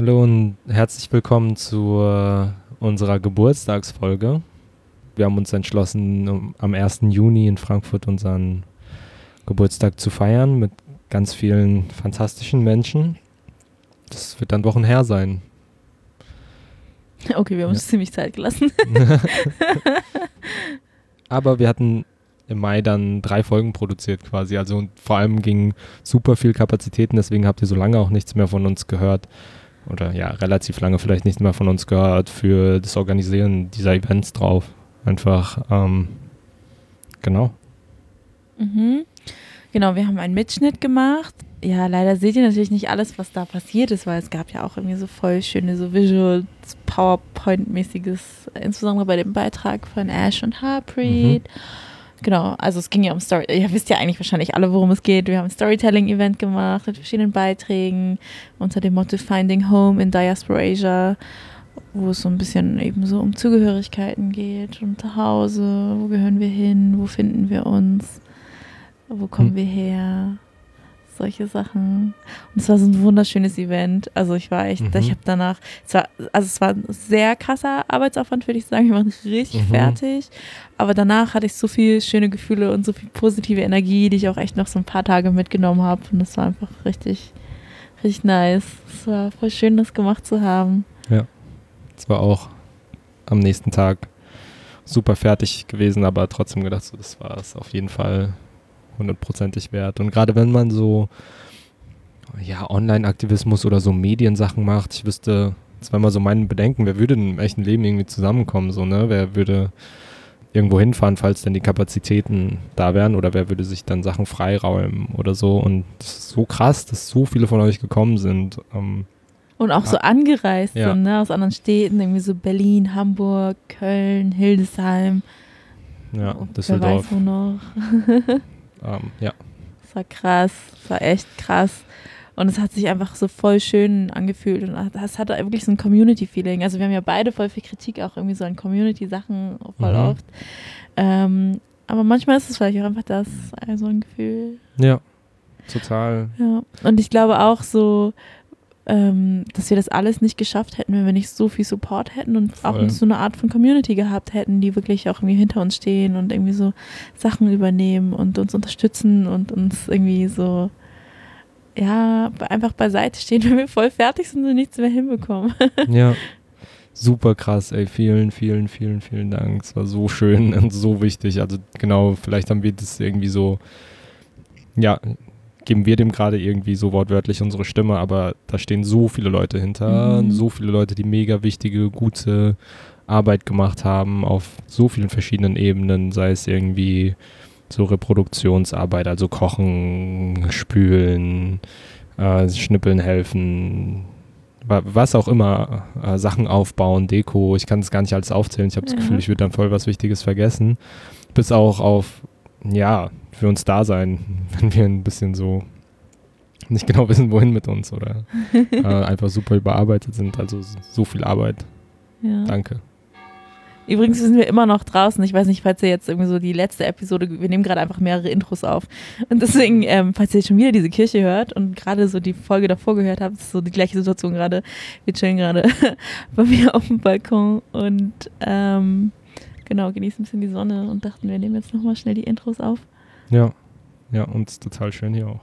Hallo und herzlich willkommen zu unserer Geburtstagsfolge. Wir haben uns entschlossen, um, am 1. Juni in Frankfurt unseren Geburtstag zu feiern mit ganz vielen fantastischen Menschen. Das wird dann Wochen her sein. Okay, wir haben uns ziemlich Zeit gelassen. Aber wir hatten im Mai dann drei Folgen produziert quasi. Also und vor allem ging super viel Kapazitäten, deswegen habt ihr so lange auch nichts mehr von uns gehört. Oder ja, relativ lange vielleicht nichts mehr von uns gehört für das Organisieren dieser Events drauf. Einfach, ähm, genau. Mhm. Genau, wir haben einen Mitschnitt gemacht. Ja, leider seht ihr natürlich nicht alles, was da passiert ist, weil es gab ja auch irgendwie so voll schöne so Visuals, PowerPoint-mäßiges, insbesondere bei dem Beitrag von Ash und Harpreet. Mhm. Genau, also es ging ja um Story. Ihr wisst ja eigentlich wahrscheinlich alle, worum es geht. Wir haben ein Storytelling-Event gemacht mit verschiedenen Beiträgen unter dem Motto Finding Home in Diaspora Asia, wo es so ein bisschen eben so um Zugehörigkeiten geht, um Zuhause, wo gehören wir hin, wo finden wir uns, wo kommen hm. wir her solche Sachen. Und es war so ein wunderschönes Event. Also ich war echt, mhm. ich habe danach, es war, also es war ein sehr krasser Arbeitsaufwand, würde ich sagen. Wir waren richtig mhm. fertig. Aber danach hatte ich so viele schöne Gefühle und so viel positive Energie, die ich auch echt noch so ein paar Tage mitgenommen habe. Und das war einfach richtig, richtig nice. Es war voll schön, das gemacht zu haben. Ja. Es war auch am nächsten Tag super fertig gewesen, aber trotzdem gedacht, so, das war es auf jeden Fall hundertprozentig wert. Und gerade wenn man so ja, Online-Aktivismus oder so Mediensachen macht, ich wüsste zweimal so meinen Bedenken, wer würde im echten Leben irgendwie zusammenkommen, so, ne? Wer würde irgendwo hinfahren, falls denn die Kapazitäten da wären oder wer würde sich dann Sachen freiräumen oder so. Und das ist so krass, dass so viele von euch gekommen sind. Ähm, und auch ja. so angereist ja. sind, ne? Aus anderen Städten, irgendwie so Berlin, Hamburg, Köln, Hildesheim. Ja, Düsseldorf. Wer weiß wo noch. Ähm, ja. Das war krass, das war echt krass. Und es hat sich einfach so voll schön angefühlt und es hatte wirklich so ein Community-Feeling. Also wir haben ja beide voll viel Kritik auch irgendwie so an Community-Sachen voll mhm. oft. Ähm, aber manchmal ist es vielleicht auch einfach das, also ein Gefühl. Ja, total. Ja. Und ich glaube auch so, ähm, dass wir das alles nicht geschafft hätten, wenn wir nicht so viel Support hätten und Voll. auch so eine Art von Community gehabt hätten, die wirklich auch irgendwie hinter uns stehen und irgendwie so Sachen übernehmen und uns unterstützen und uns irgendwie so ja, einfach beiseite stehen, wenn wir voll fertig sind und nichts mehr hinbekommen. ja. Super krass, ey. Vielen, vielen, vielen, vielen Dank. Es war so schön und so wichtig. Also genau, vielleicht haben wir das irgendwie so, ja, geben wir dem gerade irgendwie so wortwörtlich unsere Stimme, aber da stehen so viele Leute hinter, mhm. so viele Leute, die mega wichtige, gute Arbeit gemacht haben auf so vielen verschiedenen Ebenen, sei es irgendwie so Reproduktionsarbeit, also kochen, spülen, äh, schnippeln helfen, was auch immer, äh, Sachen aufbauen, Deko, ich kann es gar nicht alles aufzählen, ich habe das mhm. Gefühl, ich würde dann voll was Wichtiges vergessen, bis auch auf, ja, für uns da sein, wenn wir ein bisschen so nicht genau wissen, wohin mit uns oder äh, einfach super überarbeitet sind. Also so viel Arbeit. Ja. Danke. Übrigens sind wir immer noch draußen. Ich weiß nicht, falls ihr jetzt irgendwie so die letzte Episode, wir nehmen gerade einfach mehrere Intros auf. Und deswegen, ähm, falls ihr schon wieder diese Kirche hört und gerade so die Folge davor gehört habt, ist so die gleiche Situation gerade. Wir chillen gerade bei mir auf dem Balkon und ähm, genau, genießen ein bisschen die Sonne und dachten, wir nehmen jetzt nochmal schnell die Intros auf. Ja, ja, und total schön hier auch.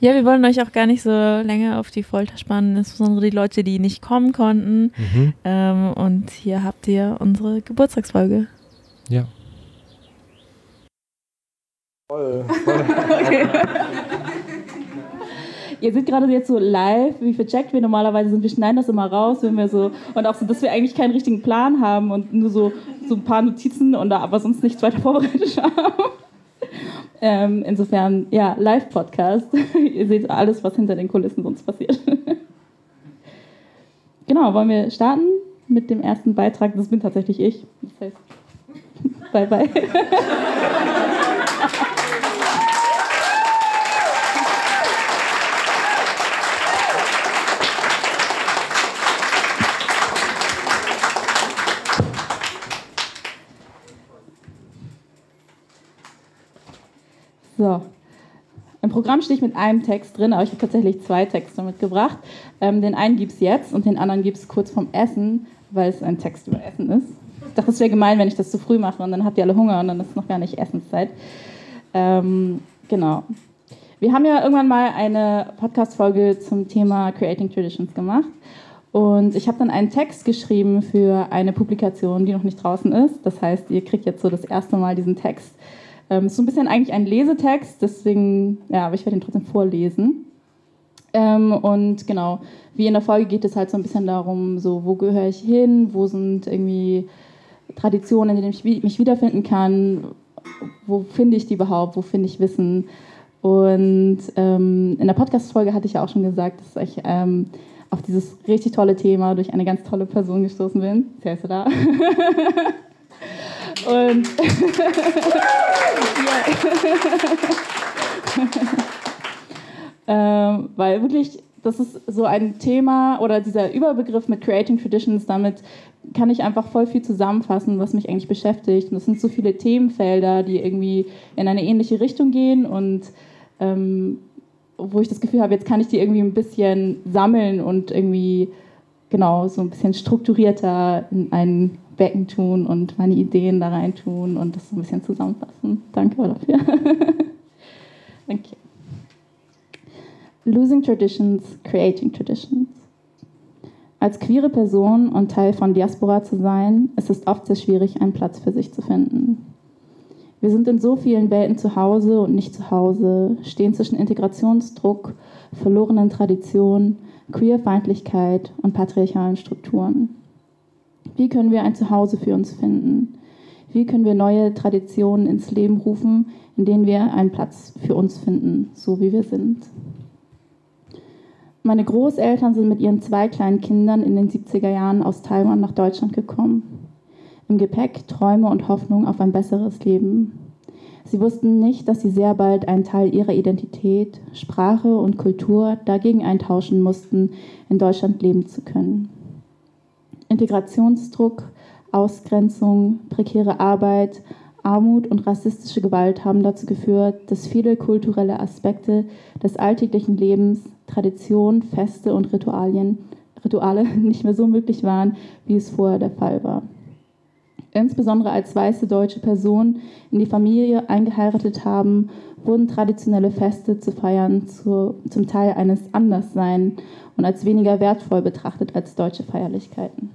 Ja, wir wollen euch auch gar nicht so länger auf die Folter spannen, insbesondere die Leute, die nicht kommen konnten. Mhm. Ähm, und hier habt ihr unsere Geburtstagsfolge. Ja. Voll. voll. okay. Ihr seht gerade jetzt so live, wie vercheckt wir normalerweise sind. Wir schneiden das immer raus, wenn wir so und auch so, dass wir eigentlich keinen richtigen Plan haben und nur so, so ein paar Notizen und da aber sonst nichts weiter vorbereitet haben. Ähm, insofern, ja, Live-Podcast. Ihr seht alles, was hinter den Kulissen sonst passiert. genau, wollen wir starten mit dem ersten Beitrag? Das bin tatsächlich ich. Das heißt, bye bye. So, ein Programm stehe ich mit einem Text drin, aber ich habe tatsächlich zwei Texte mitgebracht. Ähm, den einen gibt es jetzt und den anderen gibt es kurz vorm Essen, weil es ein Text über Essen ist. Ich dachte, es wäre gemein, wenn ich das zu früh mache und dann habt ihr alle Hunger und dann ist noch gar nicht Essenszeit. Ähm, genau. Wir haben ja irgendwann mal eine Podcast-Folge zum Thema Creating Traditions gemacht. Und ich habe dann einen Text geschrieben für eine Publikation, die noch nicht draußen ist. Das heißt, ihr kriegt jetzt so das erste Mal diesen Text. Ähm, ist so ein bisschen eigentlich ein Lesetext, deswegen, ja, aber ich werde ihn trotzdem vorlesen. Ähm, und genau, wie in der Folge geht es halt so ein bisschen darum, so, wo gehöre ich hin, wo sind irgendwie Traditionen, in denen ich mich wiederfinden kann, wo finde ich die überhaupt, wo finde ich Wissen. Und ähm, in der Podcast-Folge hatte ich ja auch schon gesagt, dass ich ähm, auf dieses richtig tolle Thema durch eine ganz tolle Person gestoßen bin. Ist da? Und ähm, weil wirklich, das ist so ein Thema oder dieser Überbegriff mit Creating Traditions, damit kann ich einfach voll viel zusammenfassen, was mich eigentlich beschäftigt. Und das sind so viele Themenfelder, die irgendwie in eine ähnliche Richtung gehen und ähm, wo ich das Gefühl habe, jetzt kann ich die irgendwie ein bisschen sammeln und irgendwie genau so ein bisschen strukturierter in ein Becken tun und meine Ideen da rein tun und das so ein bisschen zusammenfassen. Danke dafür. Danke. Losing Traditions, Creating Traditions. Als queere Person und Teil von Diaspora zu sein, ist es oft sehr schwierig, einen Platz für sich zu finden. Wir sind in so vielen Welten zu Hause und nicht zu Hause, stehen zwischen Integrationsdruck, verlorenen Traditionen, Queerfeindlichkeit und patriarchalen Strukturen. Wie können wir ein Zuhause für uns finden? Wie können wir neue Traditionen ins Leben rufen, in denen wir einen Platz für uns finden, so wie wir sind? Meine Großeltern sind mit ihren zwei kleinen Kindern in den 70er Jahren aus Taiwan nach Deutschland gekommen. Im Gepäck Träume und Hoffnung auf ein besseres Leben. Sie wussten nicht, dass sie sehr bald einen Teil ihrer Identität, Sprache und Kultur dagegen eintauschen mussten, in Deutschland leben zu können. Integrationsdruck, Ausgrenzung, prekäre Arbeit, Armut und rassistische Gewalt haben dazu geführt, dass viele kulturelle Aspekte des alltäglichen Lebens, Traditionen, Feste und Ritualien, Rituale nicht mehr so möglich waren, wie es vorher der Fall war. Insbesondere als weiße deutsche Personen in die Familie eingeheiratet haben, wurden traditionelle Feste zu feiern zu, zum Teil eines Anderssein und als weniger wertvoll betrachtet als deutsche Feierlichkeiten.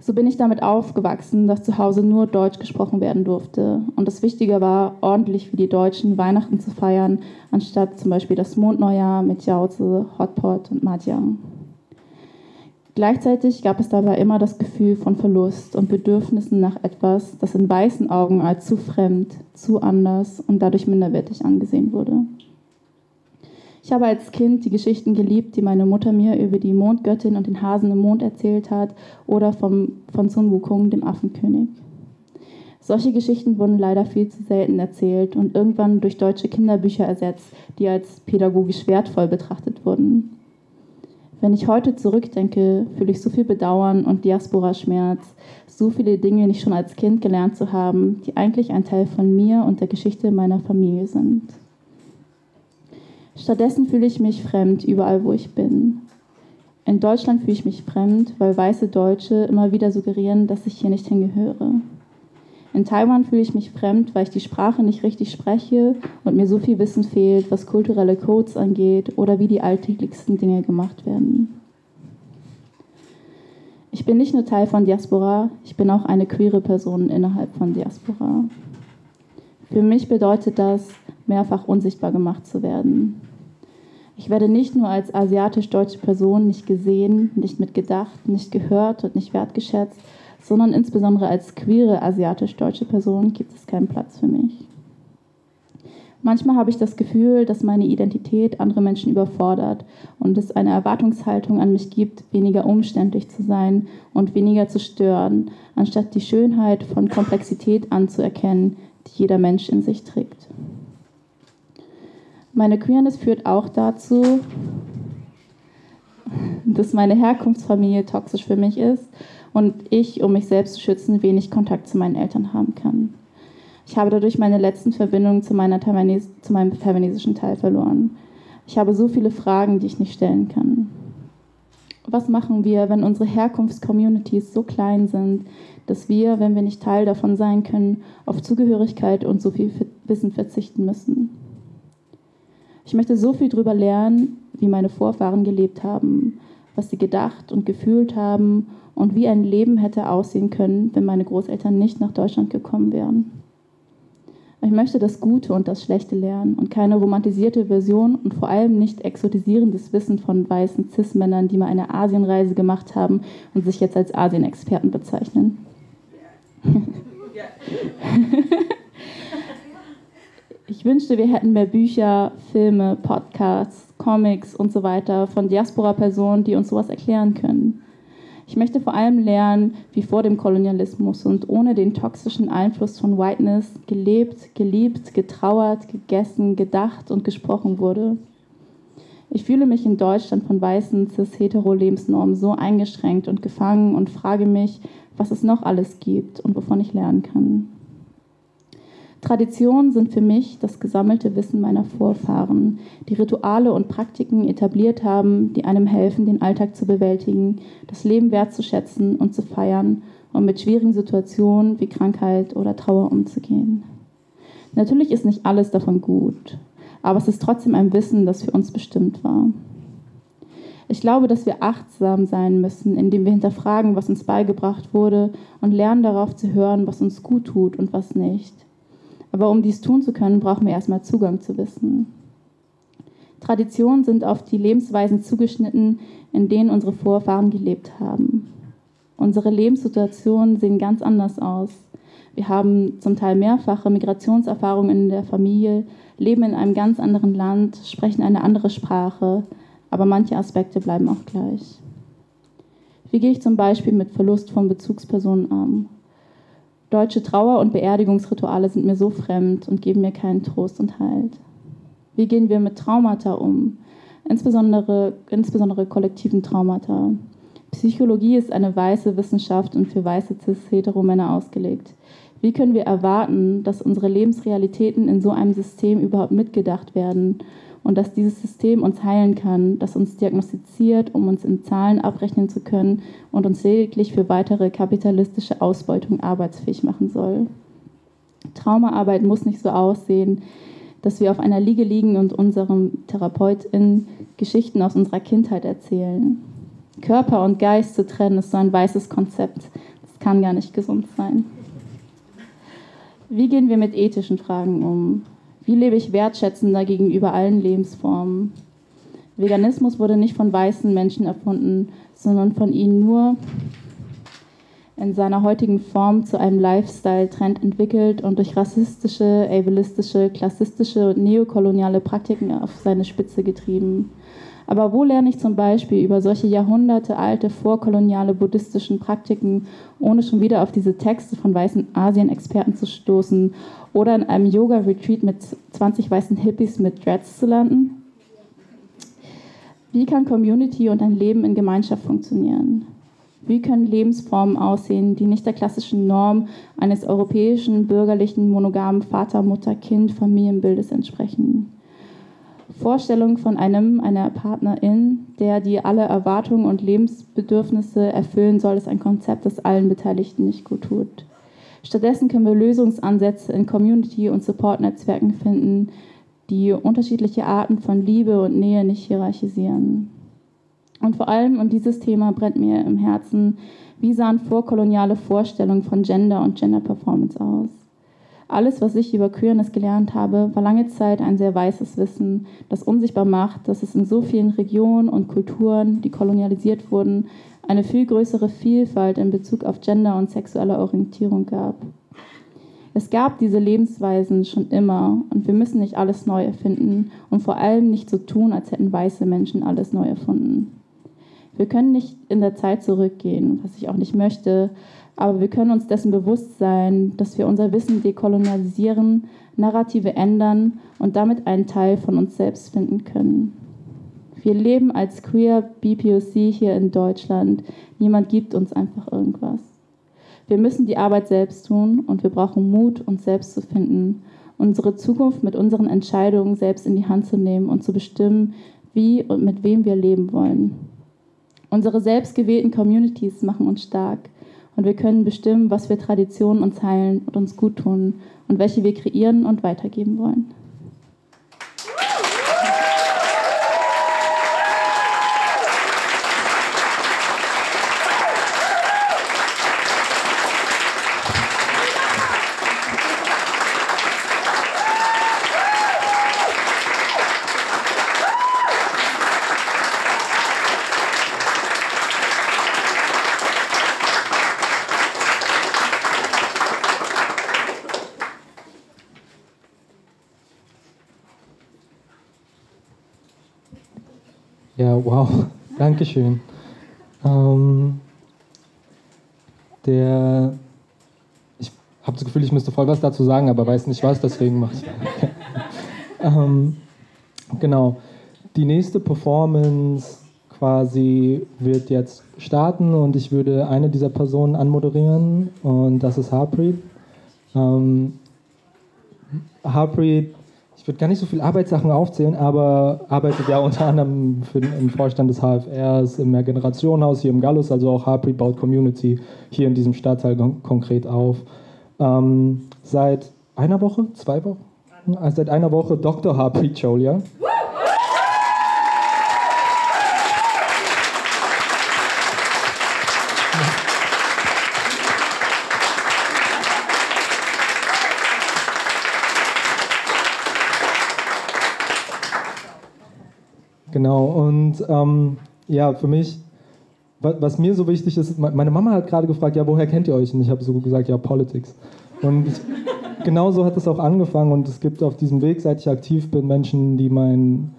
So bin ich damit aufgewachsen, dass zu Hause nur Deutsch gesprochen werden durfte und es wichtiger war, ordentlich wie die Deutschen Weihnachten zu feiern, anstatt zum Beispiel das Mondneujahr mit Jauze, Hotpot und Mahjong. Gleichzeitig gab es dabei immer das Gefühl von Verlust und Bedürfnissen nach etwas, das in weißen Augen als zu fremd, zu anders und dadurch minderwertig angesehen wurde. Ich habe als Kind die Geschichten geliebt, die meine Mutter mir über die Mondgöttin und den Hasen im Mond erzählt hat oder vom, von Sun Wukong, dem Affenkönig. Solche Geschichten wurden leider viel zu selten erzählt und irgendwann durch deutsche Kinderbücher ersetzt, die als pädagogisch wertvoll betrachtet wurden. Wenn ich heute zurückdenke, fühle ich so viel Bedauern und Diaspora-Schmerz, so viele Dinge nicht schon als Kind gelernt zu haben, die eigentlich ein Teil von mir und der Geschichte meiner Familie sind. Stattdessen fühle ich mich fremd überall, wo ich bin. In Deutschland fühle ich mich fremd, weil weiße Deutsche immer wieder suggerieren, dass ich hier nicht hingehöre. In Taiwan fühle ich mich fremd, weil ich die Sprache nicht richtig spreche und mir so viel Wissen fehlt, was kulturelle Codes angeht oder wie die alltäglichsten Dinge gemacht werden. Ich bin nicht nur Teil von Diaspora, ich bin auch eine queere Person innerhalb von Diaspora. Für mich bedeutet das, mehrfach unsichtbar gemacht zu werden. Ich werde nicht nur als asiatisch-deutsche Person nicht gesehen, nicht mitgedacht, nicht gehört und nicht wertgeschätzt, sondern insbesondere als queere asiatisch-deutsche Person gibt es keinen Platz für mich. Manchmal habe ich das Gefühl, dass meine Identität andere Menschen überfordert und es eine Erwartungshaltung an mich gibt, weniger umständlich zu sein und weniger zu stören, anstatt die Schönheit von Komplexität anzuerkennen, die jeder Mensch in sich trägt. Meine Queerness führt auch dazu, dass meine Herkunftsfamilie toxisch für mich ist und ich, um mich selbst zu schützen, wenig Kontakt zu meinen Eltern haben kann. Ich habe dadurch meine letzten Verbindungen zu, Taiwanes zu meinem taiwanesischen Teil verloren. Ich habe so viele Fragen, die ich nicht stellen kann. Was machen wir, wenn unsere Herkunftscommunities so klein sind, dass wir, wenn wir nicht Teil davon sein können, auf Zugehörigkeit und so viel Wissen verzichten müssen? Ich möchte so viel darüber lernen, wie meine Vorfahren gelebt haben, was sie gedacht und gefühlt haben und wie ein Leben hätte aussehen können, wenn meine Großeltern nicht nach Deutschland gekommen wären. Ich möchte das Gute und das Schlechte lernen und keine romantisierte Version und vor allem nicht exotisierendes Wissen von weißen Cis-Männern, die mal eine Asienreise gemacht haben und sich jetzt als Asien-Experten bezeichnen. ich wünschte, wir hätten mehr Bücher, Filme, Podcasts, Comics und so weiter von Diaspora-Personen, die uns sowas erklären können. Ich möchte vor allem lernen, wie vor dem Kolonialismus und ohne den toxischen Einfluss von Whiteness gelebt, geliebt, getrauert, gegessen, gedacht und gesprochen wurde. Ich fühle mich in Deutschland von weißen cis-hetero-Lebensnormen so eingeschränkt und gefangen und frage mich, was es noch alles gibt und wovon ich lernen kann. Traditionen sind für mich das gesammelte Wissen meiner Vorfahren, die Rituale und Praktiken etabliert haben, die einem helfen, den Alltag zu bewältigen, das Leben wertzuschätzen und zu feiern und mit schwierigen Situationen wie Krankheit oder Trauer umzugehen. Natürlich ist nicht alles davon gut, aber es ist trotzdem ein Wissen, das für uns bestimmt war. Ich glaube, dass wir achtsam sein müssen, indem wir hinterfragen, was uns beigebracht wurde und lernen darauf zu hören, was uns gut tut und was nicht. Aber um dies tun zu können, brauchen wir erstmal Zugang zu Wissen. Traditionen sind auf die Lebensweisen zugeschnitten, in denen unsere Vorfahren gelebt haben. Unsere Lebenssituationen sehen ganz anders aus. Wir haben zum Teil mehrfache Migrationserfahrungen in der Familie, leben in einem ganz anderen Land, sprechen eine andere Sprache, aber manche Aspekte bleiben auch gleich. Wie gehe ich zum Beispiel mit Verlust von Bezugspersonen um? Deutsche Trauer- und Beerdigungsrituale sind mir so fremd und geben mir keinen Trost und Halt. Wie gehen wir mit Traumata um? Insbesondere, insbesondere kollektiven Traumata. Psychologie ist eine weiße Wissenschaft und für weiße cis-hetero-Männer ausgelegt. Wie können wir erwarten, dass unsere Lebensrealitäten in so einem System überhaupt mitgedacht werden und dass dieses System uns heilen kann, das uns diagnostiziert, um uns in Zahlen abrechnen zu können und uns lediglich für weitere kapitalistische Ausbeutung arbeitsfähig machen soll. Traumaarbeit muss nicht so aussehen, dass wir auf einer Liege liegen und unserem TherapeutInnen Geschichten aus unserer Kindheit erzählen. Körper und Geist zu trennen ist so ein weißes Konzept. Das kann gar nicht gesund sein. Wie gehen wir mit ethischen Fragen um? Wie lebe ich wertschätzender gegenüber allen Lebensformen? Veganismus wurde nicht von weißen Menschen erfunden, sondern von ihnen nur in seiner heutigen Form zu einem Lifestyle-Trend entwickelt und durch rassistische, ableistische, klassistische und neokoloniale Praktiken auf seine Spitze getrieben. Aber wo lerne ich zum Beispiel über solche jahrhundertealte vorkoloniale buddhistischen Praktiken, ohne schon wieder auf diese Texte von weißen Asien-Experten zu stoßen oder in einem Yoga-Retreat mit 20 weißen Hippies mit Dreads zu landen? Wie kann Community und ein Leben in Gemeinschaft funktionieren? Wie können Lebensformen aussehen, die nicht der klassischen Norm eines europäischen, bürgerlichen, monogamen Vater-Mutter-Kind-Familienbildes entsprechen? Vorstellung von einem, einer Partnerin, der die alle Erwartungen und Lebensbedürfnisse erfüllen soll, ist ein Konzept, das allen Beteiligten nicht gut tut. Stattdessen können wir Lösungsansätze in Community- und Support-Netzwerken finden, die unterschiedliche Arten von Liebe und Nähe nicht hierarchisieren. Und vor allem, und dieses Thema brennt mir im Herzen, wie sahen vorkoloniale Vorstellungen von Gender und Gender Performance aus? Alles, was ich über Queerness gelernt habe, war lange Zeit ein sehr weißes Wissen, das unsichtbar macht, dass es in so vielen Regionen und Kulturen, die kolonialisiert wurden, eine viel größere Vielfalt in Bezug auf Gender und sexuelle Orientierung gab. Es gab diese Lebensweisen schon immer und wir müssen nicht alles neu erfinden und vor allem nicht so tun, als hätten weiße Menschen alles neu erfunden. Wir können nicht in der Zeit zurückgehen, was ich auch nicht möchte, aber wir können uns dessen bewusst sein, dass wir unser Wissen dekolonialisieren, Narrative ändern und damit einen Teil von uns selbst finden können. Wir leben als queer BPOC hier in Deutschland. Niemand gibt uns einfach irgendwas. Wir müssen die Arbeit selbst tun und wir brauchen Mut, uns selbst zu finden, unsere Zukunft mit unseren Entscheidungen selbst in die Hand zu nehmen und zu bestimmen, wie und mit wem wir leben wollen. Unsere selbstgewählten Communities machen uns stark und wir können bestimmen, was für Traditionen uns heilen und uns gut tun und welche wir kreieren und weitergeben wollen. Ja, wow, Dankeschön. Ähm, der, ich habe das Gefühl, ich müsste voll was dazu sagen, aber weiß nicht was, deswegen mache ich. ähm, genau, die nächste Performance quasi wird jetzt starten und ich würde eine dieser Personen anmoderieren und das ist Harpreet. Ähm, Harpreet würde gar nicht so viele Arbeitssachen aufzählen, aber arbeitet ja unter anderem für, im Vorstand des HFRs im Mehrgenerationenhaus hier im Gallus, also auch Harpreet baut Community hier in diesem Stadtteil konkret auf. Ähm, seit einer Woche, zwei Wochen? Also seit einer Woche Dr. Harpreet Cholia. Genau, und ähm, ja, für mich, was mir so wichtig ist, meine Mama hat gerade gefragt, ja, woher kennt ihr euch? Und ich habe so gesagt, ja, Politics. Und genau so hat es auch angefangen und es gibt auf diesem Weg, seit ich aktiv bin, Menschen, die meinen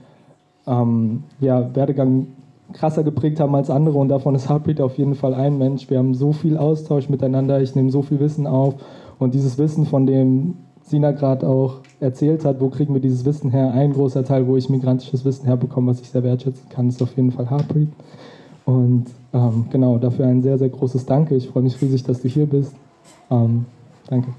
ähm, ja, Werdegang krasser geprägt haben als andere und davon ist Heartbeat auf jeden Fall ein Mensch. Wir haben so viel Austausch miteinander, ich nehme so viel Wissen auf und dieses Wissen, von dem Sina gerade auch erzählt hat, wo kriegen wir dieses Wissen her? Ein großer Teil, wo ich migrantisches Wissen herbekomme, was ich sehr wertschätzen kann, ist auf jeden Fall Harpreet. Und ähm, genau, dafür ein sehr, sehr großes Danke. Ich freue mich riesig, dass du hier bist. Ähm, danke.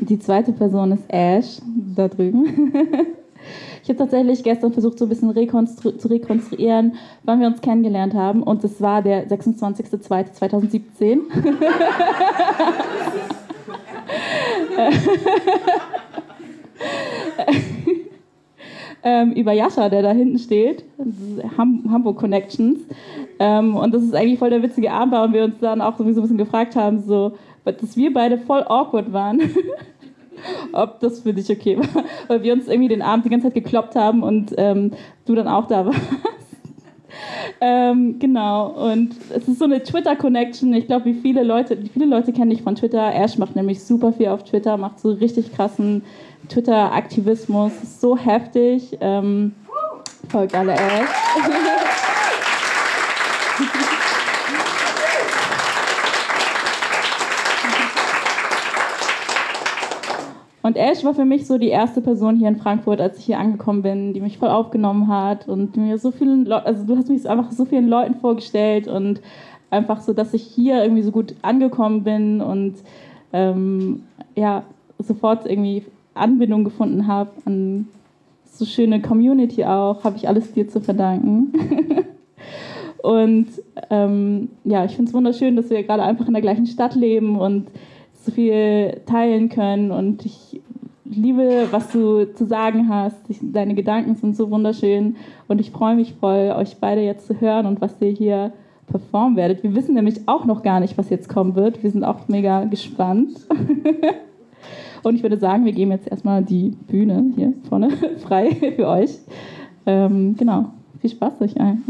Die zweite Person ist Ash, da drüben. Ich habe tatsächlich gestern versucht, so ein bisschen rekonstru zu rekonstruieren, wann wir uns kennengelernt haben. Und es war der 26.02.2017. ähm, über Jascha, der da hinten steht, Ham Hamburg Connections. Ähm, und das ist eigentlich voll der witzige Abend und wir uns dann auch sowieso ein bisschen gefragt haben, so, dass wir beide voll awkward waren. ob das für dich okay war, weil wir uns irgendwie den Abend die ganze Zeit gekloppt haben und ähm, du dann auch da warst. ähm, genau, und es ist so eine Twitter-Connection. Ich glaube, wie viele Leute, viele Leute kennen dich von Twitter. Ash macht nämlich super viel auf Twitter, macht so richtig krassen Twitter-Aktivismus. So heftig. Ähm, folgt alle Ash. Und Ash war für mich so die erste Person hier in Frankfurt, als ich hier angekommen bin, die mich voll aufgenommen hat und mir so vielen Leuten, also du hast mich einfach so vielen Leuten vorgestellt und einfach so, dass ich hier irgendwie so gut angekommen bin und ähm, ja, sofort irgendwie Anbindung gefunden habe an so schöne Community auch, habe ich alles dir zu verdanken. und ähm, ja, ich finde es wunderschön, dass wir gerade einfach in der gleichen Stadt leben und so viel teilen können und ich liebe, was du zu sagen hast. Deine Gedanken sind so wunderschön und ich freue mich voll, euch beide jetzt zu hören und was ihr hier performen werdet. Wir wissen nämlich auch noch gar nicht, was jetzt kommen wird. Wir sind auch mega gespannt. und ich würde sagen, wir geben jetzt erstmal die Bühne hier vorne frei für euch. Ähm, genau, viel Spaß euch allen.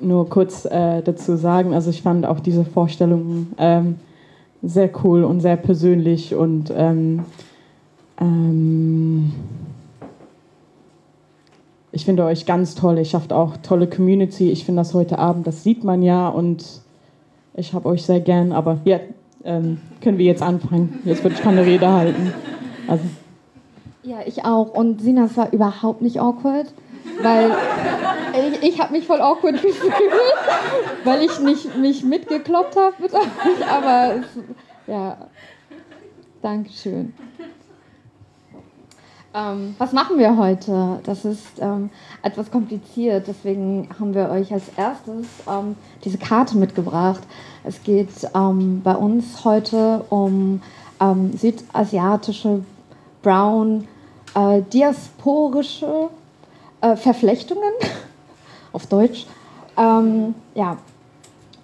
Nur, kurz äh, dazu sagen. Also ich fand auch diese Vorstellung ähm, sehr cool und sehr persönlich und ähm, ähm, ich finde euch ganz toll. Ihr schafft auch tolle Community. Ich finde das heute Abend, das sieht man ja und ich habe euch sehr gern. Aber ja, ähm, können wir jetzt anfangen. Jetzt würde ich keine Rede halten. Also. Ja, ich auch. Und Sina, es war überhaupt nicht awkward, weil ich, ich habe mich voll awkward gefühlt, weil ich nicht mich mitgekloppt habe mit euch. Aber es, ja, Dankeschön. Ähm, was machen wir heute? Das ist ähm, etwas kompliziert, deswegen haben wir euch als erstes ähm, diese Karte mitgebracht. Es geht ähm, bei uns heute um ähm, südasiatische, brown, äh, diasporische äh, Verflechtungen auf Deutsch. Ähm, ja,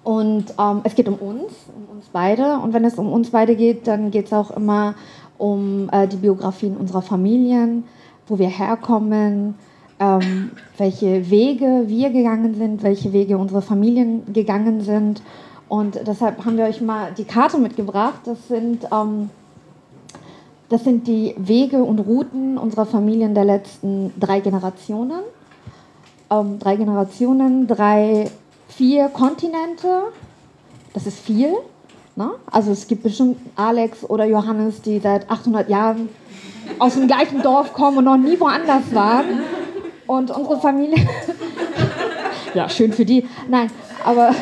und es geht um uns, um uns beide. Und wenn es um uns beide geht, dann geht es auch immer um äh, die Biografien unserer Familien, wo wir herkommen, ähm, welche Wege wir gegangen sind, welche Wege unsere Familien gegangen sind. Und deshalb haben wir euch mal die Karte mitgebracht. Das sind, ähm, das sind die Wege und Routen unserer Familien der letzten drei Generationen. Ähm, drei Generationen, drei, vier Kontinente. Das ist viel. Ne? Also es gibt bestimmt Alex oder Johannes, die seit 800 Jahren aus dem gleichen Dorf kommen und noch nie woanders waren. Und unsere Familie, ja, schön für die. Nein, aber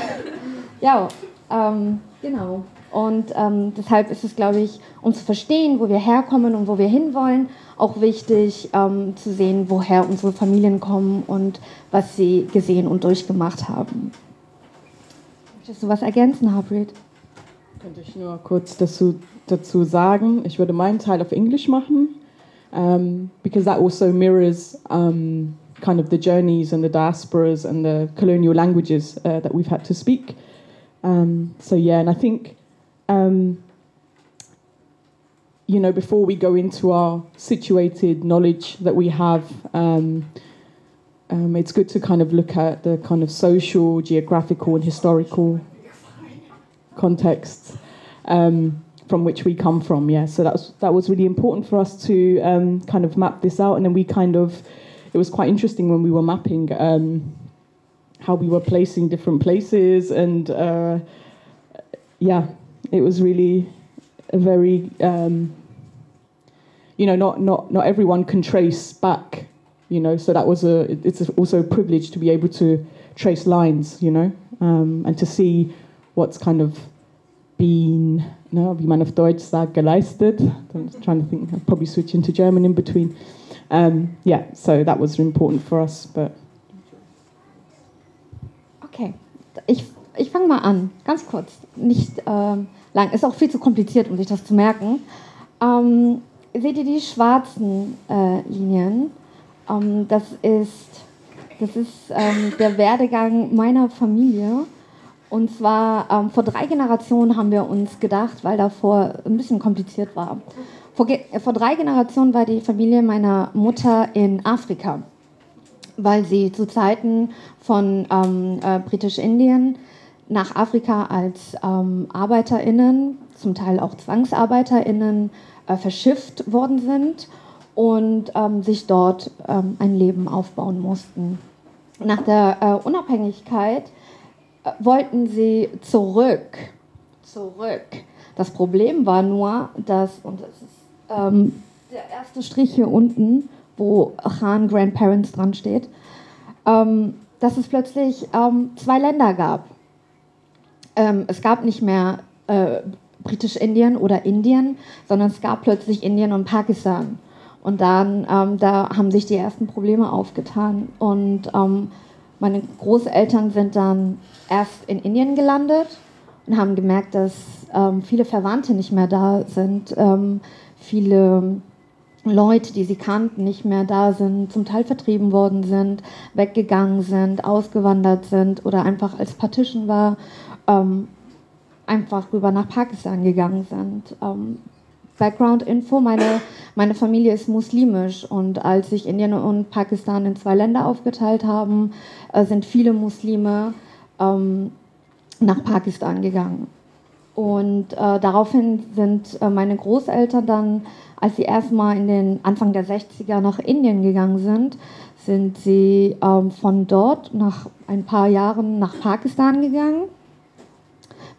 ja, ähm, genau. Und ähm, deshalb ist es, glaube ich, um zu verstehen, wo wir herkommen und wo wir hinwollen, auch wichtig ähm, zu sehen, woher unsere Familien kommen und was sie gesehen und durchgemacht haben. Möchtest du was ergänzen, Harpreet? Könnte ich nur kurz dazu, dazu sagen, ich würde meinen Teil auf Englisch machen, um, because that also mirrors um, kind of the journeys and the diasporas and the colonial languages uh, that we've had to speak. Um, so yeah, and I think, um, you know, before we go into our situated knowledge that we have, um, um, it's good to kind of look at the kind of social, geographical, and historical contexts um, from which we come from. Yeah, so that was that was really important for us to um, kind of map this out, and then we kind of it was quite interesting when we were mapping um, how we were placing different places, and uh, yeah, it was really a very um, you know not not not everyone can trace back. You know, so that was a it's also a privilege to be able to trace lines. You know, um, and to see what's kind of been, no, wie man auf Deutsch sagt, geleistet. I'm trying to think, I'll probably switch into German in between. Um, yeah, so that was important for us. But okay, ich, ich fange mal an, ganz kurz, nicht ähm, lang. Ist auch viel zu kompliziert, um sich das zu merken. Ähm, seht ihr die schwarzen äh, Linien? Ähm, das ist, das ist ähm, der Werdegang meiner Familie. Und zwar ähm, vor drei Generationen haben wir uns gedacht, weil davor ein bisschen kompliziert war. Vor, vor drei Generationen war die Familie meiner Mutter in Afrika, weil sie zu Zeiten von ähm, äh, Britisch-Indien nach Afrika als ähm, ArbeiterInnen, zum Teil auch ZwangsarbeiterInnen, äh, verschifft worden sind und ähm, sich dort ähm, ein Leben aufbauen mussten. Nach der äh, Unabhängigkeit wollten sie zurück. Zurück. Das Problem war nur, dass, und das ist ähm, der erste Strich hier unten, wo Khan Grandparents dran steht, ähm, dass es plötzlich ähm, zwei Länder gab. Ähm, es gab nicht mehr äh, Britisch-Indien oder Indien, sondern es gab plötzlich Indien und Pakistan. Und dann, ähm, da haben sich die ersten Probleme aufgetan. Und ähm, meine Großeltern sind dann erst in Indien gelandet und haben gemerkt, dass ähm, viele Verwandte nicht mehr da sind, ähm, viele Leute, die sie kannten, nicht mehr da sind, zum Teil vertrieben worden sind, weggegangen sind, ausgewandert sind oder einfach als Partition war, ähm, einfach rüber nach Pakistan gegangen sind. Ähm, Background-Info, meine, meine Familie ist muslimisch und als sich Indien und Pakistan in zwei Länder aufgeteilt haben, äh, sind viele Muslime ähm, nach Pakistan gegangen. Und äh, daraufhin sind äh, meine Großeltern dann, als sie erstmal in den Anfang der 60er nach Indien gegangen sind, sind sie ähm, von dort nach ein paar Jahren nach Pakistan gegangen,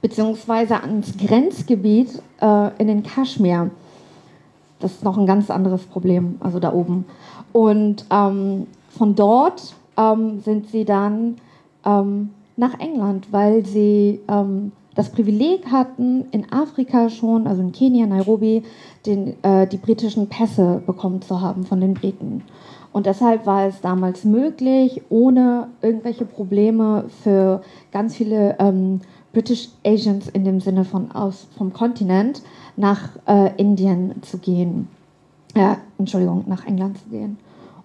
beziehungsweise ans Grenzgebiet äh, in den Kaschmir. Das ist noch ein ganz anderes Problem, also da oben. Und ähm, von dort ähm, sind sie dann ähm, nach England, weil sie ähm, das Privileg hatten, in Afrika schon, also in Kenia, Nairobi, den, äh, die britischen Pässe bekommen zu haben von den Briten. Und deshalb war es damals möglich, ohne irgendwelche Probleme für ganz viele ähm, British Asians in dem Sinne von aus vom Kontinent nach äh, Indien zu gehen. Äh, Entschuldigung, nach England zu gehen.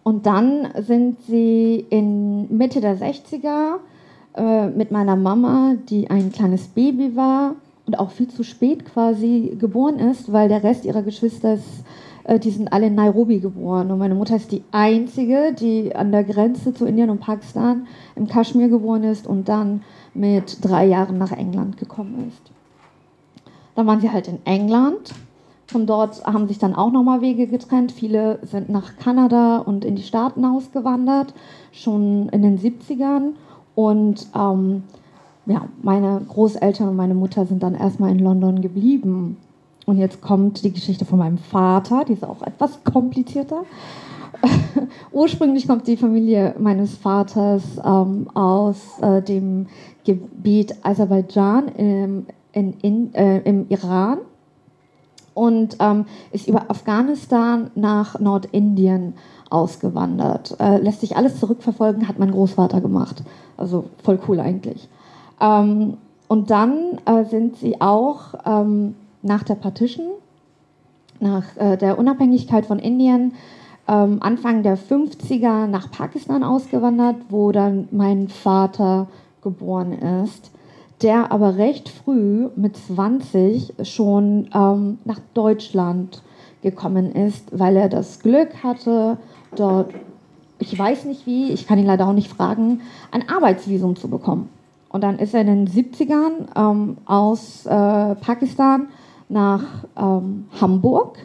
Und dann sind sie in Mitte der 60er äh, mit meiner Mama, die ein kleines Baby war und auch viel zu spät quasi geboren ist, weil der Rest ihrer Geschwister ist, äh, die sind alle in Nairobi geboren. Und meine Mutter ist die einzige, die an der Grenze zu Indien und Pakistan im Kaschmir geboren ist und dann mit drei Jahren nach England gekommen ist. Dann waren sie halt in England. Von dort haben sich dann auch nochmal Wege getrennt. Viele sind nach Kanada und in die Staaten ausgewandert, schon in den 70ern. Und ähm, ja, meine Großeltern und meine Mutter sind dann erstmal in London geblieben. Und jetzt kommt die Geschichte von meinem Vater, die ist auch etwas komplizierter. Ursprünglich kommt die Familie meines Vaters ähm, aus äh, dem Gebiet Aserbaidschan im, in, in, äh, im Iran und ähm, ist über Afghanistan nach Nordindien ausgewandert. Äh, lässt sich alles zurückverfolgen, hat mein Großvater gemacht. Also voll cool eigentlich. Ähm, und dann äh, sind sie auch ähm, nach der Partition, nach äh, der Unabhängigkeit von Indien, ähm, Anfang der 50er nach Pakistan ausgewandert, wo dann mein Vater geboren ist, der aber recht früh mit 20 schon ähm, nach Deutschland gekommen ist, weil er das Glück hatte, dort, ich weiß nicht wie, ich kann ihn leider auch nicht fragen, ein Arbeitsvisum zu bekommen. Und dann ist er in den 70ern ähm, aus äh, Pakistan nach ähm, Hamburg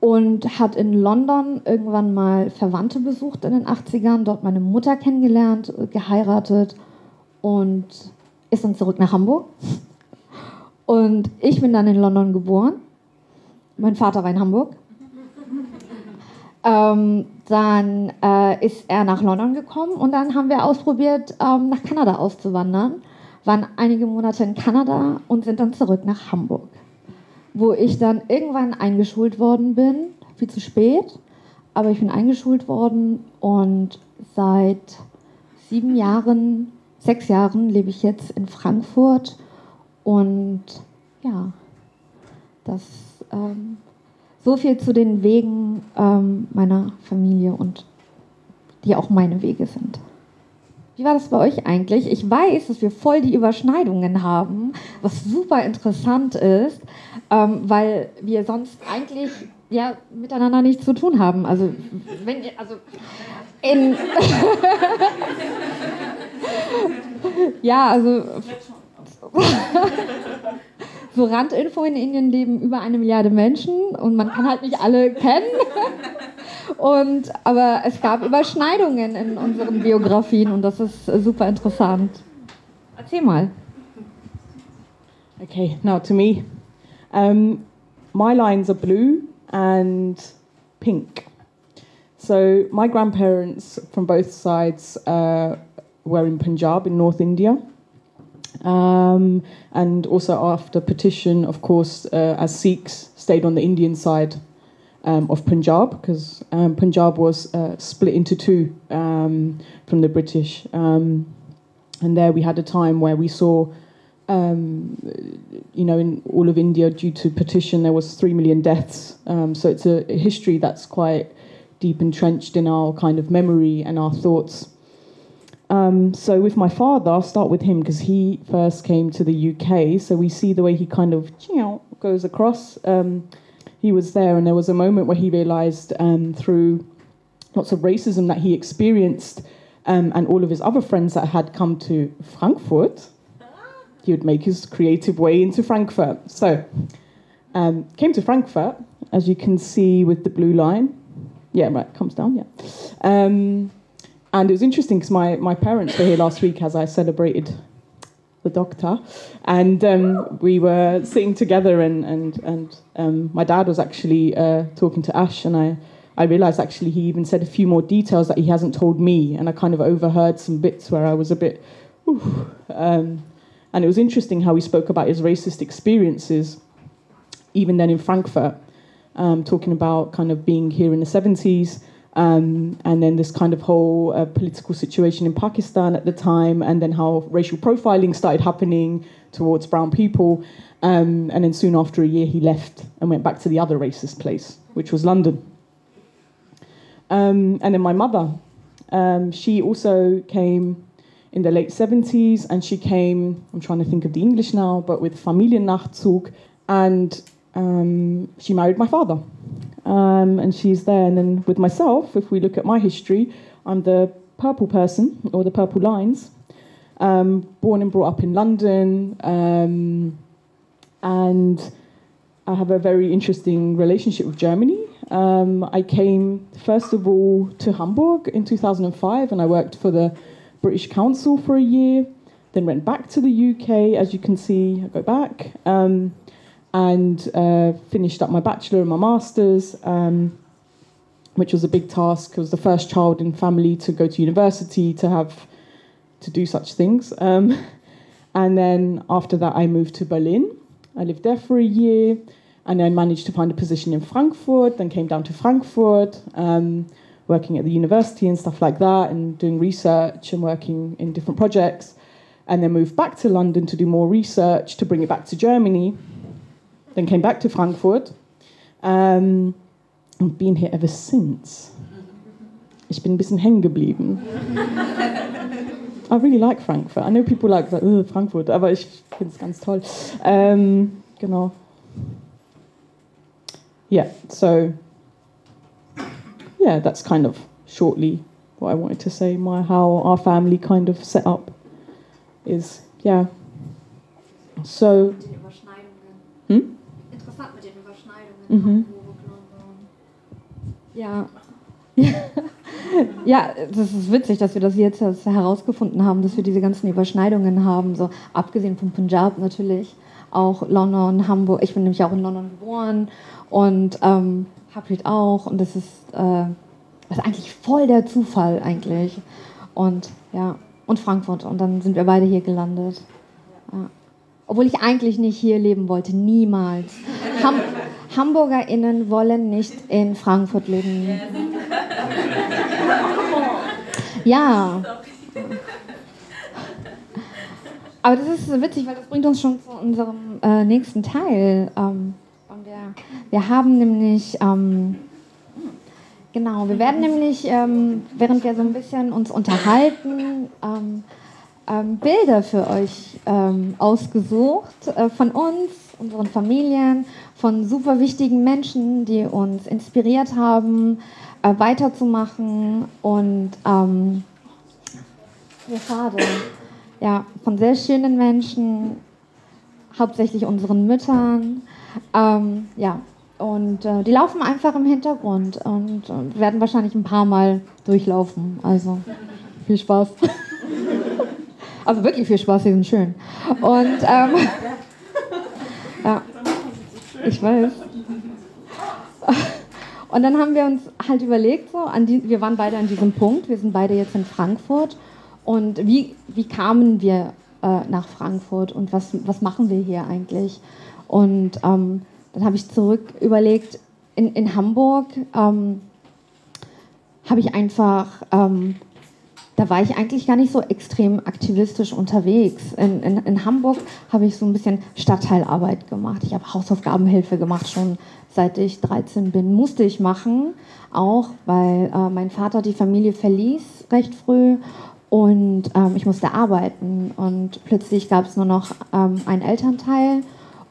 und hat in London irgendwann mal Verwandte besucht in den 80ern, dort meine Mutter kennengelernt, geheiratet und ist dann zurück nach Hamburg. Und ich bin dann in London geboren. Mein Vater war in Hamburg. Ähm, dann äh, ist er nach London gekommen und dann haben wir ausprobiert, ähm, nach Kanada auszuwandern. Waren einige Monate in Kanada und sind dann zurück nach Hamburg. Wo ich dann irgendwann eingeschult worden bin, viel zu spät, aber ich bin eingeschult worden und seit sieben Jahren sechs Jahren lebe ich jetzt in Frankfurt und ja, das ähm, so viel zu den Wegen ähm, meiner Familie und die auch meine Wege sind. Wie war das bei euch eigentlich? Ich weiß, dass wir voll die Überschneidungen haben, was super interessant ist, ähm, weil wir sonst eigentlich ja miteinander nichts zu tun haben. Also wenn ihr, also in ja, also. so Randinfo in Indien leben über eine Milliarde Menschen und man kann halt nicht alle kennen. Und, aber es gab Überschneidungen in unseren Biografien und das ist super interessant. Erzähl mal. Okay, now to me. Um, my lines are blue and pink. So my grandparents from both sides uh, were in Punjab in North India. Um, and also after partition, of course, uh, as Sikhs stayed on the Indian side um, of Punjab because um, Punjab was uh, split into two um, from the British. Um, and there we had a time where we saw, um, you know, in all of India due to partition, there was three million deaths. so it's a, a history that's quite deep entrenched in our kind of memory and our thoughts. Um, so with my father, I'll start with him because he first came to the UK. So we see the way he kind of goes across. Um, he was there, and there was a moment where he realised um, through lots of racism that he experienced, um, and all of his other friends that had come to Frankfurt. he would make his creative way into Frankfurt. So, um, came to Frankfurt, as you can see with the blue line. Yeah, right, comes down, yeah. And it was interesting because my, my parents were here last week as I celebrated the doctor, and um, we were sitting together, and and and um, my dad was actually uh, talking to Ash, and I. I realised actually he even said a few more details that he hasn't told me, and I kind of overheard some bits where I was a bit, um, and it was interesting how he spoke about his racist experiences, even then in Frankfurt, um, talking about kind of being here in the 70s, um, and then this kind of whole uh, political situation in Pakistan at the time, and then how racial profiling started happening towards brown people. Um, and then soon after a year, he left and went back to the other racist place, which was London. Um, and then my mother, um, she also came in the late 70s, and she came, I'm trying to think of the English now, but with Familiennachzug, and um, she married my father. Um, and she's there. And then with myself, if we look at my history, I'm the purple person, or the purple lines, um, born and brought up in London, um, and I have a very interesting relationship with Germany. Um, I came, first of all, to Hamburg in 2005, and I worked for the British Council for a year, then went back to the UK. As you can see, I go back, um, and uh, finished up my bachelor and my master's, um, which was a big task. I was the first child in family to go to university, to have to do such things. Um, and then after that, I moved to Berlin. I lived there for a year and then managed to find a position in Frankfurt, then came down to Frankfurt, um, working at the university and stuff like that, and doing research and working in different projects, and then moved back to London to do more research to bring it back to Germany, then came back to Frankfurt, um, and been here ever since. Ich bin ein bisschen hängen geblieben. I really like Frankfurt. I know people like uh, Frankfurt, aber ich finde es ganz toll. Um, genau. Yeah, so yeah, that's kind of shortly what I wanted to say. My how our family kind of set up is yeah. So. Mit Mhm. Ja. ja, das ist witzig, dass wir das jetzt herausgefunden haben, dass wir diese ganzen Überschneidungen haben. So abgesehen vom Punjab natürlich, auch London, Hamburg. Ich bin nämlich auch in London geboren und ähm, Harpreet auch. Und das ist, äh, das ist eigentlich voll der Zufall eigentlich. Und ja, und Frankfurt. Und dann sind wir beide hier gelandet. Ja. Obwohl ich eigentlich nicht hier leben wollte, niemals. Ham HamburgerInnen wollen nicht in Frankfurt leben. Ja. Aber das ist witzig, weil das bringt uns schon zu unserem äh, nächsten Teil. Ähm, wir, wir haben nämlich, ähm, genau, wir werden nämlich, ähm, während wir so ein bisschen uns unterhalten, ähm, ähm, Bilder für euch ähm, ausgesucht äh, von uns, unseren Familien, von super wichtigen Menschen, die uns inspiriert haben, äh, weiterzumachen und ähm, ja, schade. Ja, von sehr schönen Menschen, hauptsächlich unseren Müttern. Ähm, ja, und äh, die laufen einfach im Hintergrund und äh, werden wahrscheinlich ein paar Mal durchlaufen. Also viel Spaß. Also wirklich viel Spaß, die sind schön. Und ähm, ja, ich weiß. Und dann haben wir uns halt überlegt, so, an die, wir waren beide an diesem Punkt, wir sind beide jetzt in Frankfurt. Und wie, wie kamen wir äh, nach Frankfurt und was, was machen wir hier eigentlich? Und ähm, dann habe ich zurück überlegt, in, in Hamburg ähm, habe ich einfach ähm, da war ich eigentlich gar nicht so extrem aktivistisch unterwegs. In, in, in Hamburg habe ich so ein bisschen Stadtteilarbeit gemacht. Ich habe Hausaufgabenhilfe gemacht, schon seit ich 13 bin. Musste ich machen, auch weil äh, mein Vater die Familie verließ recht früh und ähm, ich musste arbeiten. Und plötzlich gab es nur noch ähm, einen Elternteil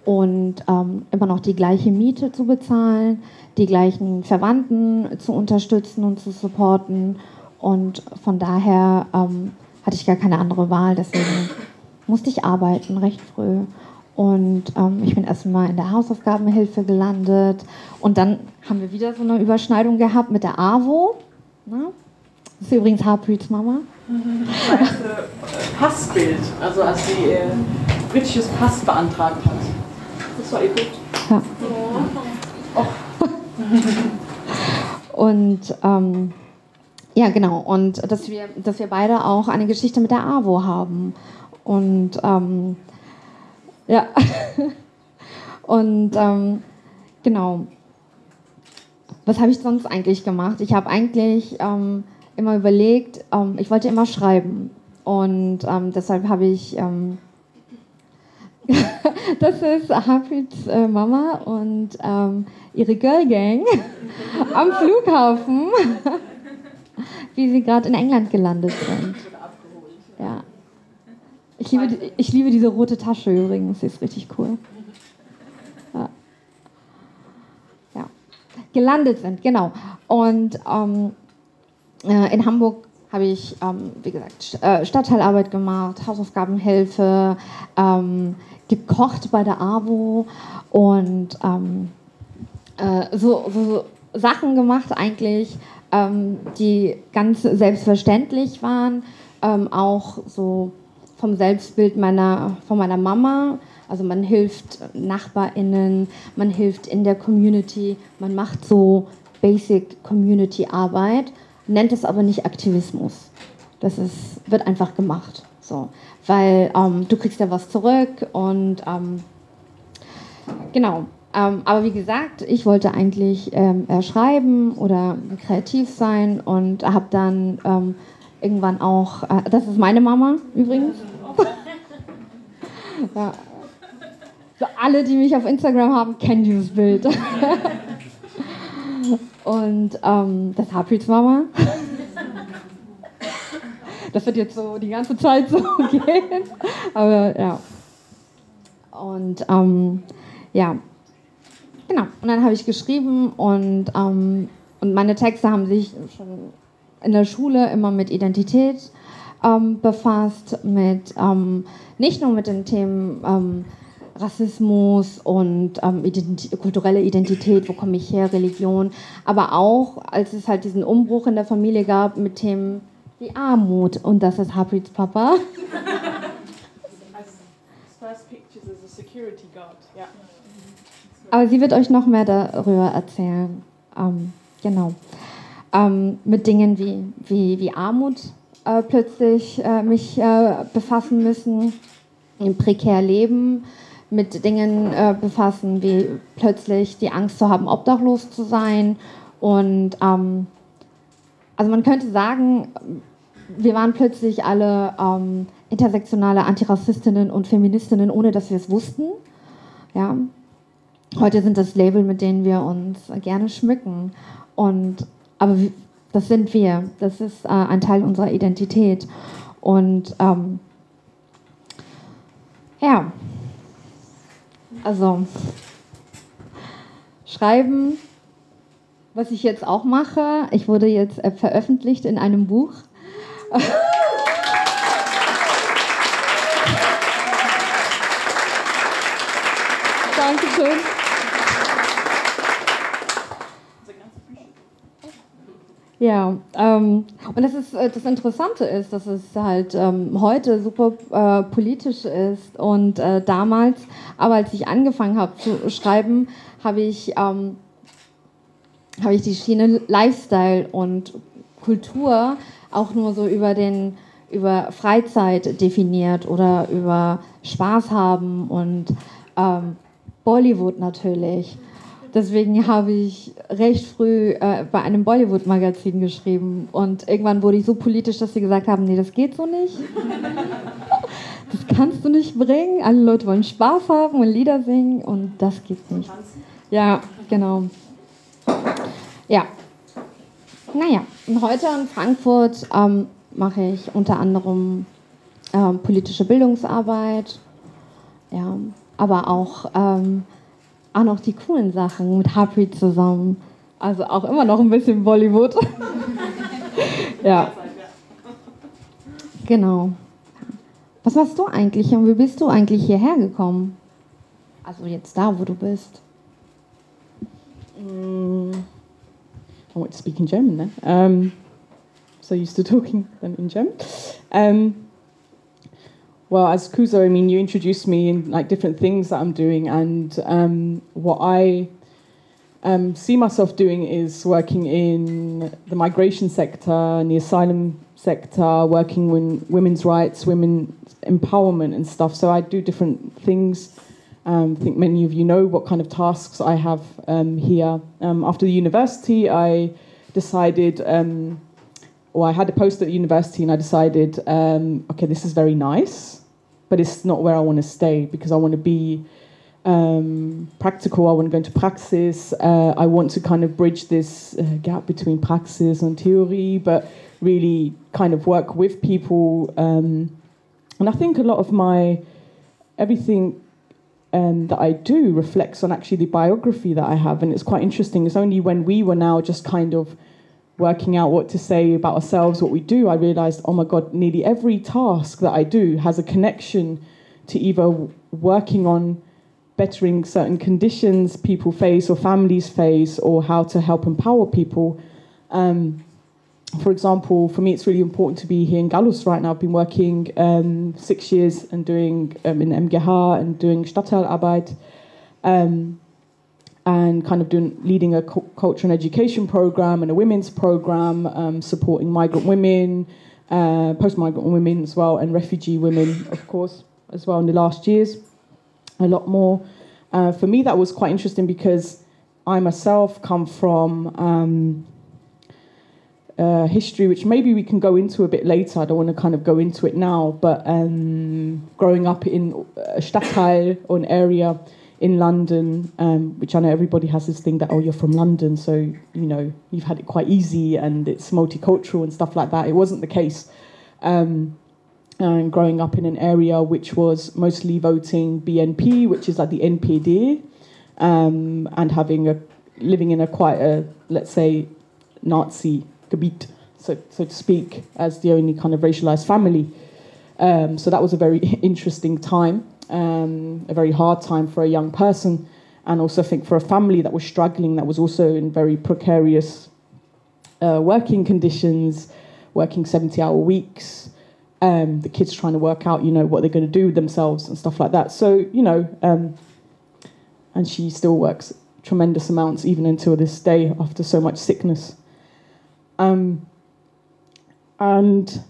und ähm, immer noch die gleiche Miete zu bezahlen, die gleichen Verwandten zu unterstützen und zu supporten. Und von daher ähm, hatte ich gar keine andere Wahl. Deswegen musste ich arbeiten, recht früh. Und ähm, ich bin erstmal in der Hausaufgabenhilfe gelandet. Und dann haben wir wieder so eine Überschneidung gehabt mit der AWO. Ne? Das ist übrigens Harpreets Mama. Das erste Passbild, also als sie äh, britisches Pass beantragt hat. Das war ihr gut. Ja. Und ähm, ja, genau. Und dass wir, dass wir beide auch eine Geschichte mit der AWO haben. Und ähm, ja. Und ähm, genau. Was habe ich sonst eigentlich gemacht? Ich habe eigentlich ähm, immer überlegt, ähm, ich wollte immer schreiben. Und ähm, deshalb habe ich. Ähm, das ist Harpreets äh, Mama und ihre Girl Gang am Flughafen, wie sie gerade in England gelandet sind. Ja. Ich liebe, ich liebe diese rote Tasche übrigens, sie ist richtig cool. Ja. ja. Gelandet sind, genau. Und ähm, äh, in Hamburg habe ich, ähm, wie gesagt, äh, Stadtteilarbeit gemacht, Hausaufgabenhilfe, ähm, gekocht bei der AWO und ähm, äh, so, so, Sachen gemacht eigentlich, die ganz selbstverständlich waren, ähm, auch so vom Selbstbild meiner, von meiner Mama. Also man hilft NachbarInnen, man hilft in der Community, man macht so Basic Community Arbeit, nennt es aber nicht Aktivismus. Das ist, wird einfach gemacht. So. Weil ähm, du kriegst ja was zurück und ähm, genau. Ähm, aber wie gesagt, ich wollte eigentlich ähm, äh, schreiben oder kreativ sein und habe dann ähm, irgendwann auch, äh, das ist meine Mama übrigens. ja. so, alle, die mich auf Instagram haben, kennen dieses Bild. und ähm, das Harpreets Mama. Das wird jetzt so die ganze Zeit so gehen. Aber ja. Und ähm, ja, genau. Und dann habe ich geschrieben und, ähm, und meine Texte haben sich schon in der Schule immer mit Identität ähm, befasst, mit ähm, nicht nur mit den Themen ähm, Rassismus und ähm, Identi kulturelle Identität, wo komme ich her, Religion, aber auch, als es halt diesen Umbruch in der Familie gab mit Themen wie Armut und das ist Harpreets Papa. First pictures as a security guard. Ja. Aber sie wird euch noch mehr darüber erzählen. Ähm, genau. Ähm, mit Dingen wie, wie, wie Armut äh, plötzlich äh, mich äh, befassen müssen, im prekär Leben, mit Dingen äh, befassen wie plötzlich die Angst zu haben, obdachlos zu sein. Und ähm, also man könnte sagen, wir waren plötzlich alle ähm, intersektionale Antirassistinnen und Feministinnen, ohne dass wir es wussten. Ja, Heute sind das Label, mit denen wir uns gerne schmücken. Und, aber das sind wir. Das ist äh, ein Teil unserer Identität. Und ähm, ja, also schreiben, was ich jetzt auch mache. Ich wurde jetzt äh, veröffentlicht in einem Buch. Dankeschön. Ja, ähm, und das ist äh, das Interessante ist, dass es halt ähm, heute super äh, politisch ist und äh, damals, aber als ich angefangen habe zu schreiben, habe ich ähm, habe ich die Schiene Lifestyle und Kultur auch nur so über den über Freizeit definiert oder über Spaß haben und ähm, Bollywood natürlich. Deswegen habe ich recht früh äh, bei einem Bollywood-Magazin geschrieben und irgendwann wurde ich so politisch, dass sie gesagt haben, nee, das geht so nicht. Das kannst du nicht bringen. Alle Leute wollen Spaß haben und Lieder singen und das geht nicht. Ja, genau. Ja. Naja, und heute in Frankfurt ähm, mache ich unter anderem ähm, politische Bildungsarbeit, ja, aber auch, ähm, auch noch die coolen Sachen mit Harpreet zusammen. Also auch immer noch ein bisschen Bollywood. ja. Genau. Was machst du eigentlich und wie bist du eigentlich hierher gekommen? Also jetzt da, wo du bist. Mm, I want to speak in German then. Um, so used to talking then in German. Um, well, as Kuzo, I mean, you introduced me in like different things that I'm doing, and um, what I um, see myself doing is working in the migration sector and the asylum sector, working with women's rights, women's empowerment, and stuff. So I do different things. Um, I think many of you know what kind of tasks I have um, here. Um, after the university, I decided, um, or I had a post at the university, and I decided, um, okay, this is very nice, but it's not where I want to stay because I want to be um, practical. I want to go into praxis. Uh, I want to kind of bridge this uh, gap between praxis and theory, but really kind of work with people. Um, and I think a lot of my everything um, that I do reflects on actually the biography that I have, and it's quite interesting. It's only when we were now just kind of working out what to say about ourselves, what we do, I realized, oh my God, nearly every task that I do has a connection to either working on bettering certain conditions people face or families face or how to help empower people. Um, for example, for me, it's really important to be here in Gallus right now. I've been working um, six years and doing um, in MGH and doing Stadtteilarbeit um, and kind of doing leading a cu- culture and education program and a women's program, um, supporting migrant women, uh, post-migrant women as well, and refugee women, of course, as well in the last years a lot more. Uh, for me, that was quite interesting because I myself come from um, uh, history, which maybe we can go into a bit later. I don't want to kind of go into it now, but um, growing up in a Stadtteil or an area in London, um, which I know everybody has this thing that, oh, you're from London, so, you know, you've had it quite easy and it's multicultural and stuff like that. It wasn't the case. Um, and growing up in an area which was mostly voting BNP, which is like the NPD, um, and having a living in a quite a let's say Nazi Gebiet, so so to speak, as the only kind of racialized family. Um, so that was a very interesting time, um, a very hard time for a young person, and also I think for a family that was struggling, that was also in very precarious uh, working conditions, working seventy-hour weeks um, the kids trying to work out, you know, what they're going to do with themselves and stuff like that. So, you know, um, and she still works tremendous amounts even until this day after so much sickness. Um, and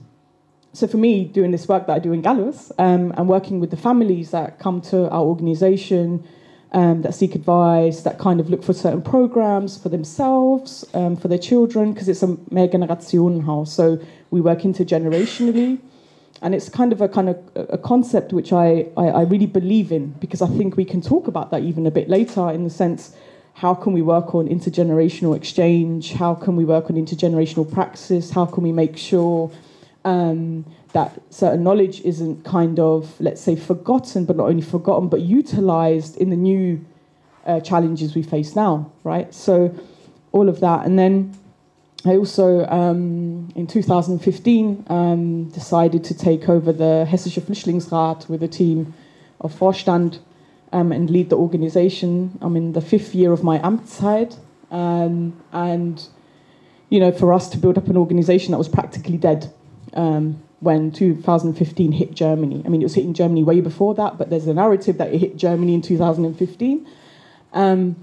so for me, doing this work that I do in Gallus um, and working with the families that come to our organisation, um, that seek advice, that kind of look for certain programs for themselves, um, for their children, because it's a Mehrgenerationenhaus. So we work intergenerationally and it's kind of a kind of a concept which I, I, I, really believe in because I think we can talk about that even a bit later in the sense how can we work on intergenerational exchange how can we work on intergenerational praxis how can we make sure um, that certain knowledge isn't kind of let's say forgotten but not only forgotten but utilized in the new uh, challenges we face now right so all of that and then I also, um, in 2015, um, decided to take over the Hessische Flüchtlingsrat with a team of Vorstand um, and lead the organization. I'm in the fifth year of my Amtszeit. Um, and, you know, for us to build up an organization that was practically dead um, when 2015 hit Germany. I mean, it was hitting Germany way before that, but there's a narrative that it hit Germany in 2015. Um,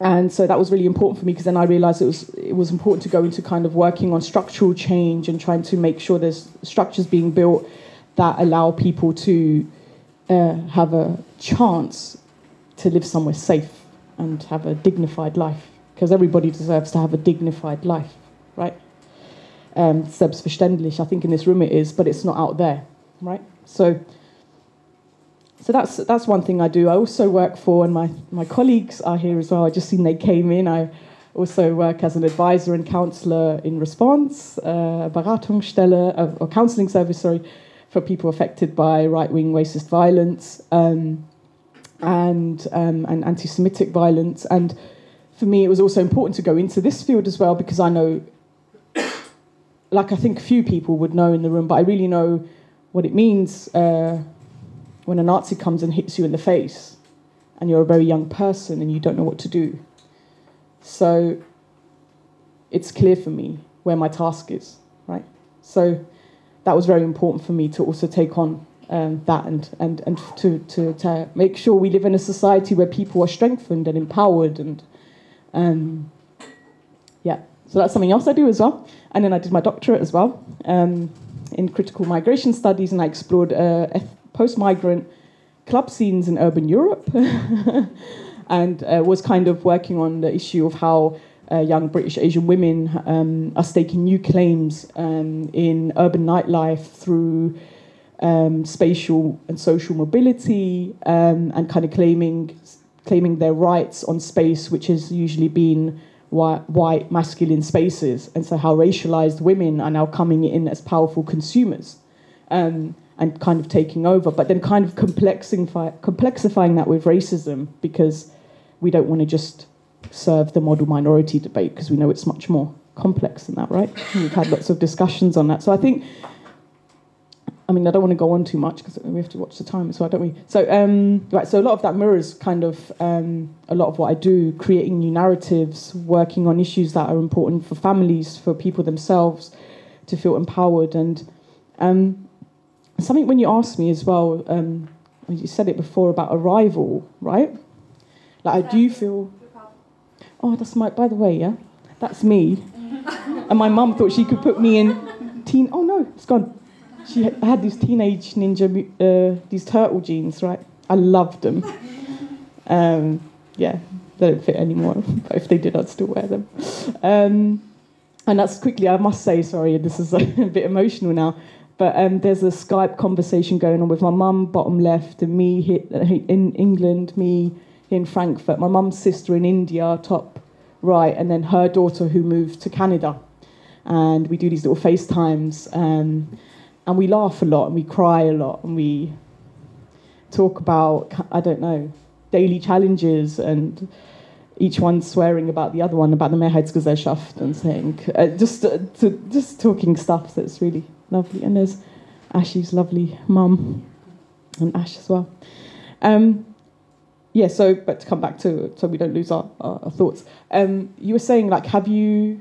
and so that was really important for me because then I realized it was it was important to go into kind of working on structural change and trying to make sure there's structures being built that allow people to uh, have a chance to live somewhere safe and have a dignified life because everybody deserves to have a dignified life, right? Um, selbstverständlich, I think in this room it is, but it's not out there, right? So so that's that's one thing I do. I also work for, and my, my colleagues are here as well. I just seen they came in. I also work as an advisor and counsellor in response, uh, Beratungsstelle, uh, or counselling service, sorry, for people affected by right-wing racist violence um, and um, and anti-Semitic violence. And for me, it was also important to go into this field as well because I know, like I think few people would know in the room, but I really know what it means uh, when a Nazi comes and hits you in the face and you're a very young person and you don't know what to do. So it's clear for me where my task is, right? So that was very important for me to also take on um, that and, and, and to, to, to make sure we live in a society where people are strengthened and empowered and um, yeah so that's something else i do as well. And then i did my doctorate as well um, in critical migration studies and i explored uh, post-migrant club scenes in urban europe and uh, was kind of working on the issue of how uh, young British Asian women um, are staking new claims um, in urban nightlife through um, spatial and social mobility um, and kind of claiming claiming their rights on space, which has usually been white, masculine spaces, and so how racialized women are now coming in as powerful consumers. Um, and kind of taking over, but then kind of complexify, complexifying that with racism because we don't want to just serve the model minority debate because we know it's much more complex than that, right? We've had lots of discussions on that. So I think I mean, I don't want to go on too much because we have to watch the time as well, don't we? So, um, right, so a lot of that mirrors kind of um, a lot of what I do, creating new narratives, working on issues that are important for families, for people themselves to feel empowered. And um, something when you asked me as well, um, you said it before about arrival, right? Like, I do feel. Oh, that's my, by the way, yeah? That's me. and my mum thought she could put me in teen. Oh, no, it's gone she had these teenage ninja, uh, these turtle jeans, right? I loved them. Um, yeah, they don't fit anymore, but if they did, I'd still wear them. Um, and that's quickly, I must say, sorry, this is a bit emotional now, but um, there's a Skype conversation going on with my mum, bottom left, and me in England, me in Frankfurt, my mum's sister in India, top right, and then her daughter who moved to Canada. And we do these little FaceTimes. Um, and we laugh a lot and we cry a lot and we talk about I don't know daily challenges and each one swearing about the other one about the Mehrheitsgesellschaft and saying uh, just uh, to, just talking stuff that's really lovely and there's Ash's lovely mum and Ash as well. Um, yeah, so but to come back to so we don't lose our, our, our thoughts. Um, you were saying like have you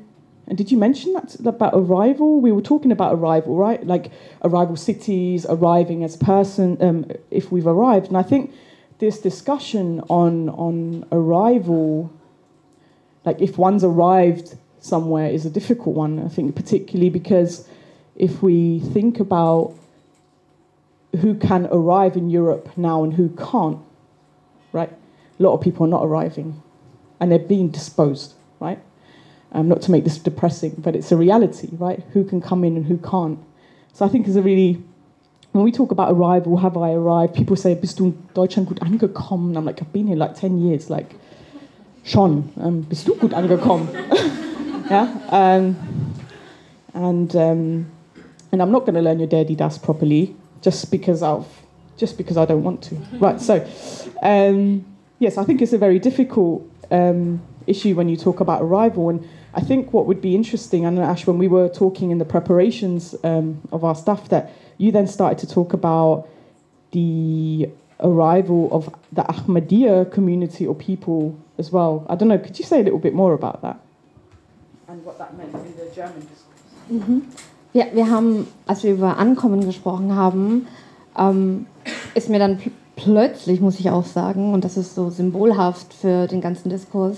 and did you mention that about arrival? We were talking about arrival, right? Like arrival cities, arriving as person, um, if we've arrived. And I think this discussion on on arrival, like if one's arrived somewhere, is a difficult one. I think particularly because if we think about who can arrive in Europe now and who can't, right? A lot of people are not arriving, and they're being disposed, right? Um, not to make this depressing, but it's a reality, right? Who can come in and who can't. So I think it's a really, when we talk about arrival, have I arrived? People say, bist du in Deutschland gut angekommen? I'm like, I've been here like 10 years. Like, schon, um, bist du gut angekommen? yeah? Um, and, um, and I'm not going to learn your daddy das properly just because of just because I don't want to. Right, so um, yes, I think it's a very difficult um, issue when you talk about arrival. And I think what would be interesting, and Ash, when we were talking in the preparations um, of our stuff, that you then started to talk about the arrival of the Ahmadiyya community or people as well. I don't know, could you say a little bit more about that? And what that meant in the German discourse? Mhm. Ja, wir haben, als wir über Ankommen gesprochen haben, ähm, ist mir dann pl plötzlich, muss ich auch sagen, und das ist so symbolhaft für den ganzen Diskurs,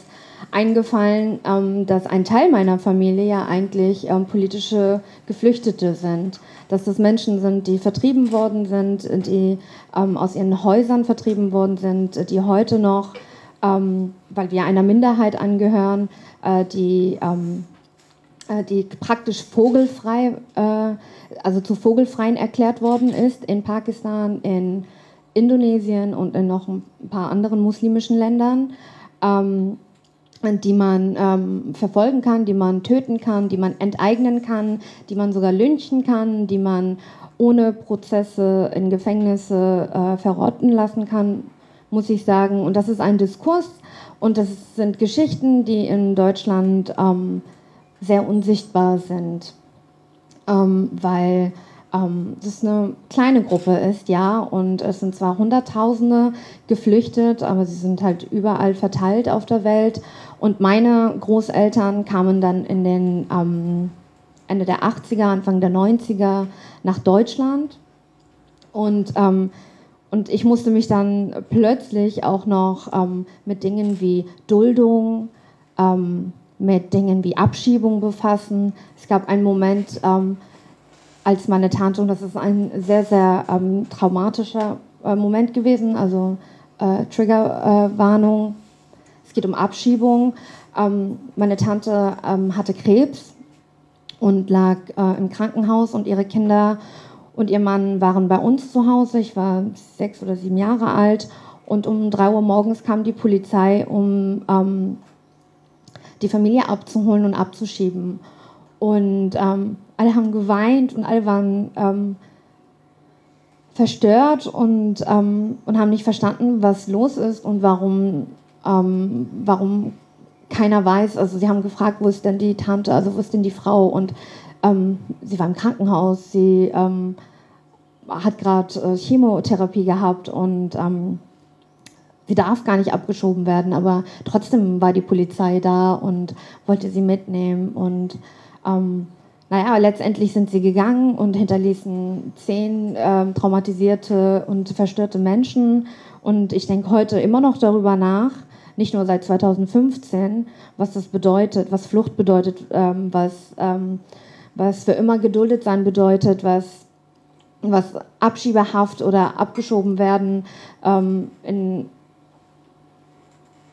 eingefallen, ähm, dass ein Teil meiner Familie ja eigentlich ähm, politische Geflüchtete sind. Dass das Menschen sind, die vertrieben worden sind, die ähm, aus ihren Häusern vertrieben worden sind, die heute noch, ähm, weil wir einer Minderheit angehören, äh, die, ähm, äh, die praktisch vogelfrei, äh, also zu vogelfreien erklärt worden ist in Pakistan, in Indonesien und in noch ein paar anderen muslimischen Ländern. Die man ähm, verfolgen kann, die man töten kann, die man enteignen kann, die man sogar lynchen kann, die man ohne Prozesse in Gefängnisse äh, verrotten lassen kann, muss ich sagen. Und das ist ein Diskurs und das sind Geschichten, die in Deutschland ähm, sehr unsichtbar sind, ähm, weil ähm, das eine kleine Gruppe ist, ja, und es sind zwar Hunderttausende geflüchtet, aber sie sind halt überall verteilt auf der Welt. Und meine Großeltern kamen dann in den ähm, Ende der 80er, Anfang der 90er nach Deutschland. Und, ähm, und ich musste mich dann plötzlich auch noch ähm, mit Dingen wie Duldung, ähm, mit Dingen wie Abschiebung befassen. Es gab einen Moment, ähm, als meine Tante, und das ist ein sehr, sehr ähm, traumatischer äh, Moment gewesen, also äh, Triggerwarnung. Es geht um Abschiebung. Ähm, meine Tante ähm, hatte Krebs und lag äh, im Krankenhaus und ihre Kinder und ihr Mann waren bei uns zu Hause. Ich war sechs oder sieben Jahre alt und um drei Uhr morgens kam die Polizei, um ähm, die Familie abzuholen und abzuschieben. Und ähm, alle haben geweint und alle waren ähm, verstört und, ähm, und haben nicht verstanden, was los ist und warum, ähm, warum keiner weiß. Also sie haben gefragt, wo ist denn die Tante, also wo ist denn die Frau? Und ähm, sie war im Krankenhaus, sie ähm, hat gerade äh, Chemotherapie gehabt und ähm, sie darf gar nicht abgeschoben werden, aber trotzdem war die Polizei da und wollte sie mitnehmen und ähm, naja, letztendlich sind sie gegangen und hinterließen zehn äh, traumatisierte und verstörte Menschen. Und ich denke heute immer noch darüber nach, nicht nur seit 2015, was das bedeutet, was Flucht bedeutet, ähm, was, ähm, was für immer geduldet sein bedeutet, was, was Abschiebehaft oder abgeschoben werden ähm, in,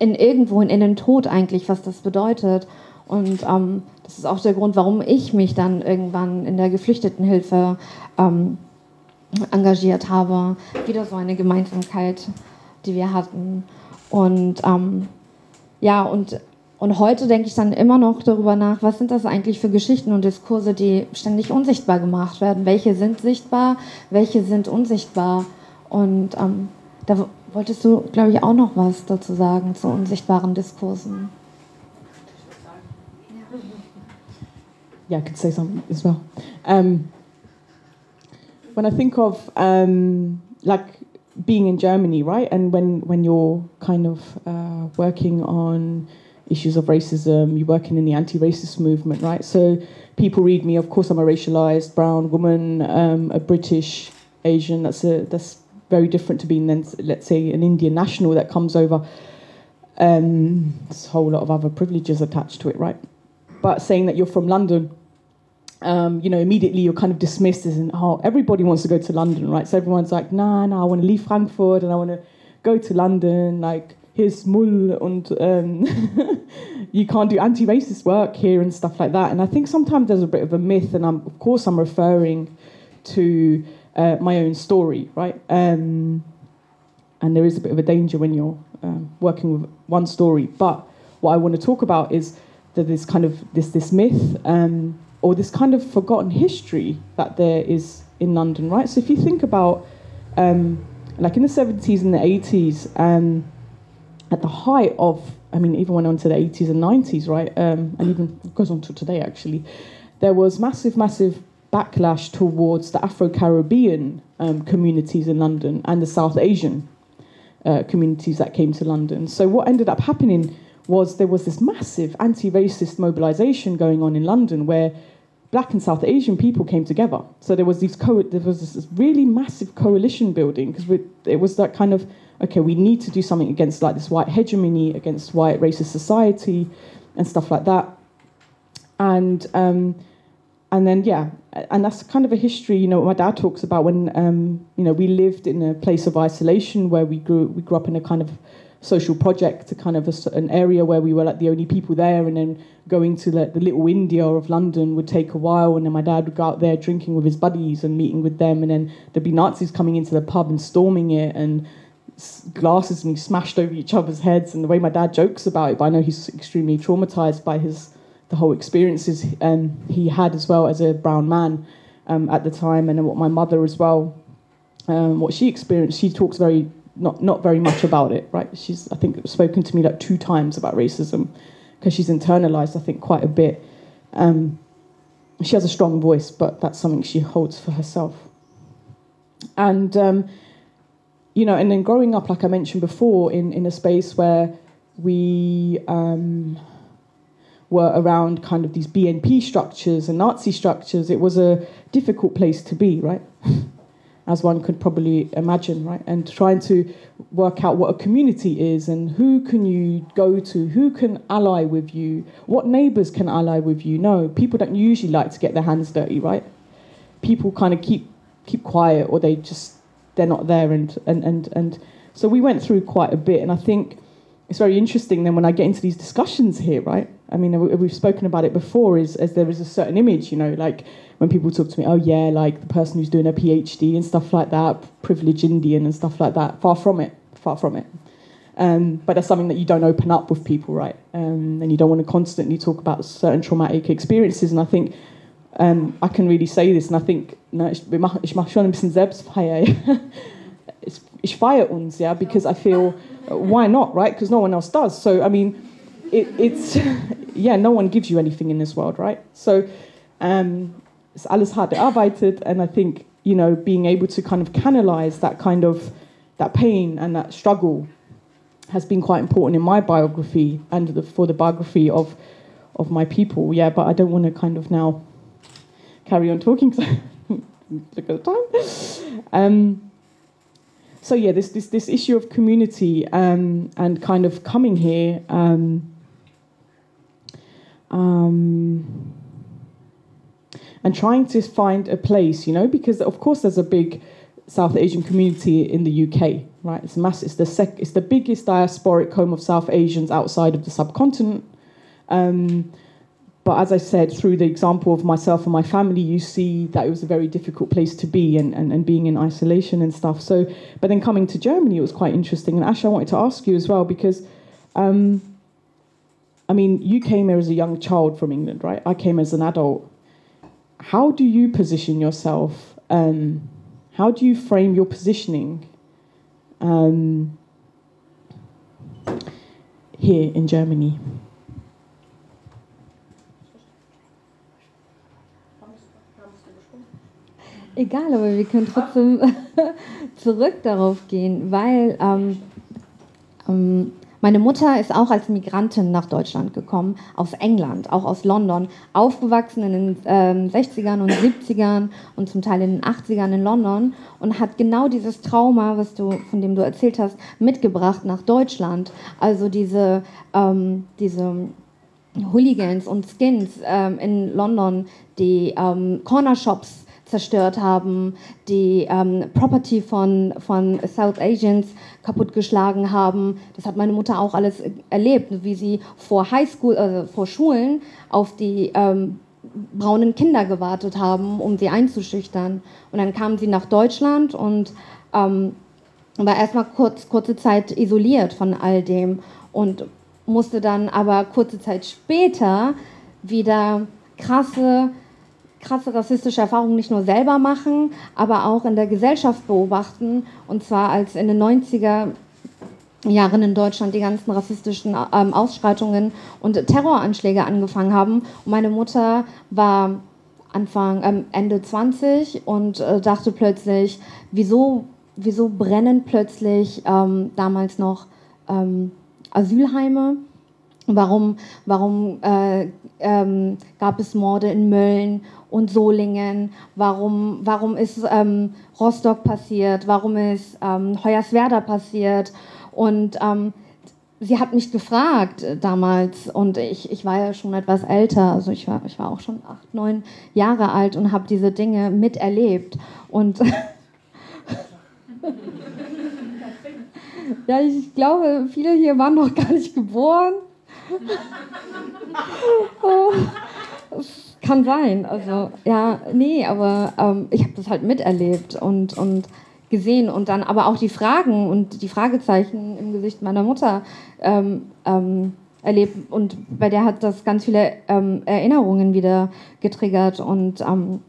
in irgendwo in den Tod eigentlich, was das bedeutet. Und ähm, das ist auch der Grund, warum ich mich dann irgendwann in der Geflüchtetenhilfe ähm, engagiert habe. Wieder so eine Gemeinsamkeit, die wir hatten. Und ähm, ja, und, und heute denke ich dann immer noch darüber nach, was sind das eigentlich für Geschichten und Diskurse, die ständig unsichtbar gemacht werden? Welche sind sichtbar, welche sind unsichtbar? Und ähm, da wolltest du, glaube ich, auch noch was dazu sagen zu unsichtbaren Diskursen. Yeah, I could say something as well. Um, when I think of um, like being in Germany, right, and when when you're kind of uh, working on issues of racism, you're working in the anti-racist movement, right? So people read me. Of course, I'm a racialized brown woman, um, a British Asian. That's a that's very different to being then, let's say, an Indian national that comes over. Um, there's a whole lot of other privileges attached to it, right? But saying that you're from London um, you know, immediately you're kind of dismissed as in, oh, everybody wants to go to London, right? So everyone's like, nah, nah, I want to leave Frankfurt and I want to go to London. Like, here's Mull and um, you can't do anti-racist work here and stuff like that. And I think sometimes there's a bit of a myth, and I'm, of course I'm referring to uh, my own story, right? Um, and there is a bit of a danger when you're um, working with one story. But what I want to talk about is that this kind of this this myth. Or this kind of forgotten history that there is in London, right? So if you think about, um, like in the 70s and the 80s, um, at the height of, I mean, even went on to the 80s and 90s, right? Um, and even goes on to today, actually. There was massive, massive backlash towards the Afro Caribbean um, communities in London and the South Asian uh, communities that came to London. So what ended up happening was there was this massive anti-racist mobilization going on in London where black and South Asian people came together. So there was these co- there was this really massive coalition building because it was that kind of okay, we need to do something against like this white hegemony, against white racist society, and stuff like that. And um, and then yeah, and that's kind of a history. You know, my dad talks about when um, you know we lived in a place of isolation where we grew we grew up in a kind of social project to kind of a, an area where we were like the only people there and then going to the, the little India of London would take a while and then my dad would go out there drinking with his buddies and meeting with them and then there'd be Nazis coming into the pub and storming it and glasses being smashed over each other's heads and the way my dad jokes about it but I know he's extremely traumatized by his the whole experiences um, he had as well as a brown man um, at the time and what my mother as well um, what she experienced. She talks very not not very much about it, right? She's I think spoken to me like two times about racism because she's internalized I think quite a bit. Um, she has a strong voice, but that's something she holds for herself. And um, you know, and then growing up, like I mentioned before, in in a space where we um, were around kind of these BNP structures and Nazi structures, it was a difficult place to be, right? As one could probably imagine, right? And trying to work out what a community is and who can you go to, who can ally with you, what neighbors can ally with you. No, people don't usually like to get their hands dirty, right? People kind of keep keep quiet or they just they're not there and and and and so we went through quite a bit and I think it's very interesting then when I get into these discussions here, right? I mean, we've spoken about it before, is as there is a certain image, you know, like when people talk to me, oh yeah, like the person who's doing a PhD and stuff like that, privileged Indian and stuff like that. Far from it, far from it. Um, but that's something that you don't open up with people, right? Um, and you don't want to constantly talk about certain traumatic experiences. And I think um, I can really say this, and I think, no, ich, mache schon ein bisschen. Ich feiere uns, yeah, because I feel, why not, right? Because no one else does. So, I mean, it, it's yeah, no one gives you anything in this world, right? So um, it's alles hard erarbeitet, and I think you know being able to kind of canalize that kind of that pain and that struggle has been quite important in my biography and the, for the biography of of my people. Yeah, but I don't want to kind of now carry on talking. So look at the time. Um, so yeah, this this this issue of community um, and kind of coming here. Um, um, and trying to find a place, you know, because of course there's a big South Asian community in the UK, right? It's mass. It's the sec- It's the biggest diasporic home of South Asians outside of the subcontinent. Um, but as I said, through the example of myself and my family, you see that it was a very difficult place to be and, and, and being in isolation and stuff. So, but then coming to Germany, it was quite interesting. And Ash, I wanted to ask you as well because um, I mean, you came here as a young child from England, right? I came as an adult. How do you position yourself? Um, how do you frame your positioning um, here in Germany? Egal, aber wir können trotzdem zurück darauf gehen, weil ähm, ähm, Meine Mutter ist auch als Migrantin nach Deutschland gekommen, aus England, auch aus London, aufgewachsen in den äh, 60ern und 70ern und zum Teil in den 80ern in London und hat genau dieses Trauma, was du, von dem du erzählt hast, mitgebracht nach Deutschland. Also diese, ähm, diese Hooligans und Skins ähm, in London, die ähm, Corner Shops zerstört haben, die ähm, Property von, von South Asians kaputtgeschlagen haben. Das hat meine Mutter auch alles erlebt, wie sie vor Highschool, also vor Schulen auf die ähm, braunen Kinder gewartet haben, um sie einzuschüchtern. Und dann kamen sie nach Deutschland und ähm, war erstmal kurz, kurze Zeit isoliert von all dem und musste dann aber kurze Zeit später wieder krasse krasse rassistische Erfahrungen nicht nur selber machen, aber auch in der Gesellschaft beobachten. Und zwar als in den 90er Jahren in Deutschland die ganzen rassistischen ähm, Ausschreitungen und Terroranschläge angefangen haben. Und meine Mutter war Anfang, ähm, Ende 20 und äh, dachte plötzlich, wieso, wieso brennen plötzlich ähm, damals noch ähm, Asylheime? Warum, warum äh, ähm, gab es Morde in Mölln und Solingen? Warum, warum ist ähm, Rostock passiert? Warum ist ähm, Hoyerswerda passiert? Und ähm, sie hat mich gefragt damals und ich, ich war ja schon etwas älter, also ich war, ich war auch schon acht, neun Jahre alt und habe diese Dinge miterlebt. Und ja, ich glaube, viele hier waren noch gar nicht geboren. Oh, kann sein. Also, ja, nee, aber ähm, ich habe das halt miterlebt und, und gesehen und dann aber auch die Fragen und die Fragezeichen im Gesicht meiner Mutter ähm, ähm, erlebt und bei der hat das ganz viele ähm, Erinnerungen wieder getriggert und, ähm,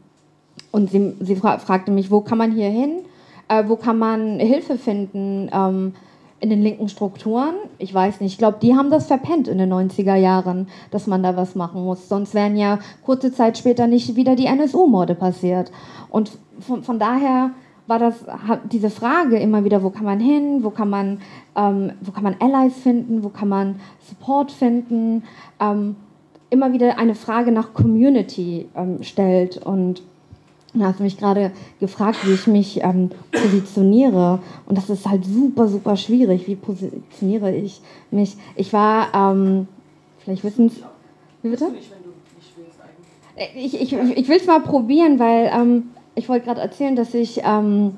und sie, sie fra fragte mich, wo kann man hier hin? Äh, wo kann man Hilfe finden? In den linken Strukturen. Ich weiß nicht, ich glaube, die haben das verpennt in den 90er Jahren, dass man da was machen muss. Sonst wären ja kurze Zeit später nicht wieder die NSU-Morde passiert. Und von, von daher war das diese Frage immer wieder, wo kann man hin, wo kann man, ähm, wo kann man Allies finden, wo kann man Support finden, ähm, immer wieder eine Frage nach Community ähm, stellt. Und da hast du mich gerade gefragt, wie ich mich ähm, positioniere. Und das ist halt super, super schwierig. Wie positioniere ich mich? Ich war, ähm, vielleicht wissen Sie. Wie bitte? Ich, ich, ich will es mal probieren, weil ähm, ich wollte gerade erzählen, dass ich, ähm,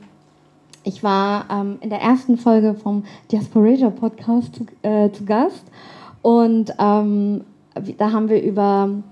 ich war ähm, in der ersten Folge vom Diasporasia Podcast zu, äh, zu Gast und ähm, da haben wir über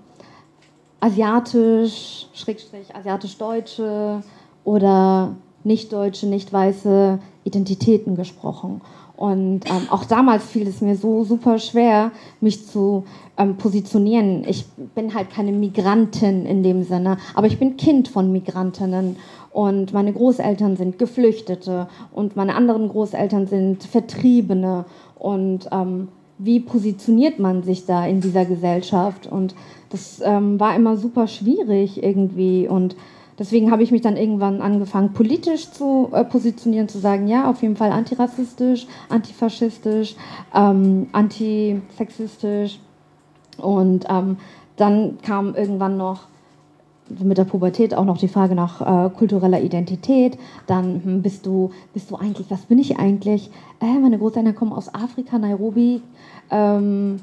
asiatisch, Schrägstrich, asiatisch-deutsche oder nicht-deutsche, nicht-weiße Identitäten gesprochen. Und ähm, auch damals fiel es mir so super schwer, mich zu ähm, positionieren. Ich bin halt keine Migrantin in dem Sinne, aber ich bin Kind von Migrantinnen. Und meine Großeltern sind Geflüchtete und meine anderen Großeltern sind Vertriebene. Und ähm, wie positioniert man sich da in dieser Gesellschaft? Und das ähm, war immer super schwierig irgendwie. Und deswegen habe ich mich dann irgendwann angefangen, politisch zu äh, positionieren, zu sagen, ja, auf jeden Fall antirassistisch, antifaschistisch, ähm, antisexistisch. Und ähm, dann kam irgendwann noch mit der Pubertät auch noch die Frage nach äh, kultureller Identität. Dann hm, bist du, bist du eigentlich, was bin ich eigentlich? Äh, meine Großeltern kommen aus Afrika, Nairobi. Ähm,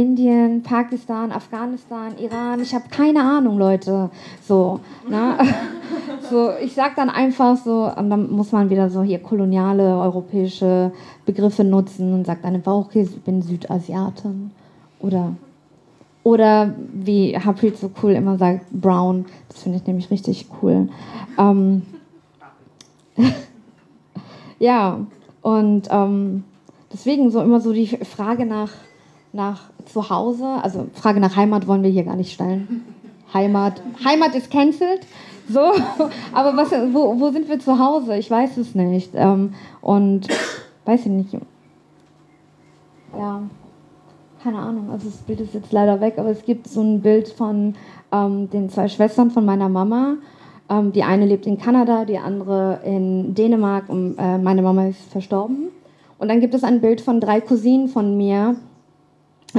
Indien, Pakistan, Afghanistan, Iran, ich habe keine Ahnung, Leute. So, ne? so ich sage dann einfach so, und dann muss man wieder so hier koloniale europäische Begriffe nutzen und sagt dann einfach, okay, ich bin Südasiatin. Oder, oder wie Haprid so cool immer sagt, Brown. Das finde ich nämlich richtig cool. Ähm, ja, und ähm, deswegen so immer so die Frage nach nach Zuhause, also Frage nach Heimat wollen wir hier gar nicht stellen. Heimat, Heimat ist cancelled. So, aber was, wo, wo sind wir zu Hause? Ich weiß es nicht. Ähm, und weiß ich nicht. Ja, keine Ahnung. Also das Bild ist jetzt leider weg, aber es gibt so ein Bild von ähm, den zwei Schwestern von meiner Mama. Ähm, die eine lebt in Kanada, die andere in Dänemark und äh, meine Mama ist verstorben. Und dann gibt es ein Bild von drei Cousinen von mir,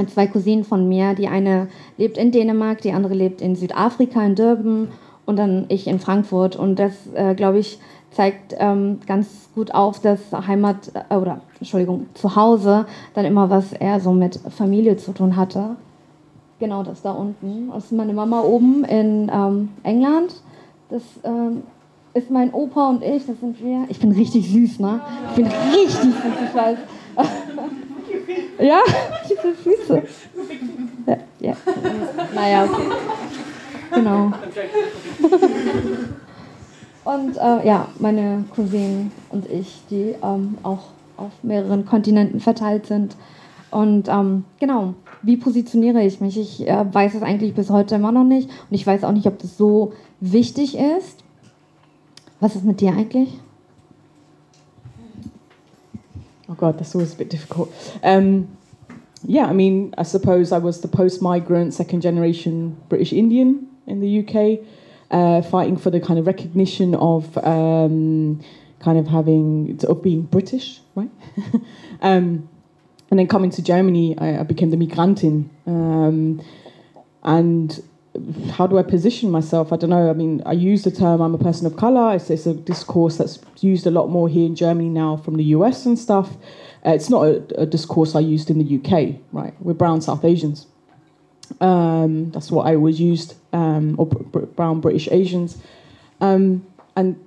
zwei Cousinen von mir. Die eine lebt in Dänemark, die andere lebt in Südafrika, in Durban und dann ich in Frankfurt. Und das, äh, glaube ich, zeigt ähm, ganz gut auf, dass Heimat äh, oder Entschuldigung, Zuhause dann immer was eher so mit Familie zu tun hatte. Genau das da unten. Das ist meine Mama oben in ähm, England. Das ähm, ist mein Opa und ich, das sind wir. Ich bin richtig süß, ne? Ich bin richtig süß, ich weiß. Ja, tiefe Füße. Ja, ja. Naja. Genau. Und äh, ja, meine Cousinen und ich, die ähm, auch auf mehreren Kontinenten verteilt sind. Und ähm, genau, wie positioniere ich mich? Ich äh, weiß es eigentlich bis heute immer noch nicht. Und ich weiß auch nicht, ob das so wichtig ist. Was ist mit dir eigentlich? Oh God, that's always a bit difficult. Um, yeah, I mean, I suppose I was the post-migrant, second-generation British Indian in the UK, uh, fighting for the kind of recognition of um, kind of having of being British, right? um, and then coming to Germany, I, I became the Migrantin, um, and how do I position myself? I don't know. I mean, I use the term I'm a person of color. It's, it's a discourse that's used a lot more here in Germany now from the US and stuff. Uh, it's not a, a, discourse I used in the UK, right? We're brown South Asians. Um, that's what I always used, um, or br- brown British Asians. Um, and,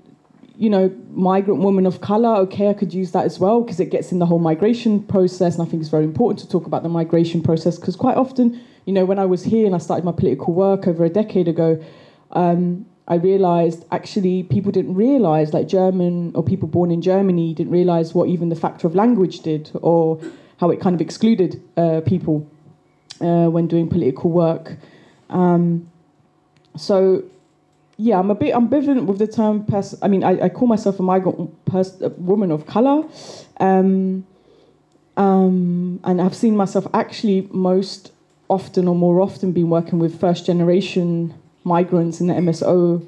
you know, migrant woman of color, okay, I could use that as well because it gets in the whole migration process. And I think it's very important to talk about the migration process because quite often, you know, when I was here and I started my political work over a decade ago, um, I realized actually people didn't realize, like German or people born in Germany didn't realize what even the factor of language did or how it kind of excluded uh, people uh, when doing political work. Um, so, yeah, I'm a bit ambivalent with the term. Pers- I mean, I, I, call myself a migrant pers- a woman of color. Um, Um, and I've seen myself actually most often or more often been working with first generation migrants in the MSO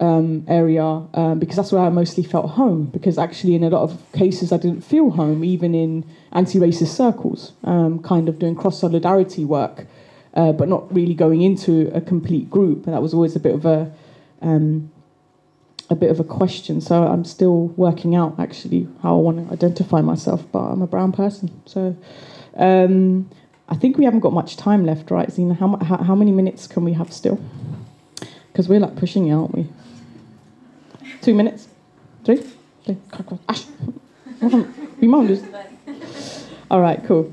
um, area um, because that's where I mostly felt home. Because actually, in a lot of cases, I didn't feel home, even in anti racist circles, um, kind of doing cross solidarity work, uh, but not really going into a complete group. And that was always a bit of a um, a bit of a question. So I'm still working out actually how I want to identify myself, but I'm a brown person. So um, I think we haven't got much time left, right, Zena? How, how, how many minutes can we have still? Because we're like pushing it, aren't we? Two minutes? Three? Three. Ash. Wie machen das? All right, cool.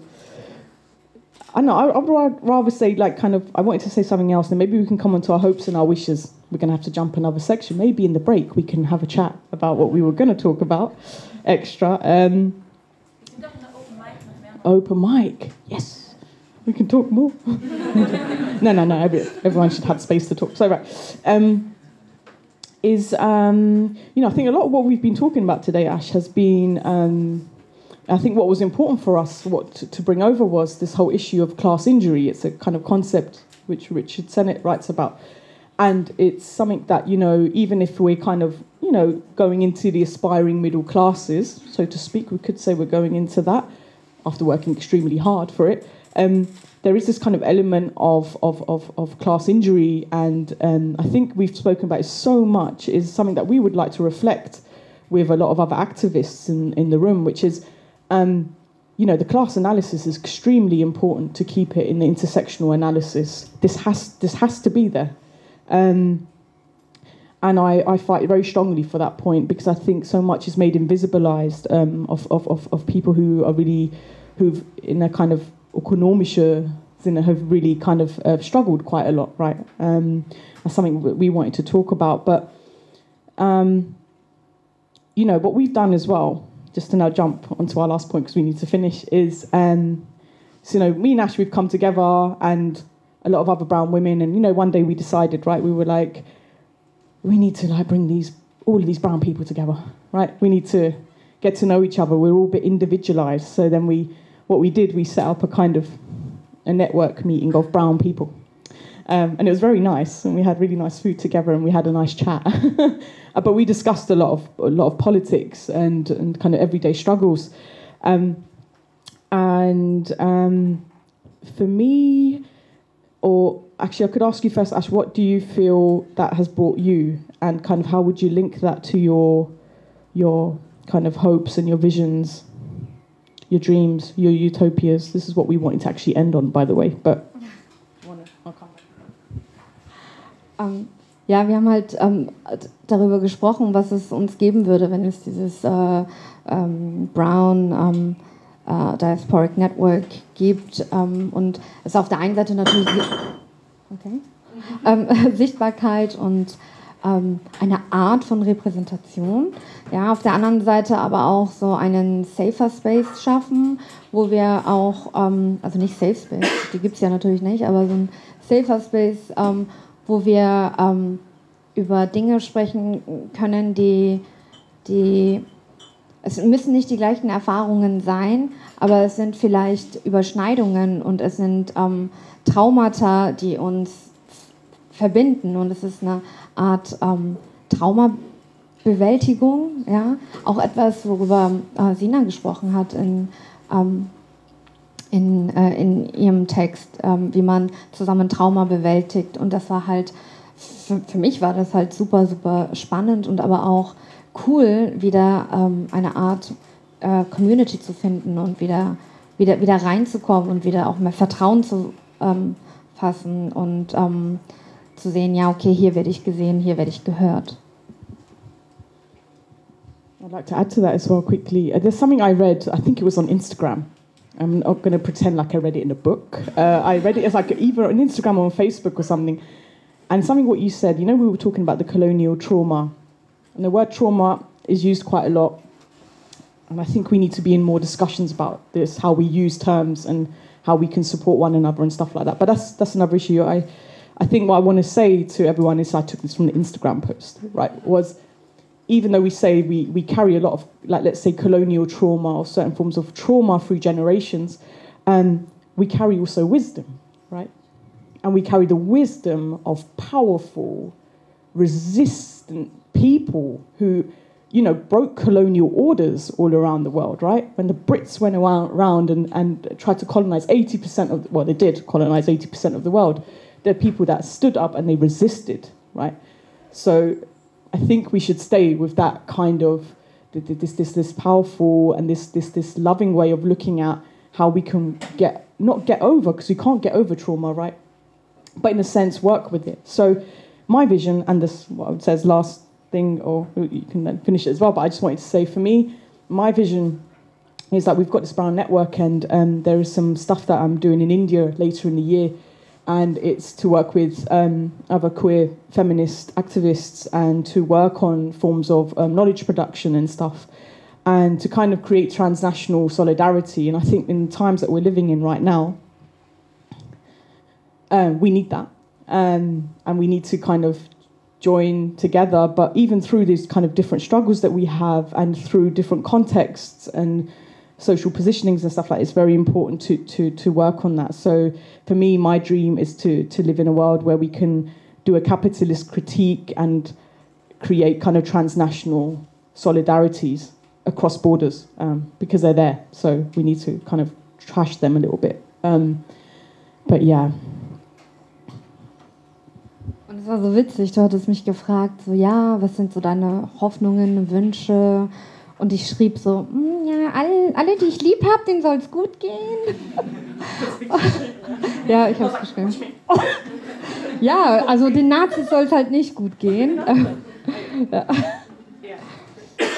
I know, I, I'd rather say, like, kind of, I wanted to say something else, and maybe we can come on to our hopes and our wishes. We're going to have to jump another section. Maybe in the break we can have a chat about what we were going to talk about extra. Um, open mic, yes. We can talk more. no, no, no, everyone should have space to talk. So, right. Um, is, um, you know, I think a lot of what we've been talking about today, Ash, has been um, I think what was important for us what to, to, bring over was this whole issue of class injury. It's a kind of concept which Richard Sennett writes about. And it's something that, you know, even if we're kind of, you know, going into the aspiring middle classes, so to speak, we could say we're going into that after working extremely hard for it. Um, there is this kind of element of, of, of, of class injury, and um, I think we've spoken about it so much, is something that we would like to reflect with a lot of other activists in, in the room, which is um, you know, the class analysis is extremely important to keep it in the intersectional analysis. This has this has to be there, um, and I, I fight very strongly for that point because I think so much is made invisibilized um, of, of, of, of people who are really who've in a kind of ökonomische Sinne have really kind of uh, struggled quite a lot, right? Um, that's something we wanted to talk about, but um, you know what we've done as well just to now jump onto our last point because we need to finish, is um, so, you know, me and Ash, we've come together and a lot of other brown women. And, you know, one day we decided, right, we were like, we need to like bring these, all of these brown people together, right? We need to get to know each other. We're all a bit individualized. So then we, what we did, we set up a kind of a network meeting of brown people. Um, and it was very nice, and we had really nice food together, and we had a nice chat. Uh, but we discussed a lot of a lot of politics and and kind of everyday struggles. Um, and um, for me, or actually, I could ask you first, Ash, what do you feel that has brought you, and kind of how would you link that to your your kind of hopes and your visions, your dreams, your utopias? This is what we wanted to actually end on, by the way, but. Um, ja, wir haben halt ähm, darüber gesprochen, was es uns geben würde, wenn es dieses äh, ähm, Brown ähm, äh, Diasporic Network gibt ähm, und es auf der einen Seite natürlich okay, ähm, Sichtbarkeit und ähm, eine Art von Repräsentation, ja, auf der anderen Seite aber auch so einen Safer Space schaffen, wo wir auch, also nicht Safe Space, die gibt es ja natürlich nicht, aber so ein Safer Space, wo wir ähm, über Dinge sprechen können, die, die, es müssen nicht die gleichen Erfahrungen sein, aber es sind vielleicht Überschneidungen und es sind ähm, Traumata, die uns verbinden. Und es ist eine Art ähm, Traumabewältigung, ja, auch etwas, worüber äh, Sina gesprochen hat in ähm, in, äh, in ihrem Text, ähm, wie man zusammen Trauma bewältigt. Und das war halt, für, für, mich war das halt super, super spannend und aber auch cool, wieder ähm, eine Art äh, Community zu finden und wieder, wieder, wieder reinzukommen und wieder auch mehr Vertrauen zu ähm, fassen und ähm, zu sehen, ja, okay, hier werde ich gesehen, hier werde ich gehört. I'd like to add to that as well quickly. Uh, there's something I read, I think it was on Instagram. I'm not going to pretend like I read it in a book. Uh, I read it as like either on Instagram or on Facebook or something. And something what you said, you know, we were talking about the colonial trauma. And the word trauma is used quite a lot. And I think we need to be in more discussions about this, how we use terms and how we can support one another and stuff like that. But that's, that's another issue. I, I think what I want to say to everyone is I took this from the Instagram post, right? Was even though we say we, we carry a lot of, like, let's say, colonial trauma or certain forms of trauma through generations, um, we carry also wisdom, right? And we carry the wisdom of powerful, resistant people who, you know, broke colonial orders all around the world, right? When the Brits went around and, and tried to colonize 80% of, well, they did colonize 80% of the world, there are people that stood up and they resisted, right? So I think we should stay with that kind of this this this powerful and this this this loving way of looking at how we can get not get over because we can't get over trauma, right? But in a sense, work with it. So my vision and this what I would say is last thing, or you can then finish it as well. But I just wanted to say for me, my vision is that we've got this brown network, and um, there is some stuff that I'm doing in India later in the year and it's to work with um, other queer feminist activists and to work on forms of um, knowledge production and stuff and to kind of create transnational solidarity. And I think in the times that we're living in right now, uh, we need that. Um, and we need to kind of join together. But even through these kind of different struggles that we have and through different contexts and social positionings and stuff like that, it's very important to, to, to work on that. So for me, my dream is to, to live in a world where we can do a capitalist critique and create kind of transnational solidarities across borders um, because they're there. So we need to kind of trash them a little bit. Um, but yeah. Und es war so witzig, du hattest mich gefragt, so ja, was sind so deine Hoffnungen, Wünsche? Und ich schrieb so, hm, ja, alle, alle, die ich lieb habe, denen soll es gut gehen. ja, ich habe es geschrieben. ja, also den Nazis soll es halt nicht gut gehen. ja.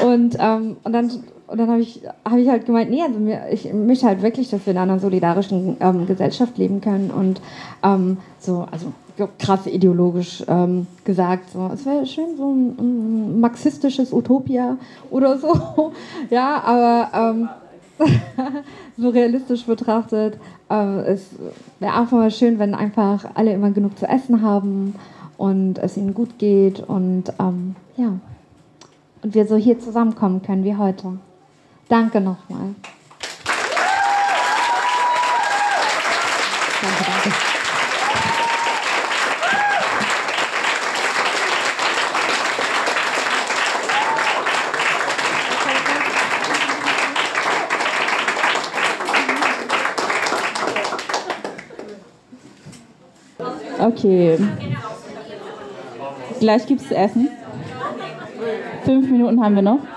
Und, ähm, und dann, und dann habe ich, hab ich halt gemeint, nee, also mir, ich möchte halt wirklich, dass wir in einer solidarischen ähm, Gesellschaft leben können und ähm, so, also krass ideologisch ähm, gesagt. So. Es wäre schön, so ein, ein, marxistisches Utopia oder so. ja, aber ähm, so realistisch betrachtet, äh, es wäre einfach mal schön, wenn einfach alle immer genug zu essen haben und es ihnen gut geht und ähm, ja. Und wir so hier zusammenkommen können wie heute. Danke nochmal. Danke, danke. Okay. Gleich gibt es Essen. Fünf Minuten haben wir noch.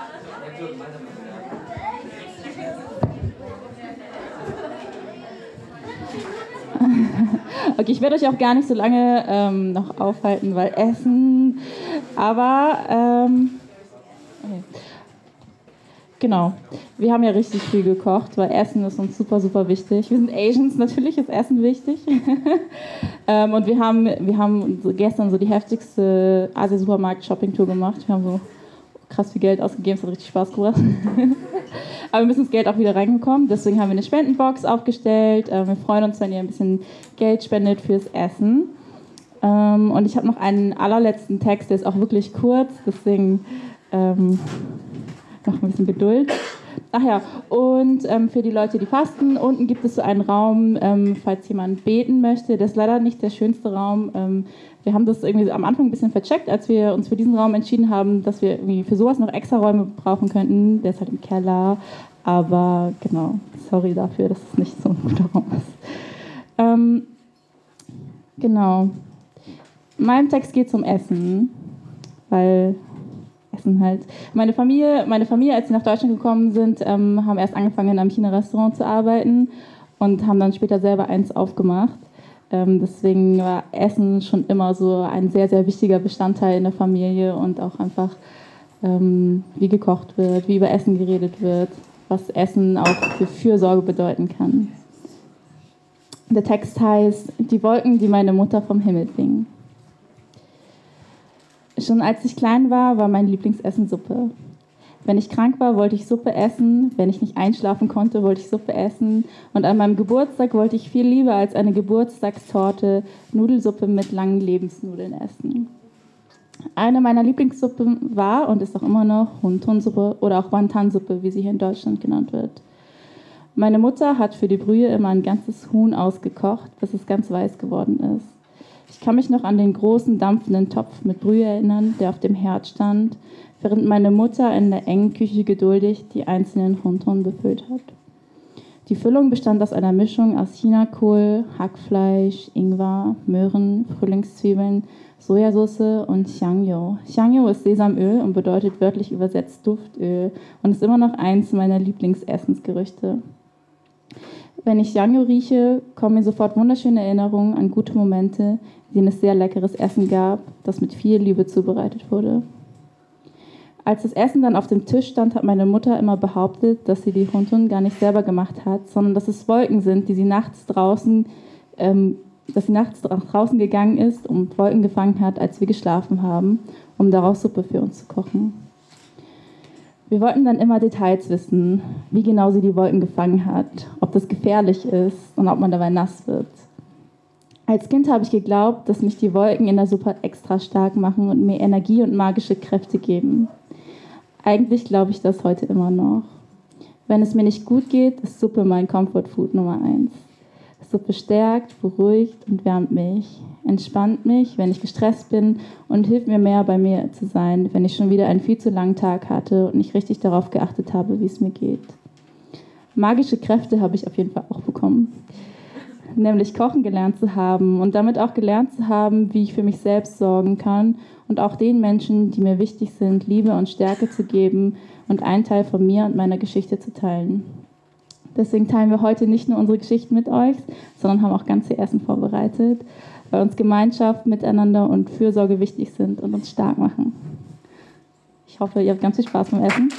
Okay, ich werde euch auch gar nicht so lange ähm, noch aufhalten, weil Essen. Aber ähm, okay. Genau. Wir haben ja richtig viel gekocht, weil Essen ist uns super, super wichtig. Wir sind Asians, natürlich ist Essen wichtig. ähm, und wir haben, wir haben gestern so die heftigste Asia-Supermarkt-Shopping-Tour gemacht. Wir haben so krass viel Geld ausgegeben, es hat richtig Spaß gemacht. Aber wir müssen das Geld auch wieder reingekommen. Deswegen haben wir eine Spendenbox aufgestellt. Ähm, wir freuen uns, wenn ihr ein bisschen Geld spendet fürs Essen. Ähm, und ich habe noch einen allerletzten Text, der ist auch wirklich kurz. Deswegen ähm, noch ein bisschen Geduld. Ach ja, und ähm, für die Leute, die fasten, unten gibt es so einen Raum, ähm, falls jemand beten möchte. Das ist leider nicht der schönste Raum. Ähm, wir haben das irgendwie am Anfang ein bisschen vercheckt, als wir uns für diesen Raum entschieden haben, dass wir irgendwie für sowas noch extra Räume brauchen könnten. Der ist halt im Keller. Aber genau, sorry dafür, dass es nicht so ein guter Raum ist. Ähm, genau. In meinem Text geht es um Essen, weil Essen halt. Meine Familie, meine Familie, als sie nach Deutschland gekommen sind, ähm, haben erst angefangen, in einem China-Restaurant zu arbeiten und haben dann später selber eins aufgemacht. Ähm, deswegen war Essen schon immer so ein sehr, sehr wichtiger Bestandteil in der Familie und auch einfach, ähm, wie gekocht wird, wie über Essen geredet wird, was Essen auch für Fürsorge bedeuten kann. Der Text heißt Die Wolken, die meine Mutter vom Himmel fingen. Schon als ich klein war, war mein Lieblingsessen Suppe. Wenn ich krank war, wollte ich Suppe essen. Wenn ich nicht einschlafen konnte, wollte ich Suppe essen. Und an meinem Geburtstag wollte ich viel lieber als eine Geburtstagstorte Nudelsuppe mit langen Lebensnudeln essen. Eine meiner Lieblingssuppen war und ist auch immer noch Huntunsuppe oder auch Wantansuppe, wie sie hier in Deutschland genannt wird. Meine Mutter hat für die Brühe immer ein ganzes Huhn ausgekocht, bis es ganz weiß geworden ist. Ich kann mich noch an den großen dampfenden Topf mit Brühe erinnern, der auf dem Herd stand, während meine Mutter in der engen Küche geduldig die einzelnen Hunton befüllt hat. Die Füllung bestand aus einer Mischung aus Chinakohl, Hackfleisch, Ingwer, Möhren, Frühlingszwiebeln, Sojasauce und Xiangyo. Xiangyo ist Sesamöl und bedeutet wörtlich übersetzt Duftöl und ist immer noch eins meiner Lieblingsessensgerüchte. Wenn ich Xiangyo rieche, kommen mir sofort wunderschöne Erinnerungen an gute Momente, in denen es sehr leckeres Essen gab, das mit viel Liebe zubereitet wurde. Als das Essen dann auf dem Tisch stand, hat meine Mutter immer behauptet, dass sie die Huntun gar nicht selber gemacht hat, sondern dass es Wolken sind, die sie nachts draußen ähm, dass sie nachts draußen gegangen ist und Wolken gefangen hat, als wir geschlafen haben, um daraus Suppe für uns zu kochen. Wir wollten dann immer Details wissen, wie genau sie die Wolken gefangen hat, ob das gefährlich ist und ob man dabei nass wird. Als Kind habe ich geglaubt, dass mich die Wolken in der Suppe extra stark machen und mir Energie und magische Kräfte geben. Eigentlich glaube ich das heute immer noch. Wenn es mir nicht gut geht, ist Suppe mein Comfort Food Nummer eins. Suppe stärkt, beruhigt und wärmt mich, entspannt mich, wenn ich gestresst bin und hilft mir mehr bei mir zu sein, wenn ich schon wieder einen viel zu langen Tag hatte und nicht richtig darauf geachtet habe, wie es mir geht. Magische Kräfte habe ich auf jeden Fall auch bekommen. Nämlich kochen gelernt zu haben und damit auch gelernt zu haben, wie ich für mich selbst sorgen kann und auch den Menschen, die mir wichtig sind, Liebe und Stärke zu geben und einen Teil von mir und meiner Geschichte zu teilen. Deswegen teilen wir heute nicht nur unsere Geschichten mit euch, sondern haben auch ganze Essen vorbereitet, weil uns Gemeinschaft, Miteinander und Fürsorge wichtig sind und uns stark machen. Ich hoffe, ihr habt ganz viel Spaß beim Essen.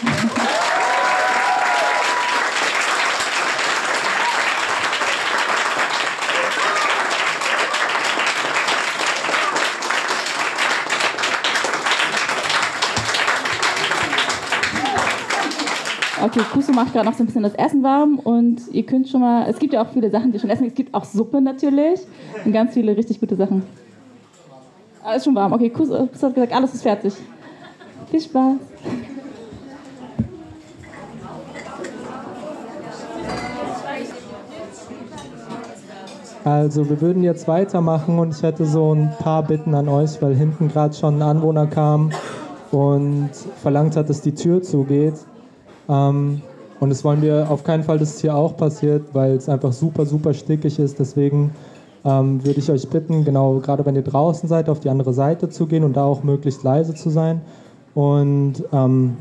Okay, Kusu macht gerade noch so ein bisschen das Essen warm und ihr könnt schon mal, es gibt ja auch viele Sachen, die schon essen. Es gibt auch Suppe natürlich und ganz viele richtig gute Sachen. Alles schon warm. Okay, Kusu hat gesagt, alles ist fertig. Viel Spaß. Also wir würden jetzt weitermachen und ich hätte so ein paar Bitten an euch, weil hinten gerade schon ein Anwohner kam und verlangt hat, dass die Tür zugeht. Ähm, und das wollen wir auf keinen Fall, dass es hier auch passiert, weil es einfach super, super stickig ist. Deswegen ähm, würde ich euch bitten, genau gerade wenn ihr draußen seid, auf die andere Seite zu gehen und da auch möglichst leise zu sein. Und ähm,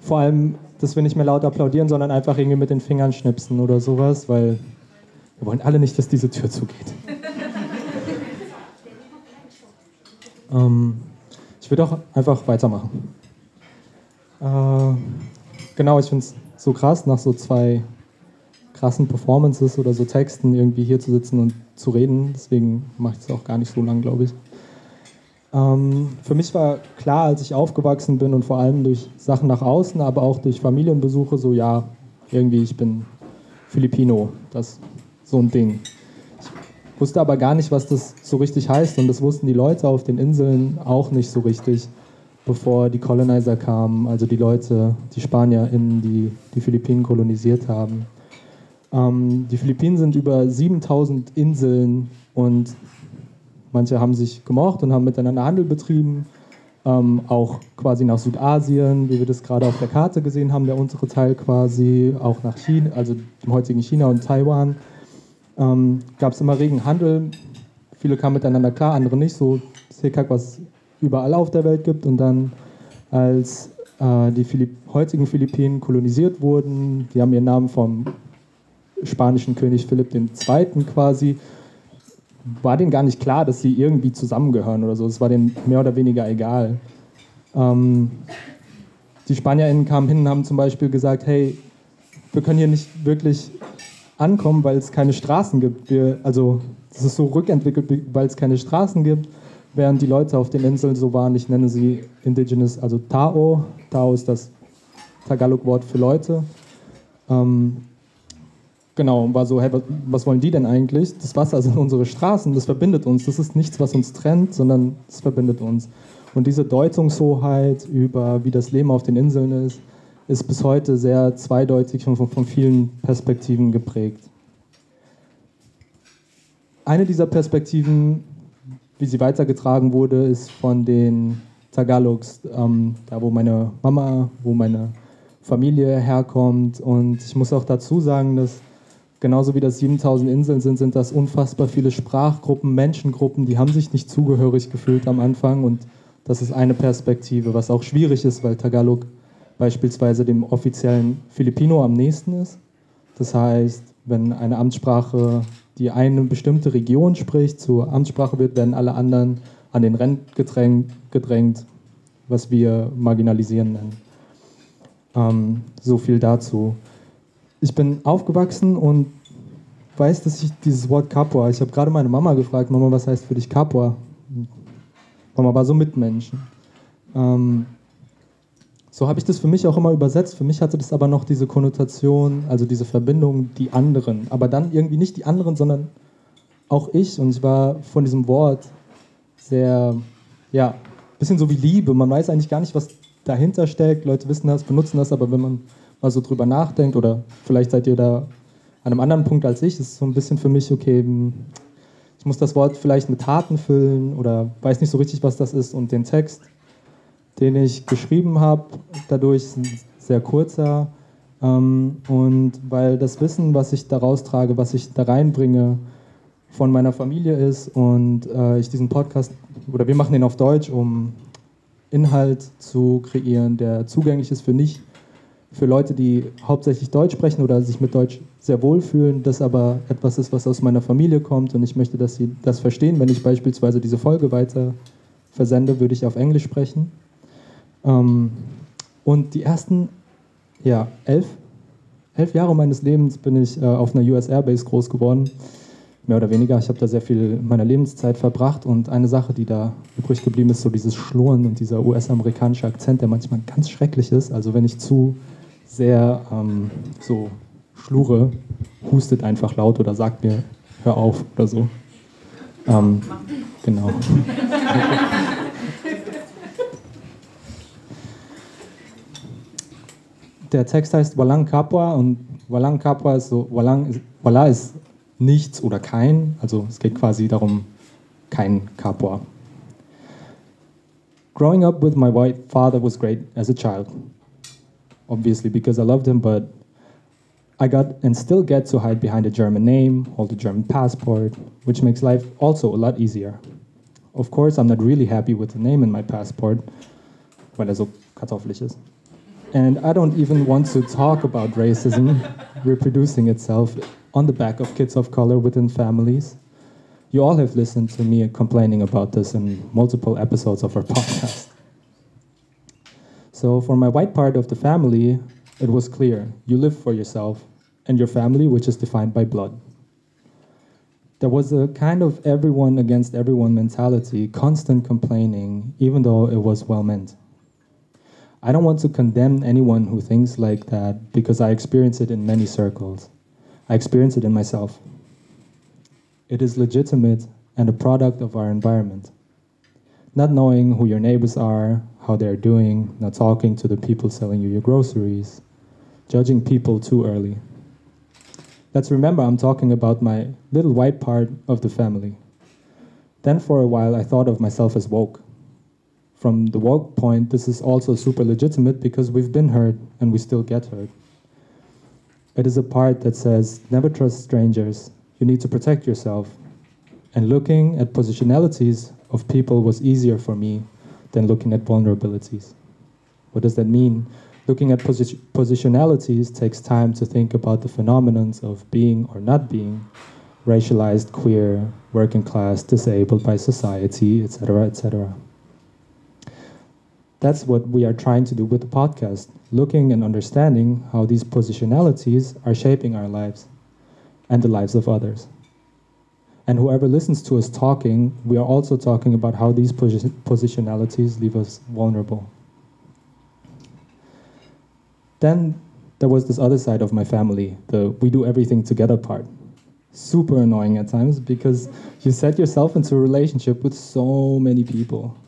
vor allem, dass wir nicht mehr laut applaudieren, sondern einfach irgendwie mit den Fingern schnipsen oder sowas, weil wir wollen alle nicht, dass diese Tür zugeht. ähm, ich würde auch einfach weitermachen. Äh, genau, ich finde es so krass, nach so zwei krassen Performances oder so Texten irgendwie hier zu sitzen und zu reden. Deswegen mache ich es auch gar nicht so lang, glaube ich. Ähm, für mich war klar, als ich aufgewachsen bin und vor allem durch Sachen nach außen, aber auch durch Familienbesuche, so ja, irgendwie, ich bin Filipino, das ist so ein Ding. Ich wusste aber gar nicht, was das so richtig heißt und das wussten die Leute auf den Inseln auch nicht so richtig bevor die Colonizer kamen, also die Leute, die Spanier, die, die Philippinen kolonisiert haben. Ähm, die Philippinen sind über 7000 Inseln und manche haben sich gemocht und haben miteinander Handel betrieben, ähm, auch quasi nach Südasien, wie wir das gerade auf der Karte gesehen haben, der untere Teil quasi, auch nach China, also dem heutigen China und Taiwan. Ähm, Gab es immer regen Handel, viele kamen miteinander klar, andere nicht, so Sekak, was überall auf der Welt gibt. Und dann, als äh, die Philipp heutigen Philippinen kolonisiert wurden, die haben ihren Namen vom spanischen König Philipp II. quasi, war denen gar nicht klar, dass sie irgendwie zusammengehören oder so. Es war denen mehr oder weniger egal. Ähm, die SpanierInnen kamen hin und haben zum Beispiel gesagt, hey, wir können hier nicht wirklich ankommen, weil es keine Straßen gibt. Wir, also es ist so rückentwickelt, weil es keine Straßen gibt während die Leute auf den Inseln so waren, ich nenne sie Indigenous, also Tao. Tao ist das Tagalog-Wort für Leute. Ähm, genau, war so, hey, was, was, wollen die denn eigentlich? Das Wasser sind unsere Straßen, das verbindet uns. Das ist nichts, was uns trennt, sondern es verbindet uns. Und diese Deutungshoheit über, wie das Leben auf den Inseln ist, ist bis heute sehr zweideutig und von, von vielen Perspektiven geprägt. Eine dieser Perspektiven, wie sie weitergetragen wurde, ist von den Tagalogs, ähm, da wo meine Mama, wo meine Familie herkommt. Und ich muss auch dazu sagen, dass genauso wie das 7000 Inseln sind, sind das unfassbar viele Sprachgruppen, Menschengruppen, die haben sich nicht zugehörig gefühlt am Anfang. Und das ist eine Perspektive, was auch schwierig ist, weil Tagalog beispielsweise dem offiziellen Filipino am nächsten ist. Das heißt, wenn eine Amtssprache, die eine bestimmte Region spricht, zur Amtssprache wird, werden alle anderen an den Rand gedrängt, gedrängt was wir marginalisieren nennen. Ähm, so viel dazu. Ich bin aufgewachsen und weiß, dass ich dieses Wort Capua, ich habe gerade meine Mama gefragt, Mama, was heißt für dich Capua? Mama war so Mitmenschen. Ähm, so habe ich das für mich auch immer übersetzt. Für mich hatte das aber noch diese Konnotation, also diese Verbindung, die anderen. Aber dann irgendwie nicht die anderen, sondern auch ich. Und ich war von diesem Wort sehr, ja, bisschen so wie Liebe. Man weiß eigentlich gar nicht, was dahinter steckt. Leute wissen das, benutzen das, aber wenn man mal so drüber nachdenkt, oder vielleicht seid ihr da an einem anderen Punkt als ich, ist so ein bisschen für mich, okay, hm, ich muss das Wort vielleicht mit Taten füllen oder weiß nicht so richtig, was das ist. Und den Text den ich geschrieben habe, dadurch sehr kurzer. Ähm, und weil das Wissen, was ich daraus trage, was ich da reinbringe, von meiner Familie ist und äh, ich diesen Podcast, oder wir machen den auf Deutsch, um Inhalt zu kreieren, der zugänglich ist für nicht, für Leute, die hauptsächlich Deutsch sprechen oder sich mit Deutsch sehr wohlfühlen, das aber etwas ist, was aus meiner Familie kommt und ich möchte, dass sie das verstehen. Wenn ich beispielsweise diese Folge weiter versende, würde ich auf Englisch sprechen. Ähm, und die ersten ja, elf, elf Jahre meines Lebens bin ich äh, auf einer US Airbase groß geworden. Mehr oder weniger. Ich habe da sehr viel meiner Lebenszeit verbracht und eine Sache, die da übrig geblieben ist, so dieses Schlurren und dieser US-amerikanische Akzent, der manchmal ganz schrecklich ist. Also wenn ich zu sehr ähm, so schlure, hustet einfach laut oder sagt mir, hör auf oder so. Ähm, genau. der Text heißt Walang Kapwa und Walang Kapwa ist so, Walang Wala ist nichts oder kein, also es geht quasi darum, kein Kapwa. Growing up with my white father was great as a child, obviously because I loved him, but I got and still get to hide behind a German name, hold a German passport, which makes life also a lot easier. Of course, I'm not really happy with the name in my passport, weil er so kartoffelig ist. And I don't even want to talk about racism reproducing itself on the back of kids of color within families. You all have listened to me complaining about this in multiple episodes of our podcast. So, for my white part of the family, it was clear you live for yourself and your family, which is defined by blood. There was a kind of everyone against everyone mentality, constant complaining, even though it was well meant. I don't want to condemn anyone who thinks like that because I experience it in many circles. I experience it in myself. It is legitimate and a product of our environment. Not knowing who your neighbors are, how they're doing, not talking to the people selling you your groceries, judging people too early. Let's remember I'm talking about my little white part of the family. Then for a while I thought of myself as woke from the woke point, this is also super legitimate because we've been hurt and we still get hurt. It is a part that says never trust strangers, you need to protect yourself. And looking at positionalities of people was easier for me than looking at vulnerabilities. What does that mean? Looking at posi- positionalities takes time to think about the phenomenons of being or not being, racialized, queer, working class, disabled by society, etc., etc. That's what we are trying to do with the podcast, looking and understanding how these positionalities are shaping our lives and the lives of others. And whoever listens to us talking, we are also talking about how these posi- positionalities leave us vulnerable. Then there was this other side of my family, the we do everything together part. Super annoying at times because you set yourself into a relationship with so many people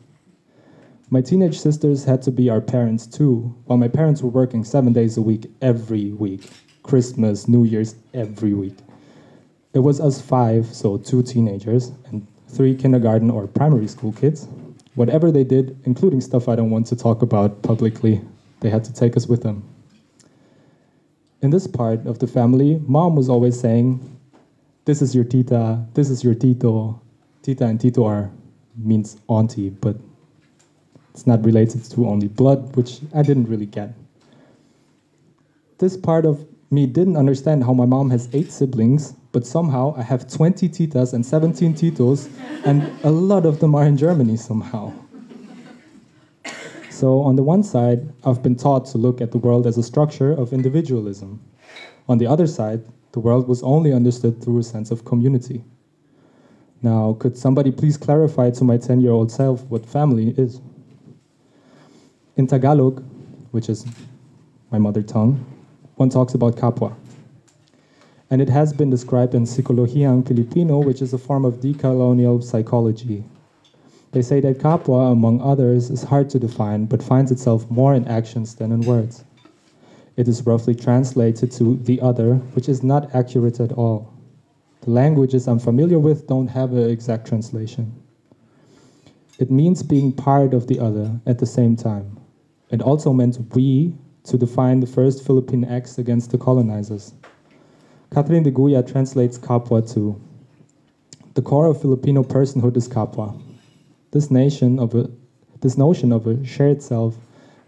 My teenage sisters had to be our parents too, while my parents were working seven days a week every week Christmas, New Year's, every week. It was us five, so two teenagers, and three kindergarten or primary school kids. Whatever they did, including stuff I don't want to talk about publicly, they had to take us with them. In this part of the family, mom was always saying, This is your tita, this is your tito. Tita and tito are means auntie, but it's not related to only blood, which I didn't really get. This part of me didn't understand how my mom has eight siblings, but somehow I have 20 titas and 17 titos, and a lot of them are in Germany somehow. So, on the one side, I've been taught to look at the world as a structure of individualism. On the other side, the world was only understood through a sense of community. Now, could somebody please clarify to my 10 year old self what family is? In Tagalog, which is my mother tongue, one talks about kapwa. And it has been described in Psicologiang Filipino, which is a form of decolonial psychology. They say that kapwa, among others, is hard to define, but finds itself more in actions than in words. It is roughly translated to the other, which is not accurate at all. The languages I'm familiar with don't have an exact translation. It means being part of the other at the same time. It also meant we to define the first Philippine acts against the colonizers. Catherine de Guya translates kapwa to the core of Filipino personhood is kapwa. This nation of a, this notion of a shared self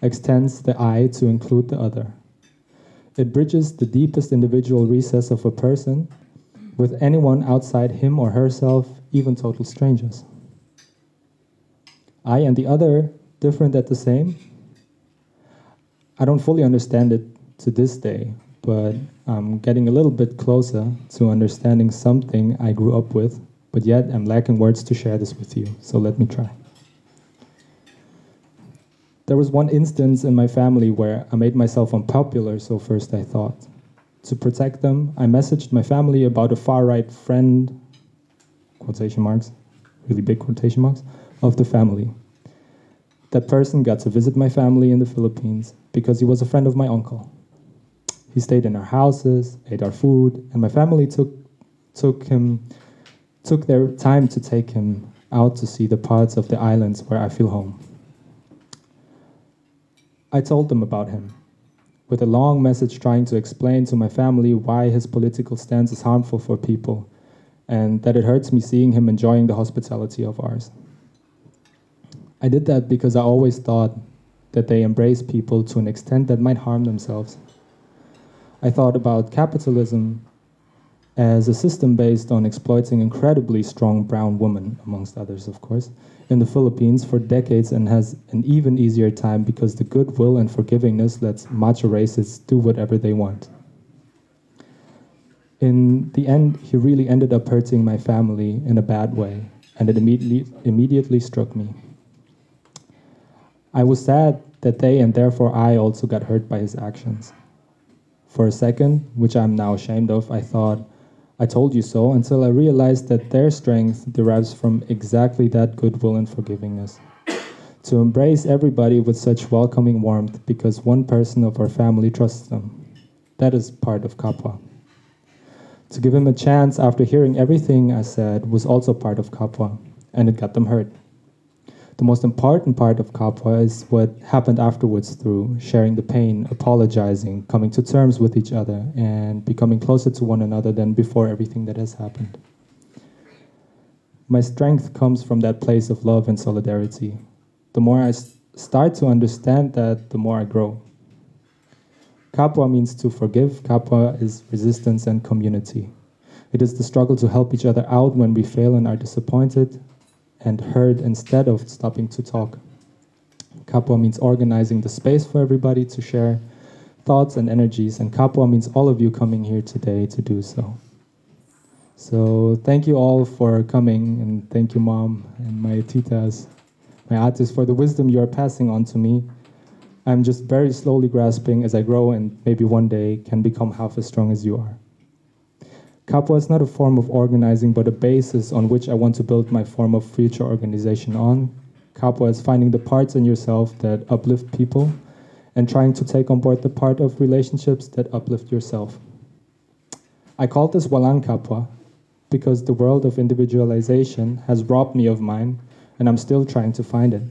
extends the I to include the other. It bridges the deepest individual recess of a person with anyone outside him or herself, even total strangers. I and the other, different at the same. I don't fully understand it to this day, but I'm getting a little bit closer to understanding something I grew up with but yet I'm lacking words to share this with you, so let me try. There was one instance in my family where I made myself unpopular, so first I thought. To protect them, I messaged my family about a far right friend, quotation marks, really big quotation marks, of the family. That person got to visit my family in the Philippines because he was a friend of my uncle. He stayed in our houses, ate our food, and my family took, took him took their time to take him out to see the parts of the islands where I feel home. I told them about him, with a long message trying to explain to my family why his political stance is harmful for people and that it hurts me seeing him enjoying the hospitality of ours. I did that because I always thought that they embrace people to an extent that might harm themselves. I thought about capitalism as a system based on exploiting incredibly strong brown women, amongst others, of course, in the Philippines for decades and has an even easier time because the goodwill and forgivingness lets macho racists do whatever they want. In the end, he really ended up hurting my family in a bad way, and it immediately, immediately struck me. I was sad that they and therefore I also got hurt by his actions. For a second, which I'm now ashamed of, I thought, I told you so until I realized that their strength derives from exactly that goodwill and forgivingness. To embrace everybody with such welcoming warmth because one person of our family trusts them. That is part of Kapwa. To give him a chance after hearing everything I said was also part of Kapwa, and it got them hurt. The most important part of Kapwa is what happened afterwards through sharing the pain, apologizing, coming to terms with each other, and becoming closer to one another than before everything that has happened. My strength comes from that place of love and solidarity. The more I start to understand that, the more I grow. Kapwa means to forgive. Kapwa is resistance and community. It is the struggle to help each other out when we fail and are disappointed, and heard instead of stopping to talk. Kapwa means organizing the space for everybody to share thoughts and energies, and Kapwa means all of you coming here today to do so. So thank you all for coming, and thank you, Mom, and my titas, my artists, for the wisdom you are passing on to me. I'm just very slowly grasping as I grow and maybe one day can become half as strong as you are. Kapwa is not a form of organizing, but a basis on which I want to build my form of future organization on. Kapwa is finding the parts in yourself that uplift people and trying to take on board the part of relationships that uplift yourself. I call this Walang Kapwa because the world of individualization has robbed me of mine and I'm still trying to find it.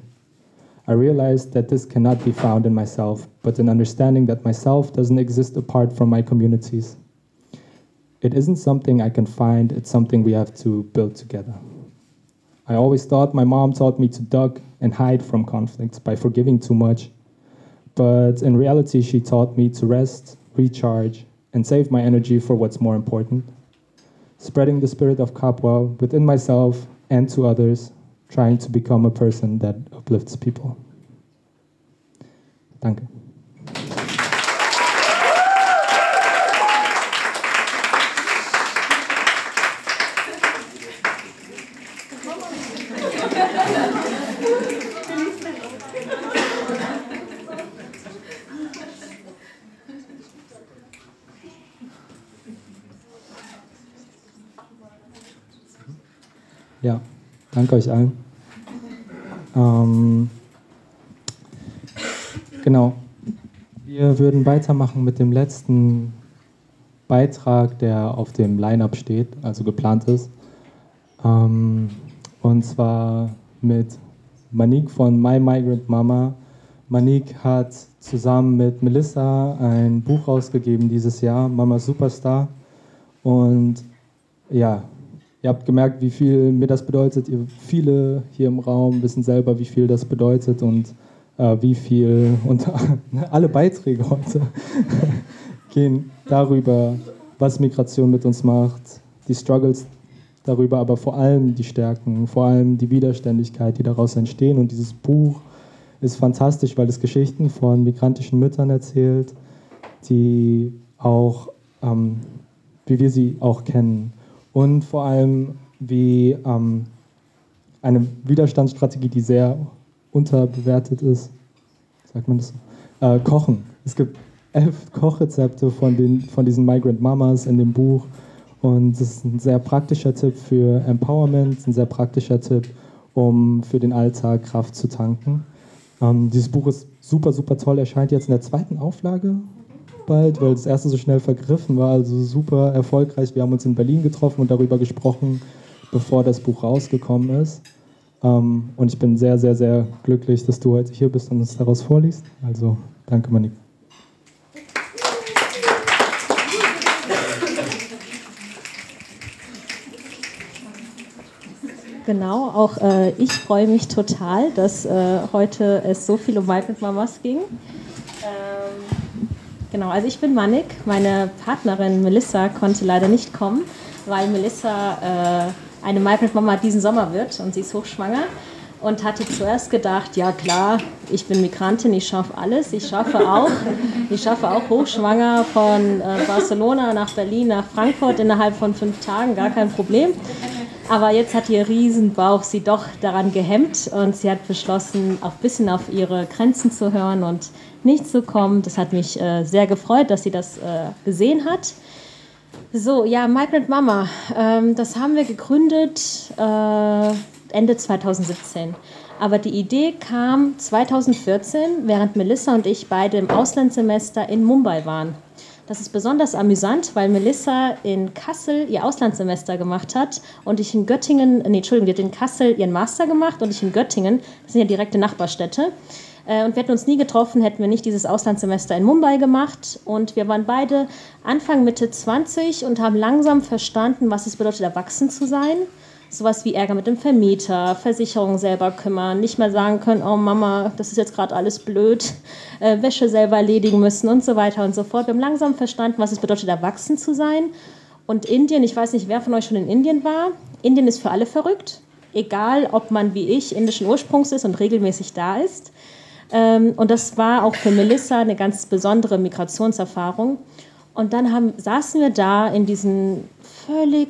I realized that this cannot be found in myself, but an understanding that myself doesn't exist apart from my communities. It isn't something I can find, it's something we have to build together. I always thought my mom taught me to duck and hide from conflicts by forgiving too much. But in reality, she taught me to rest, recharge, and save my energy for what's more important. Spreading the spirit of Kapwa within myself and to others, trying to become a person that uplifts people. Danke. Danke euch allen. Ähm, genau. Wir würden weitermachen mit dem letzten Beitrag, der auf dem Line-Up steht, also geplant ist. Ähm, und zwar mit Manik von My Migrant Mama. Manik hat zusammen mit Melissa ein Buch rausgegeben dieses Jahr, Mama Superstar. Und ja, Ihr habt gemerkt, wie viel mir das bedeutet. Ihr viele hier im Raum wissen selber, wie viel das bedeutet und äh, wie viel und alle Beiträge heute gehen darüber, was Migration mit uns macht, die Struggles darüber, aber vor allem die Stärken, vor allem die Widerständigkeit, die daraus entstehen. Und dieses Buch ist fantastisch, weil es Geschichten von migrantischen Müttern erzählt, die auch, ähm, wie wir sie auch kennen und vor allem wie ähm, eine Widerstandsstrategie, die sehr unterbewertet ist, sagt man das so, äh, Kochen. Es gibt elf Kochrezepte von, den, von diesen Migrant Mamas in dem Buch und es ist ein sehr praktischer Tipp für Empowerment, ein sehr praktischer Tipp, um für den Alltag Kraft zu tanken. Ähm, dieses Buch ist super, super toll, erscheint jetzt in der zweiten Auflage bald, weil das erste so schnell vergriffen war, also super erfolgreich. Wir haben uns in Berlin getroffen und darüber gesprochen, bevor das Buch rausgekommen ist. Ähm, und ich bin sehr, sehr, sehr glücklich, dass du heute hier bist und uns daraus vorliest. Also danke, Manik. Genau, auch äh, ich freue mich total, dass äh, heute es so viel um Migrant Mamas ging. Ähm, Genau, also ich bin Manik. Meine Partnerin Melissa konnte leider nicht kommen, weil Melissa äh, eine Migrant Mama diesen Sommer wird und sie ist hochschwanger und hatte zuerst gedacht, ja klar, ich bin Migrantin, ich schaffe alles, ich schaffe auch, ich schaffe auch hochschwanger von äh, Barcelona nach Berlin nach Frankfurt innerhalb von fünf Tagen, gar kein Problem. Aber jetzt hat ihr Riesenbauch sie doch daran gehemmt und sie hat beschlossen, auch ein bisschen auf ihre Grenzen zu hören und nicht zu kommen. Das hat mich äh, sehr gefreut, dass sie das äh, gesehen hat. So, ja, Migrant Mama, ähm, das haben wir gegründet äh, Ende 2017. Aber die Idee kam 2014, während Melissa und ich beide im Auslandssemester in Mumbai waren. Das ist besonders amüsant, weil Melissa in Kassel ihr Auslandssemester gemacht hat und ich in Göttingen, nee, Entschuldigung, die hat in Kassel ihren Master gemacht und ich in Göttingen, das sind ja direkte Nachbarstädte. Äh, und wir hätten uns nie getroffen, hätten wir nicht dieses Auslandssemester in Mumbai gemacht. Und wir waren beide Anfang, Mitte 20 und haben langsam verstanden, was es bedeutet, erwachsen zu sein. Sowas wie Ärger mit dem Vermieter, Versicherungen selber kümmern, nicht mehr sagen können, oh Mama, das ist jetzt gerade alles blöd, äh, Wäsche selber erledigen müssen und so weiter und so fort. Wir haben langsam verstanden, was es bedeutet, erwachsen zu sein. Und Indien, ich weiß nicht, wer von euch schon in Indien war, Indien ist für alle verrückt. Egal, ob man wie ich indischen Ursprungs ist und regelmäßig da ist. Ähm, und das war auch für Melissa eine ganz besondere Migrationserfahrung. Und dann haben, saßen wir da in diesem völlig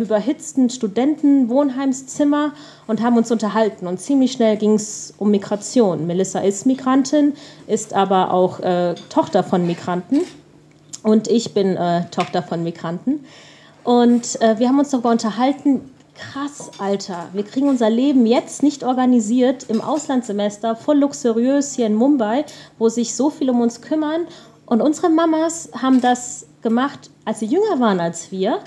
überhitzten Studentenwohnheimszimmer und haben uns unterhalten. Und ziemlich schnell ging es um Migration. Melissa ist Migrantin, ist aber auch äh, Tochter von Migranten. Und ich bin äh, Tochter von Migranten. Und äh, wir haben uns darüber unterhalten, krass, Alter, wir kriegen unser Leben jetzt nicht organisiert im Auslandssemester, voll luxuriös hier in Mumbai, wo sich so viel um uns kümmern. Und unsere Mamas haben das gemacht, als sie jünger waren als wir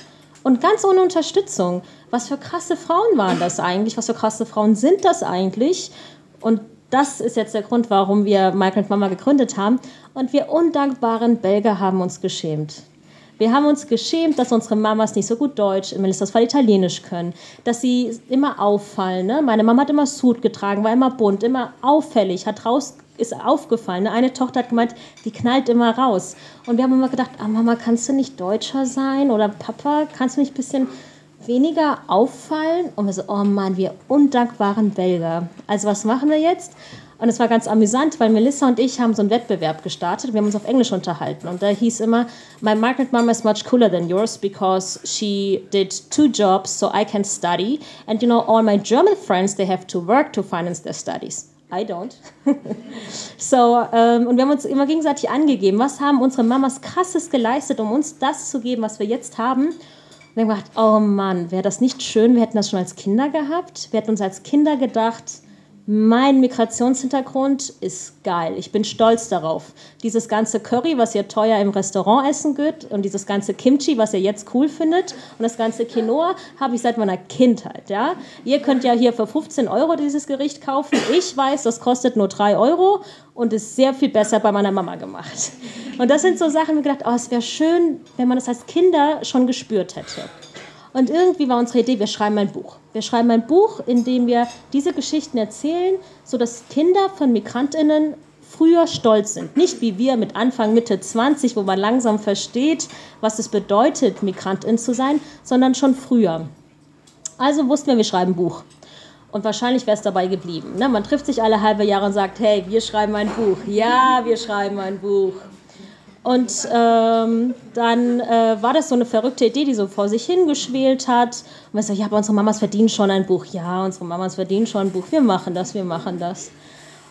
und ganz ohne Unterstützung. Was für krasse Frauen waren das eigentlich? Was für krasse Frauen sind das eigentlich? Und das ist jetzt der Grund, warum wir und Mama gegründet haben. Und wir undankbaren Belgier haben uns geschämt. Wir haben uns geschämt, dass unsere Mamas nicht so gut Deutsch, im Fall Italienisch können, dass sie immer auffallen. Ne? Meine Mama hat immer Suit getragen, war immer bunt, immer auffällig, hat raus, ist aufgefallen. Ne? Eine Tochter hat gemeint, die knallt immer raus. Und wir haben immer gedacht, ah, Mama, kannst du nicht Deutscher sein? Oder Papa, kannst du nicht ein bisschen weniger auffallen? Und wir so, oh Mann, wir undankbaren Belger. Also was machen wir jetzt? Und es war ganz amüsant, weil Melissa und ich haben so einen Wettbewerb gestartet. Wir haben uns auf Englisch unterhalten. Und da hieß immer, My Margaret Mama is much cooler than yours because she did two jobs so I can study. And you know, all my German friends, they have to work to finance their studies. I don't. so, ähm, und wir haben uns immer gegenseitig angegeben, was haben unsere Mamas krasses geleistet, um uns das zu geben, was wir jetzt haben. Und wir haben gedacht, oh Mann, wäre das nicht schön, wir hätten das schon als Kinder gehabt. Wir hätten uns als Kinder gedacht, mein Migrationshintergrund ist geil. Ich bin stolz darauf. Dieses ganze Curry, was ihr teuer im Restaurant essen könnt, und dieses ganze Kimchi, was ihr jetzt cool findet, und das ganze Quinoa habe ich seit meiner Kindheit. Ja? Ihr könnt ja hier für 15 Euro dieses Gericht kaufen. Ich weiß, das kostet nur 3 Euro und ist sehr viel besser bei meiner Mama gemacht. Und das sind so Sachen, wo ich gedacht, oh, es wäre schön, wenn man das als Kinder schon gespürt hätte. Und irgendwie war unsere Idee, wir schreiben ein Buch. Wir schreiben ein Buch, in dem wir diese Geschichten erzählen, sodass Kinder von Migrantinnen früher stolz sind. Nicht wie wir mit Anfang, Mitte 20, wo man langsam versteht, was es bedeutet, Migrantin zu sein, sondern schon früher. Also wussten wir, wir schreiben ein Buch. Und wahrscheinlich wäre es dabei geblieben. Ne? Man trifft sich alle halbe Jahre und sagt, hey, wir schreiben ein Buch. Ja, wir schreiben ein Buch. Und ähm, dann äh, war das so eine verrückte Idee, die so vor sich hingeschwelt hat. Und wir so, ja, aber unsere Mamas verdienen schon ein Buch. Ja, unsere Mamas verdienen schon ein Buch. Wir machen das, wir machen das.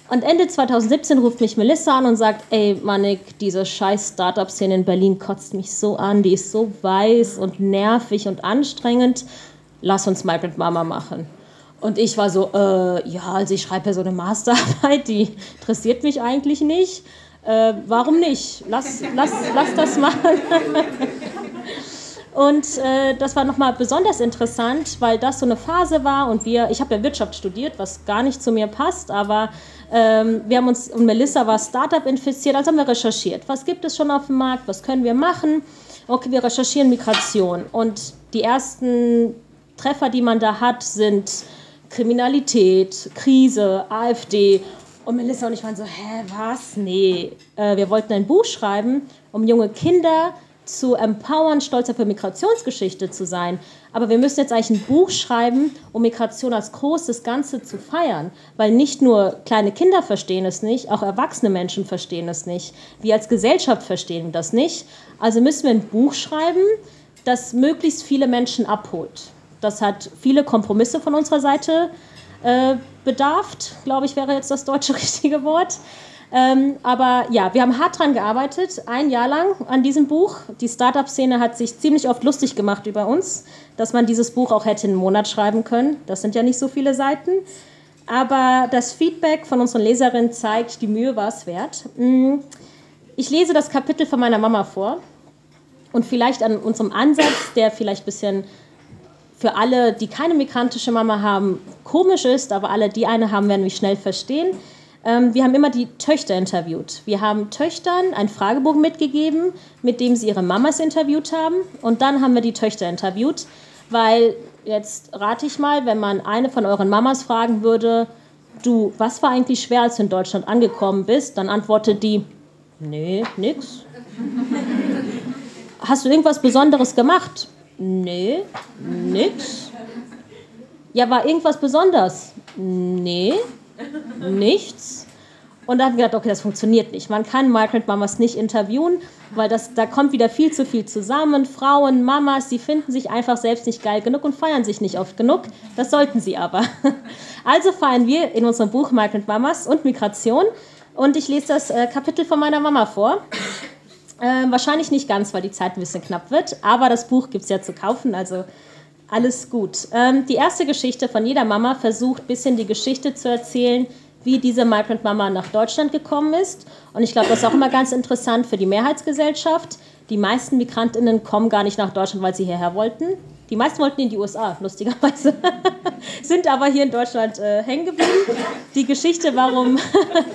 Und Ende 2017 ruft mich Melissa an und sagt, ey, Manik, diese scheiß Startup-Szene in Berlin kotzt mich so an. Die ist so weiß und nervig und anstrengend. Lass uns Migrant Mama machen. Und ich war so, äh, ja, also ich schreibe ja so eine Masterarbeit, die interessiert mich eigentlich nicht äh, warum nicht? Lass, lass, lass das machen. Und äh, das war nochmal besonders interessant, weil das so eine Phase war und wir, ich habe ja Wirtschaft studiert, was gar nicht zu mir passt, aber ähm, wir haben uns, und Melissa war Startup infiziert, also haben wir recherchiert. Was gibt es schon auf dem Markt? Was können wir machen? Okay, wir recherchieren Migration. Und die ersten Treffer, die man da hat, sind Kriminalität, Krise, AfD und Melissa und ich waren so, hä, was? Nee. Äh, wir wollten ein Buch schreiben, um junge Kinder zu empowern, stolzer für Migrationsgeschichte zu sein. Aber wir müssen jetzt eigentlich ein Buch schreiben, um Migration als großes Ganze zu feiern. Weil nicht nur kleine Kinder verstehen es nicht, auch erwachsene Menschen verstehen es nicht. Wir als Gesellschaft verstehen das nicht. Also müssen wir ein Buch schreiben, das möglichst viele Menschen abholt. Das hat viele Kompromisse von unserer Seite äh, bedarft, glaube ich, wäre jetzt das deutsche richtige Wort. Ähm, aber ja, wir haben hart dran gearbeitet, ein Jahr lang an diesem Buch. Die Startup-Szene hat sich ziemlich oft lustig gemacht über uns, dass man dieses Buch auch hätte in einen Monat schreiben können. Das sind ja nicht so viele Seiten. Aber das Feedback von unseren Leserinnen zeigt, die Mühe war es wert. Mm, ich lese das Kapitel von meiner Mama vor und vielleicht an unserem Ansatz, der vielleicht ein bisschen für alle, die keine migrantische Mama haben, komisch ist, aber alle, die eine haben, werden mich schnell verstehen. Ähm, wir haben immer die Töchter interviewt. Wir haben Töchtern einen Fragebogen mitgegeben, mit dem sie ihre Mamas interviewt haben. Und dann haben wir die Töchter interviewt, weil jetzt rate ich mal, wenn man eine von euren Mamas fragen würde, du, was war eigentlich schwer, als du in Deutschland angekommen bist? Dann antwortet die, nee, nix. Hast du irgendwas Besonderes gemacht? Nee, nix. Ja, war irgendwas besonders? Nee, nichts. Und dann haben wir gedacht, okay, das funktioniert nicht. Man kann Migrant Mamas nicht interviewen, weil das, da kommt wieder viel zu viel zusammen. Frauen, Mamas, die finden sich einfach selbst nicht geil genug und feiern sich nicht oft genug. Das sollten sie aber. Also feiern wir in unserem Buch Migrant Mamas und Migration. Und ich lese das äh, Kapitel von meiner Mama vor. Äh, wahrscheinlich nicht ganz, weil die Zeit ein bisschen knapp wird. Aber das Buch gibt es ja zu kaufen, also Alles gut. Ähm, die erste Geschichte von jeder Mama versucht, ein bisschen die Geschichte zu erzählen, wie diese Migrant Mama nach Deutschland gekommen ist. Und ich glaube, das ist auch immer ganz interessant für die Mehrheitsgesellschaft. Die meisten Migrantinnen kommen gar nicht nach Deutschland, weil sie hierher wollten. Die meisten wollten in die USA, lustigerweise. Sind aber hier in Deutschland äh, hängen geblieben. Die Geschichte, warum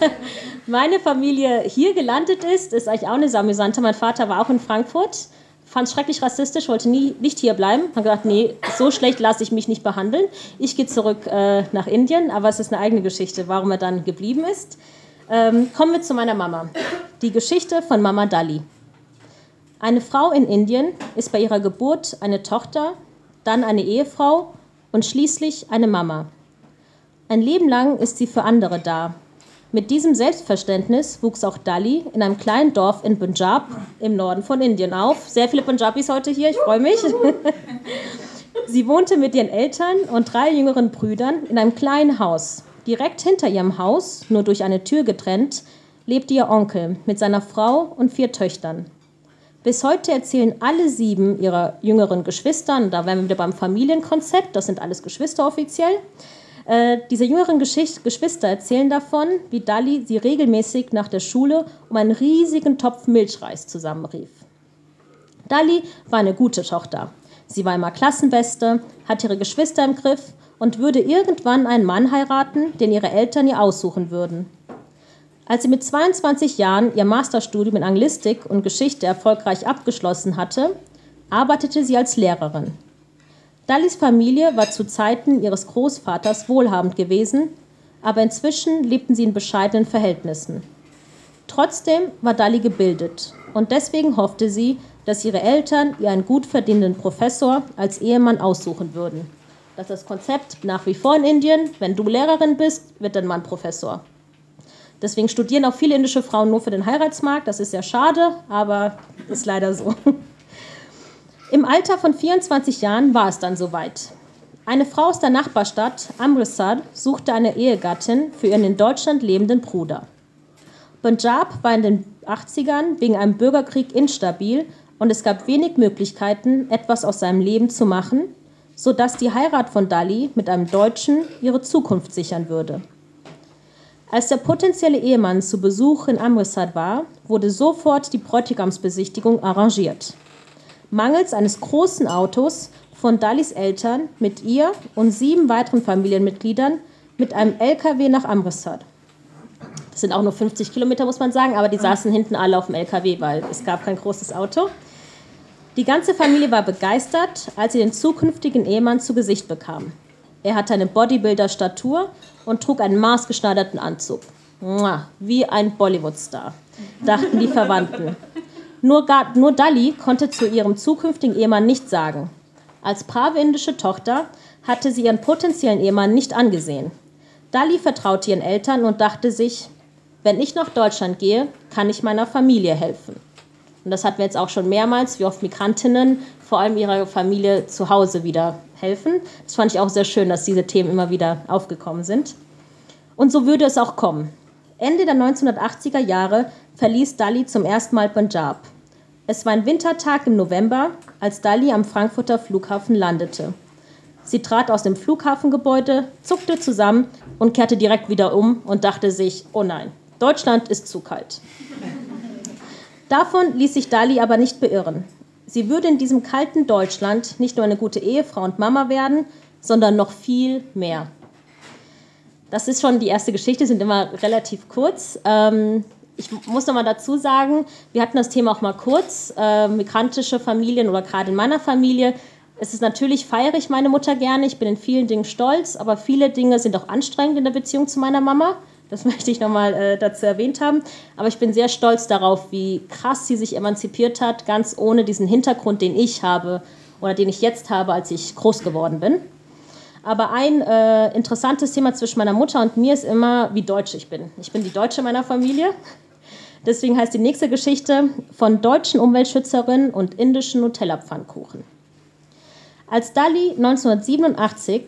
meine Familie hier gelandet ist, ist eigentlich auch eine amüsante. Mein Vater war auch in Frankfurt fand es schrecklich rassistisch, wollte nie, nicht hier bleiben. Hat gesagt, nee, so schlecht lasse ich mich nicht behandeln. Ich gehe zurück äh, nach Indien, aber es ist eine eigene Geschichte, warum er dann geblieben ist. Ähm, kommen wir zu meiner Mama. Die Geschichte von Mama Dali. Eine Frau in Indien ist bei ihrer Geburt eine Tochter, dann eine Ehefrau und schließlich eine Mama. Ein Leben lang ist sie für andere da, mit diesem Selbstverständnis wuchs auch Dali in einem kleinen Dorf in Punjab im Norden von Indien auf. Sehr viele Punjabis heute hier, ich freue mich. Sie wohnte mit ihren Eltern und drei jüngeren Brüdern in einem kleinen Haus. Direkt hinter ihrem Haus, nur durch eine Tür getrennt, lebte ihr Onkel mit seiner Frau und vier Töchtern. Bis heute erzählen alle sieben ihrer jüngeren Geschwister, und da wären wir wieder beim Familienkonzept, das sind alles Geschwister offiziell, äh, diese jüngeren Geschicht Geschwister erzählen davon, wie Dali sie regelmäßig nach der Schule um einen riesigen Topf Milchreis zusammenrief. Dali war eine gute Tochter. Sie war immer Klassenbeste, hatte ihre Geschwister im Griff und würde irgendwann einen Mann heiraten, den ihre Eltern ihr aussuchen würden. Als sie mit 22 Jahren ihr Masterstudium in Anglistik und Geschichte erfolgreich abgeschlossen hatte, arbeitete sie als Lehrerin. Dalis Familie war zu Zeiten ihres Großvaters wohlhabend gewesen, aber inzwischen lebten sie in bescheidenen Verhältnissen. Trotzdem war Dali gebildet und deswegen hoffte sie, dass ihre Eltern ihr einen gut verdienenden Professor als Ehemann aussuchen würden. Das ist das Konzept nach wie vor in Indien. Wenn du Lehrerin bist, wird dein Mann Professor. Deswegen studieren auch viele indische Frauen nur für den Heiratsmarkt. Das ist sehr schade, aber ist leider so. Im Alter von 24 Jahren war es dann soweit. Eine Frau aus der Nachbarstadt, Amritsar, suchte eine Ehegattin für ihren in Deutschland lebenden Bruder. Punjab war in den 80ern wegen einem Bürgerkrieg instabil und es gab wenig Möglichkeiten, etwas aus seinem Leben zu machen, sodass die Heirat von Dali mit einem Deutschen ihre Zukunft sichern würde. Als der potenzielle Ehemann zu Besuch in Amritsar war, wurde sofort die Bräutigamsbesichtigung arrangiert mangels eines großen Autos von Dalis Eltern mit ihr und sieben weiteren Familienmitgliedern mit einem LKW nach Amritsar. Das sind auch nur 50 Kilometer, muss man sagen, aber die saßen hinten alle auf dem LKW, weil es gab kein großes Auto. Die ganze Familie war begeistert, als sie den zukünftigen Ehemann zu Gesicht bekam. Er hatte eine Bodybuilder-Statur und trug einen maßgeschneiderten Anzug. Wie ein Bollywood-Star, dachten die Verwandten. Nur, nur Dali konnte zu ihrem zukünftigen Ehemann nichts sagen. Als brave indische Tochter hatte sie ihren potenziellen Ehemann nicht angesehen. Dali vertraute ihren Eltern und dachte sich, wenn ich nach Deutschland gehe, kann ich meiner Familie helfen. Und das hatten wir jetzt auch schon mehrmals, wie oft Migrantinnen vor allem ihrer Familie zu Hause wieder helfen. Das fand ich auch sehr schön, dass diese Themen immer wieder aufgekommen sind. Und so würde es auch kommen. Ende der 1980er Jahre verließ Dali zum ersten Mal Punjab. Es war ein Wintertag im November, als Dali am Frankfurter Flughafen landete. Sie trat aus dem Flughafengebäude, zuckte zusammen und kehrte direkt wieder um und dachte sich, oh nein, Deutschland ist zu kalt. Davon ließ sich Dali aber nicht beirren. Sie würde in diesem kalten Deutschland nicht nur eine gute Ehefrau und Mama werden, sondern noch viel mehr. Das ist schon die erste Geschichte, sind immer relativ kurz. Ähm, ich muss noch mal dazu sagen, wir hatten das Thema auch mal kurz, äh, migrantische Familien oder gerade in meiner Familie. Es ist natürlich, feiere ich meine Mutter gerne, ich bin in vielen Dingen stolz, aber viele Dinge sind auch anstrengend in der Beziehung zu meiner Mama. Das möchte ich nochmal äh, dazu erwähnt haben. Aber ich bin sehr stolz darauf, wie krass sie sich emanzipiert hat, ganz ohne diesen Hintergrund, den ich habe oder den ich jetzt habe, als ich groß geworden bin. Aber ein äh, interessantes Thema zwischen meiner Mutter und mir ist immer, wie deutsch ich bin. Ich bin die Deutsche meiner Familie. Deswegen heißt die nächste Geschichte von deutschen Umweltschützerinnen und indischen Nutella-Pfannkuchen. Als Dali 1987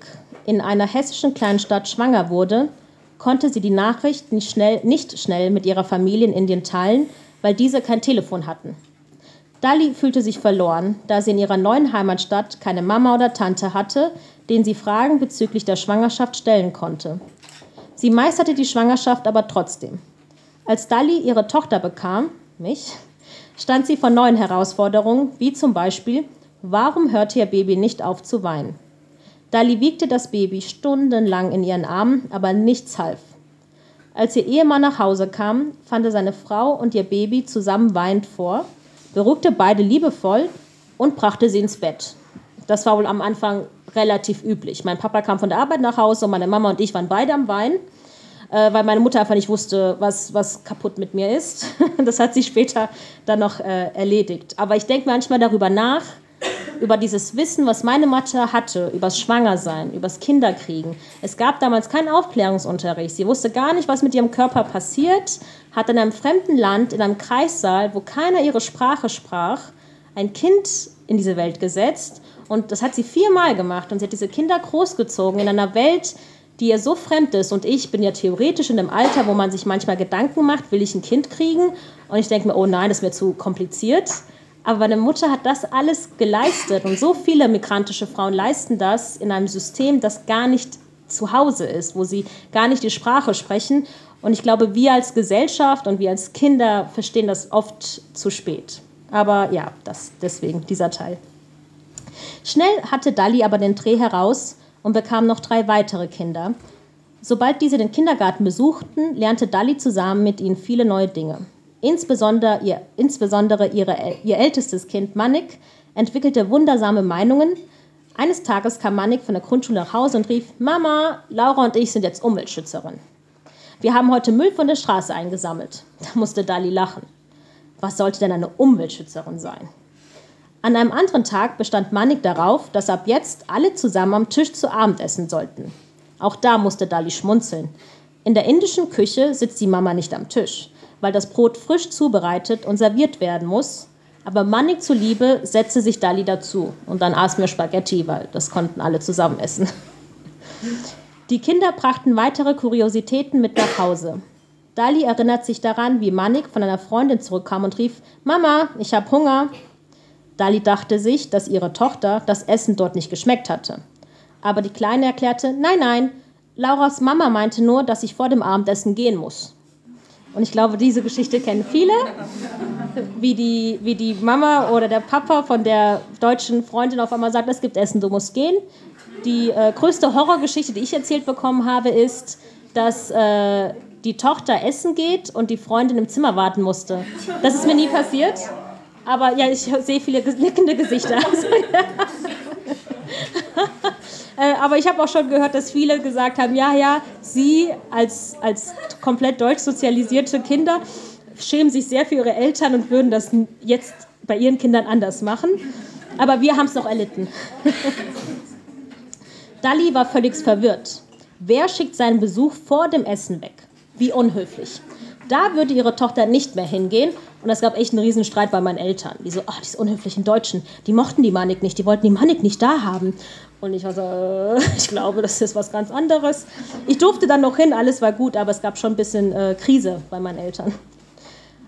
in einer hessischen Kleinstadt schwanger wurde, konnte sie die Nachricht nicht schnell, nicht schnell mit ihrer Familie in Indien teilen, weil diese kein Telefon hatten. Dali fühlte sich verloren, da sie in ihrer neuen Heimatstadt keine Mama oder Tante hatte, denen sie Fragen bezüglich der Schwangerschaft stellen konnte. Sie meisterte die Schwangerschaft aber trotzdem. Als Dali ihre Tochter bekam, mich, stand sie vor neuen Herausforderungen, wie zum Beispiel, warum hörte ihr Baby nicht auf zu weinen? Dali wiegte das Baby stundenlang in ihren Armen, aber nichts half. Als ihr Ehemann nach Hause kam, fand er seine Frau und ihr Baby zusammen weinend vor beruhigte beide liebevoll und brachte sie ins Bett. Das war wohl am Anfang relativ üblich. Mein Papa kam von der Arbeit nach Hause und meine Mama und ich waren beide am Weinen, äh, weil meine Mutter einfach nicht wusste, was, was kaputt mit mir ist. Das hat sie später dann noch äh, erledigt. Aber ich denke manchmal darüber nach, über dieses Wissen, was meine Mutter hatte, übers Schwangersein, übers Kinderkriegen. Es gab damals keinen Aufklärungsunterricht. Sie wusste gar nicht, was mit ihrem Körper passiert, hat in einem fremden Land, in einem Kreissaal, wo keiner ihre Sprache sprach, ein Kind in diese Welt gesetzt. Und das hat sie viermal gemacht. Und sie hat diese Kinder großgezogen in einer Welt, die ihr so fremd ist. Und ich bin ja theoretisch in dem Alter, wo man sich manchmal Gedanken macht, will ich ein Kind kriegen? Und ich denke mir, oh nein, das wäre zu kompliziert. Aber meine Mutter hat das alles geleistet und so viele migrantische Frauen leisten das in einem System, das gar nicht zu Hause ist, wo sie gar nicht die Sprache sprechen. Und ich glaube, wir als Gesellschaft und wir als Kinder verstehen das oft zu spät. Aber ja, das, deswegen dieser Teil. Schnell hatte Dali aber den Dreh heraus und bekam noch drei weitere Kinder. Sobald diese den Kindergarten besuchten, lernte Dali zusammen mit ihnen viele neue Dinge. Insbesondere, ihr, insbesondere ihre, ihr ältestes Kind Manik entwickelte wundersame Meinungen. Eines Tages kam Manik von der Grundschule nach Hause und rief, Mama, Laura und ich sind jetzt Umweltschützerin. Wir haben heute Müll von der Straße eingesammelt. Da musste Dali lachen. Was sollte denn eine Umweltschützerin sein? An einem anderen Tag bestand Manik darauf, dass ab jetzt alle zusammen am Tisch zu Abend essen sollten. Auch da musste Dali schmunzeln. In der indischen Küche sitzt die Mama nicht am Tisch weil das Brot frisch zubereitet und serviert werden muss. Aber Mannig zuliebe setzte sich Dali dazu und dann aßen wir Spaghetti, weil das konnten alle zusammen essen. Die Kinder brachten weitere Kuriositäten mit nach Hause. Dali erinnert sich daran, wie Manik von einer Freundin zurückkam und rief: Mama, ich habe Hunger. Dali dachte sich, dass ihre Tochter das Essen dort nicht geschmeckt hatte. Aber die Kleine erklärte: Nein, nein, Lauras Mama meinte nur, dass ich vor dem Abendessen gehen muss. Und ich glaube, diese Geschichte kennen viele, wie die, wie die Mama oder der Papa von der deutschen Freundin auf einmal sagt, es gibt Essen, du musst gehen. Die äh, größte Horrorgeschichte, die ich erzählt bekommen habe, ist, dass äh, die Tochter essen geht und die Freundin im Zimmer warten musste. Das ist mir nie passiert. Aber ja, ich sehe viele nickende Gesichter. Also, ja. Äh, aber ich habe auch schon gehört, dass viele gesagt haben, ja, ja, sie als, als komplett deutsch sozialisierte Kinder schämen sich sehr für ihre Eltern und würden das jetzt bei ihren Kindern anders machen. Aber wir haben es noch erlitten. Dali war völlig verwirrt. Wer schickt seinen Besuch vor dem Essen weg? Wie unhöflich. Da würde ihre Tochter nicht mehr hingehen. Und es gab echt einen Riesenstreit bei meinen Eltern. Die so, oh, diese unhöflichen Deutschen, die mochten die Manik nicht, die wollten die Manik nicht da haben. Und ich war so, äh, ich glaube, das ist was ganz anderes. Ich durfte dann noch hin, alles war gut, aber es gab schon ein bisschen äh, Krise bei meinen Eltern.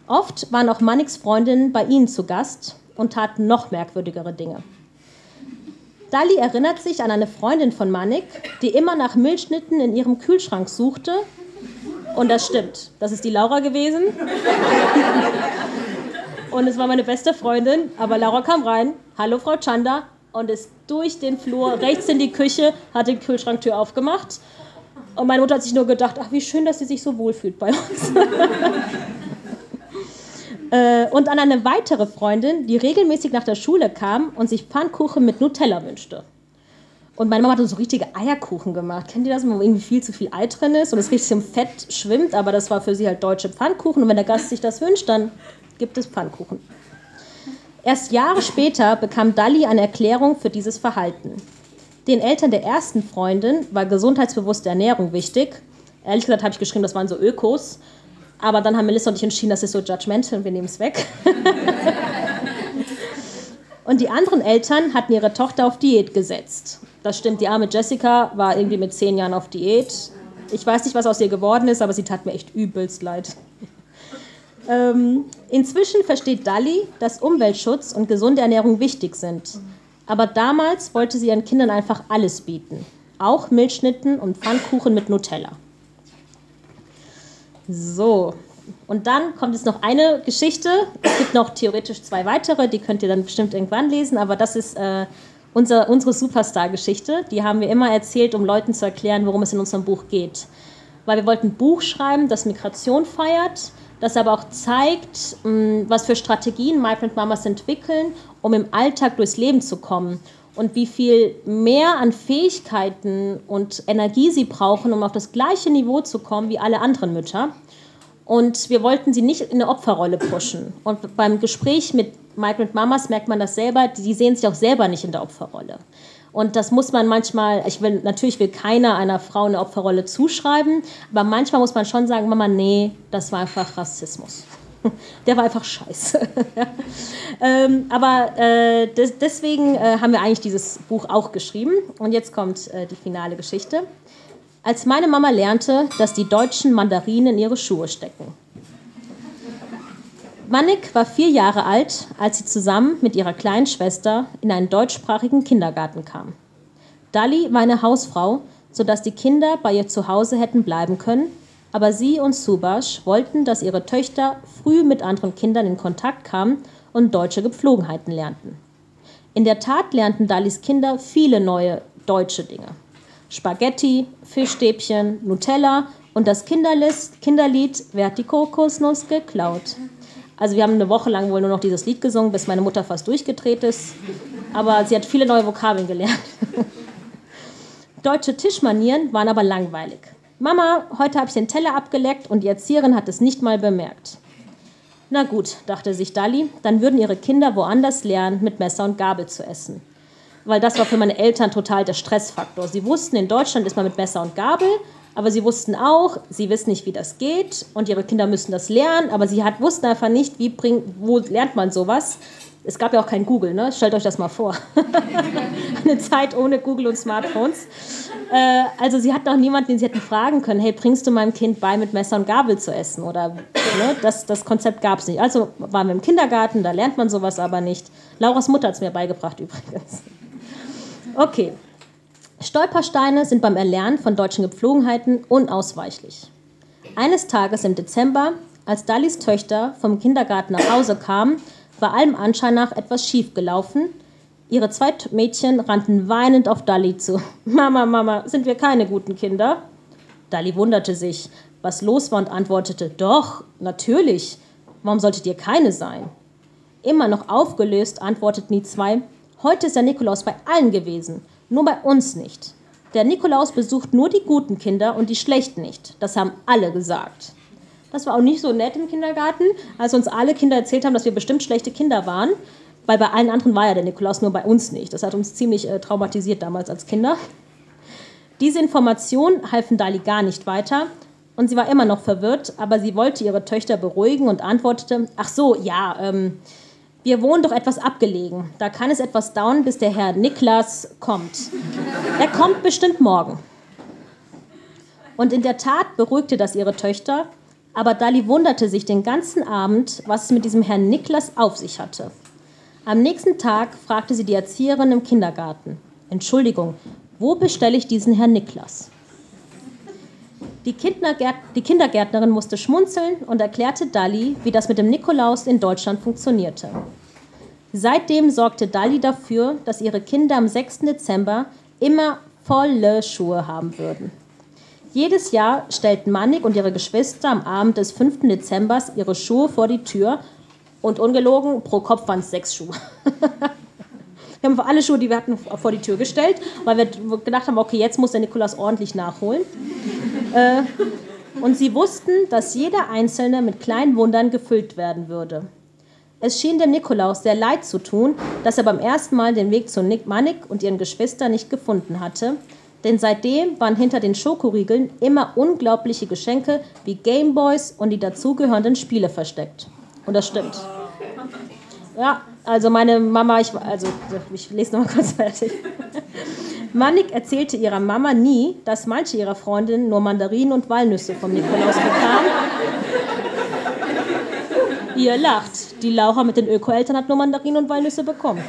Oft waren auch Maniks Freundinnen bei ihnen zu Gast und taten noch merkwürdigere Dinge. Dali erinnert sich an eine Freundin von Manik, die immer nach Milchschnitten in ihrem Kühlschrank suchte. Und das stimmt. Das ist die Laura gewesen. Und es war meine beste Freundin. Aber Laura kam rein. Hallo, Frau Chanda und ist durch den Flur rechts in die Küche, hat die Kühlschranktür aufgemacht. Und meine Mutter hat sich nur gedacht, ach, wie schön, dass sie sich so wohlfühlt bei uns. Äh, und an eine weitere Freundin, die regelmäßig nach der Schule kam und sich Pfannkuchen mit Nutella wünschte. Und meine Mama hat so richtige Eierkuchen gemacht. Kennt ihr das, wo irgendwie viel zu viel Ei drin ist und es richtig im Fett schwimmt? Aber das war für sie halt deutsche Pfannkuchen. Und wenn der Gast sich das wünscht, dann gibt es Pfannkuchen. Erst Jahre später bekam Dali eine Erklärung für dieses Verhalten. Den Eltern der ersten Freundin war gesundheitsbewusste Ernährung wichtig. Ehrlich gesagt habe ich geschrieben, das waren so Ökos. Aber dann haben Melissa und ich entschieden, das ist so judgmental und wir nehmen es weg. und die anderen Eltern hatten ihre Tochter auf Diät gesetzt. Das stimmt, die arme Jessica war irgendwie mit zehn Jahren auf Diät. Ich weiß nicht, was aus ihr geworden ist, aber sie tat mir echt übelst leid. Ähm, inzwischen versteht Dali, dass Umweltschutz und gesunde Ernährung wichtig sind. Aber damals wollte sie ihren Kindern einfach alles bieten. Auch Milchschnitten und Pfannkuchen mit Nutella. So, und dann kommt jetzt noch eine Geschichte. Es gibt noch theoretisch zwei weitere, die könnt ihr dann bestimmt irgendwann lesen, aber das ist äh, unser, unsere Superstar-Geschichte. Die haben wir immer erzählt, um Leuten zu erklären, worum es in unserem Buch geht. Weil wir wollten ein Buch schreiben, das Migration feiert, das aber auch zeigt, mm, was für Strategien Migrant Mamas entwickeln, um im Alltag durchs Leben zu kommen und wie viel mehr an Fähigkeiten und Energie sie brauchen, um auf das gleiche Niveau zu kommen wie alle anderen Mütter. Und wir wollten sie nicht in eine Opferrolle pushen. Und beim Gespräch mit Migrant Mamas merkt man das selber, die sehen sich auch selber nicht in der Opferrolle. Und das muss man manchmal, ich will, natürlich will keiner einer Frau eine Opferrolle zuschreiben, aber manchmal muss man schon sagen, Mama, nee, das war einfach Rassismus. Der war einfach scheiße. ähm, aber äh, des, deswegen äh, haben wir eigentlich dieses Buch auch geschrieben. Und jetzt kommt äh, die finale Geschichte. Als meine Mama lernte, dass die Deutschen Mandarinen in ihre Schuhe stecken. Mannik war vier Jahre alt, als sie zusammen mit ihrer kleinen Schwester in einen deutschsprachigen Kindergarten kam. Dali war eine Hausfrau, sodass die Kinder bei ihr zu Hause hätten bleiben können, aber sie und Subash wollten, dass ihre Töchter früh mit anderen Kindern in Kontakt kamen und deutsche Gepflogenheiten lernten. In der Tat lernten Dalis Kinder viele neue deutsche Dinge. Spaghetti, Fischstäbchen, Nutella und das Kinderlied Wer hat die Kokosnuss geklaut? Also wir haben eine Woche lang wohl nur noch dieses Lied gesungen, bis meine Mutter fast durchgedreht ist. Aber sie hat viele neue Vokabeln gelernt. Deutsche Tischmanieren waren aber langweilig. Mama, heute habe ich den Teller abgeleckt und die Erzieherin hat es nicht mal bemerkt. Na gut, dachte sich Dali, dann würden ihre Kinder woanders lernen, mit Messer und Gabel zu essen. Weil das war für meine Eltern total der Stressfaktor. Sie wussten, in Deutschland ist man mit Messer und Gabel aber sie wussten auch, sie wissen nicht, wie das geht und ihre Kinder müssen das lernen, aber sie hat, wussten einfach nicht, wie bring, wo lernt man sowas. Es gab ja auch kein Google, ne? stellt euch das mal vor. Eine Zeit ohne Google und Smartphones. Äh, also sie hatten auch niemanden, den sie hätten fragen können, hey, bringst du meinem Kind bei, mit Messer und Gabel zu essen? Oder ne? das, das Konzept gab es nicht. Also waren wir im Kindergarten, da lernt man sowas aber nicht. Lauras Mutter hat es mir beigebracht übrigens. Okay, Stolpersteine sind beim Erlernen von deutschen Gepflogenheiten unausweichlich. Eines Tages im Dezember, als Dalis Töchter vom Kindergarten nach Hause kamen, war allem Anschein nach etwas schief gelaufen. Ihre zwei Mädchen rannten weinend auf Dali zu. Mama, Mama, sind wir keine guten Kinder? Dali wunderte sich, was los war und antwortete, doch, natürlich. Warum solltet ihr keine sein? Immer noch aufgelöst antworteten die zwei, heute ist der Nikolaus bei allen gewesen. Nur bei uns nicht. Der Nikolaus besucht nur die guten Kinder und die schlechten nicht. Das haben alle gesagt. Das war auch nicht so nett im Kindergarten, als uns alle Kinder erzählt haben, dass wir bestimmt schlechte Kinder waren, weil bei allen anderen war ja der Nikolaus, nur bei uns nicht. Das hat uns ziemlich äh, traumatisiert damals als Kinder. Diese Informationen halfen Dali gar nicht weiter und sie war immer noch verwirrt, aber sie wollte ihre Töchter beruhigen und antwortete: Ach so, ja, ähm, wir wohnen doch etwas abgelegen. Da kann es etwas dauern, bis der Herr Niklas kommt. Er kommt bestimmt morgen. Und in der Tat beruhigte das ihre Töchter, aber Dali wunderte sich den ganzen Abend, was es mit diesem Herrn Niklas auf sich hatte. Am nächsten Tag fragte sie die Erzieherin im Kindergarten: Entschuldigung, wo bestelle ich diesen Herrn Niklas? Die, Kindergärt die Kindergärtnerin musste schmunzeln und erklärte Dali, wie das mit dem Nikolaus in Deutschland funktionierte. Seitdem sorgte Dali dafür, dass ihre Kinder am 6. Dezember immer volle Schuhe haben würden. Jedes Jahr stellten Mannig und ihre Geschwister am Abend des 5. Dezember ihre Schuhe vor die Tür und ungelogen, pro Kopf waren es sechs Schuhe. wir haben alle Schuhe, die wir hatten, vor die Tür gestellt, weil wir gedacht haben, okay, jetzt muss der Nikolaus ordentlich nachholen. Äh, und sie wussten, dass jeder Einzelne mit kleinen Wundern gefüllt werden würde. Es schien dem Nikolaus sehr leid zu tun, dass er beim ersten Mal den Weg zu Nick Manik und ihren Geschwistern nicht gefunden hatte, denn seitdem waren hinter den Schokoriegeln immer unglaubliche Geschenke wie Gameboys und die dazugehörenden Spiele versteckt. Und das stimmt. Ja, also meine Mama, ich, also ich lese noch mal kurz fertig. Mannik erzählte ihrer Mama nie, dass manche ihrer Freundinnen nur Mandarinen und Walnüsse vom Nikolaus bekamen. Ihr lacht. Die Laura mit den Öko-Eltern hat nur Mandarinen und Walnüsse bekommen.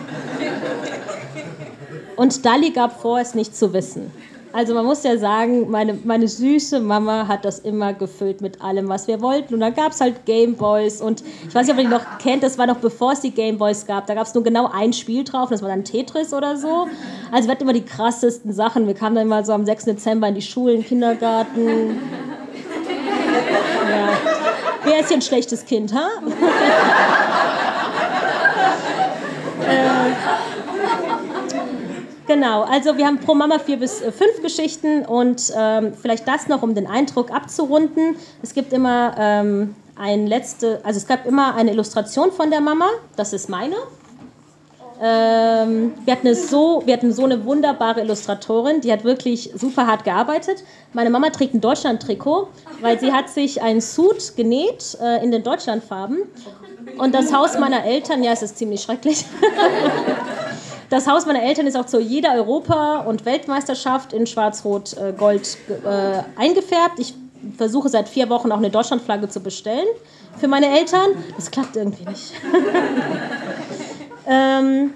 Und Dali gab vor, es nicht zu wissen. Also man muss ja sagen, meine, meine süße Mama hat das immer gefüllt mit allem, was wir wollten. Und dann gab es halt Gameboys und ich weiß nicht, ob ihr die noch kennt, das war noch bevor es die Gameboys gab. Da gab es nur genau ein Spiel drauf, das war dann Tetris oder so. Also wir hatten immer die krassesten Sachen. Wir kamen dann immer so am 6. Dezember in die Schulen, Kindergarten. Ja. Wer ist hier ein schlechtes Kind, ha? äh, Genau, also wir haben pro Mama vier bis äh, fünf Geschichten und ähm, vielleicht das noch, um den Eindruck abzurunden. Es gibt immer ähm, ein letzte, also es gab immer eine Illustration von der Mama, das ist meine. Ähm, wir, hatten so, wir hatten so eine wunderbare Illustratorin, die hat wirklich super hart gearbeitet. Meine Mama trägt ein Deutschland-Trikot, weil sie hat sich einen Suit genäht äh, in den Deutschlandfarben. Und das Haus meiner Eltern, ja, es ist ziemlich schrecklich. Das Haus meiner Eltern ist auch zu jeder Europa- und Weltmeisterschaft in Schwarz-Rot-Gold äh, eingefärbt. Ich versuche seit vier Wochen auch eine Deutschlandflagge zu bestellen für meine Eltern. Das klappt irgendwie nicht. ähm,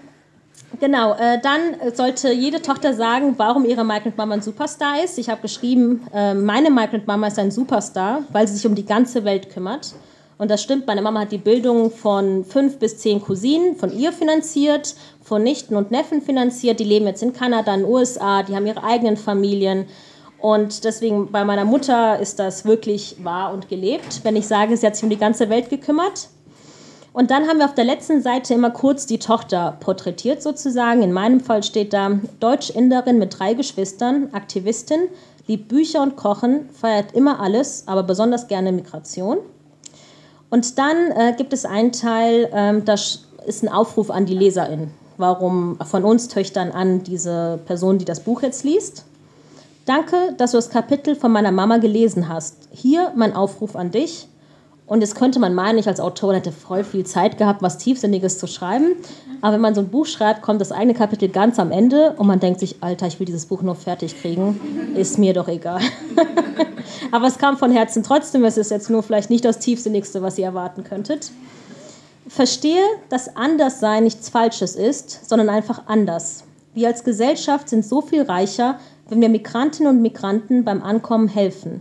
genau, äh, dann sollte jede Tochter sagen, warum ihre Migrant Mama ein Superstar ist. Ich habe geschrieben, äh, meine Migrant Mama ist ein Superstar, weil sie sich um die ganze Welt kümmert. Und das stimmt, meine Mama hat die Bildung von fünf bis zehn Cousinen von ihr finanziert, von Nichten und Neffen finanziert. Die leben jetzt in Kanada, in den USA, die haben ihre eigenen Familien. Und deswegen bei meiner Mutter ist das wirklich wahr und gelebt, wenn ich sage, sie hat sich um die ganze Welt gekümmert. Und dann haben wir auf der letzten Seite immer kurz die Tochter porträtiert sozusagen. In meinem Fall steht da Deutsch-Inderin mit drei Geschwistern, Aktivistin, liebt Bücher und Kochen, feiert immer alles, aber besonders gerne Migration. Und dann äh, gibt es einen Teil, ähm, das ist ein Aufruf an die Leserin. Warum von uns Töchtern an diese Person, die das Buch jetzt liest. Danke, dass du das Kapitel von meiner Mama gelesen hast. Hier mein Aufruf an dich. Und jetzt könnte man meinen, ich als Autorin hätte voll viel Zeit gehabt, was Tiefsinniges zu schreiben. Aber wenn man so ein Buch schreibt, kommt das eigene Kapitel ganz am Ende und man denkt sich, Alter, ich will dieses Buch nur fertig kriegen. Ist mir doch egal. Aber es kam von Herzen trotzdem. Es ist jetzt nur vielleicht nicht das Tiefsinnigste, was ihr erwarten könntet. Verstehe, dass Anderssein nichts Falsches ist, sondern einfach anders. Wir als Gesellschaft sind so viel reicher, wenn wir Migrantinnen und Migranten beim Ankommen helfen.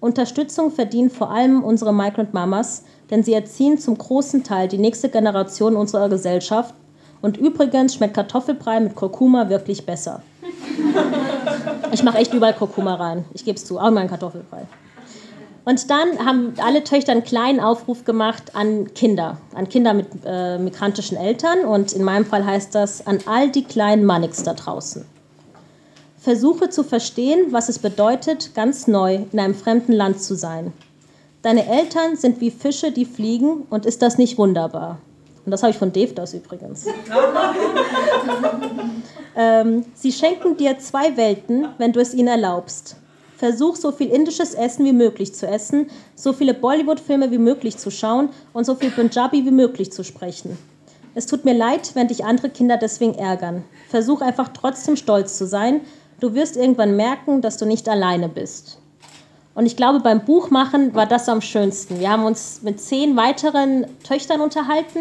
Unterstützung verdienen vor allem unsere Migrant Mamas, denn sie erziehen zum großen Teil die nächste Generation unserer Gesellschaft. Und übrigens schmeckt Kartoffelbrei mit Kurkuma wirklich besser. Ich mache echt überall Kurkuma rein. Ich gebe es zu, auch in meinen Kartoffelbrei. Und dann haben alle Töchter einen kleinen Aufruf gemacht an Kinder, an Kinder mit äh, migrantischen Eltern. Und in meinem Fall heißt das an all die kleinen Mannix da draußen. Versuche zu verstehen, was es bedeutet, ganz neu in einem fremden Land zu sein. Deine Eltern sind wie Fische, die fliegen, und ist das nicht wunderbar? Und das habe ich von Dave das übrigens. ähm, sie schenken dir zwei Welten, wenn du es ihnen erlaubst. Versuch so viel indisches Essen wie möglich zu essen, so viele Bollywood-Filme wie möglich zu schauen und so viel Punjabi wie möglich zu sprechen. Es tut mir leid, wenn dich andere Kinder deswegen ärgern. Versuch einfach trotzdem stolz zu sein Du wirst irgendwann merken, dass du nicht alleine bist. Und ich glaube, beim Buchmachen war das am schönsten. Wir haben uns mit zehn weiteren Töchtern unterhalten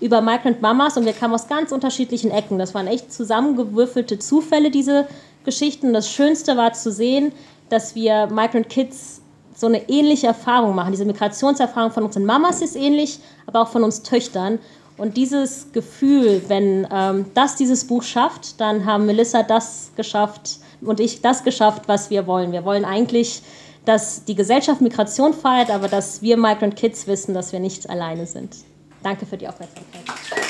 über Migrant Mamas und wir kamen aus ganz unterschiedlichen Ecken. Das waren echt zusammengewürfelte Zufälle, diese Geschichten. Das Schönste war zu sehen, dass wir Migrant Kids so eine ähnliche Erfahrung machen. Diese Migrationserfahrung von unseren Mamas ist ähnlich, aber auch von uns Töchtern. Und dieses Gefühl, wenn ähm, das dieses Buch schafft, dann haben Melissa das geschafft und ich das geschafft, was wir wollen. Wir wollen eigentlich, dass die Gesellschaft Migration feiert, aber dass wir Migrant Kids wissen, dass wir nicht alleine sind. Danke für die Aufmerksamkeit.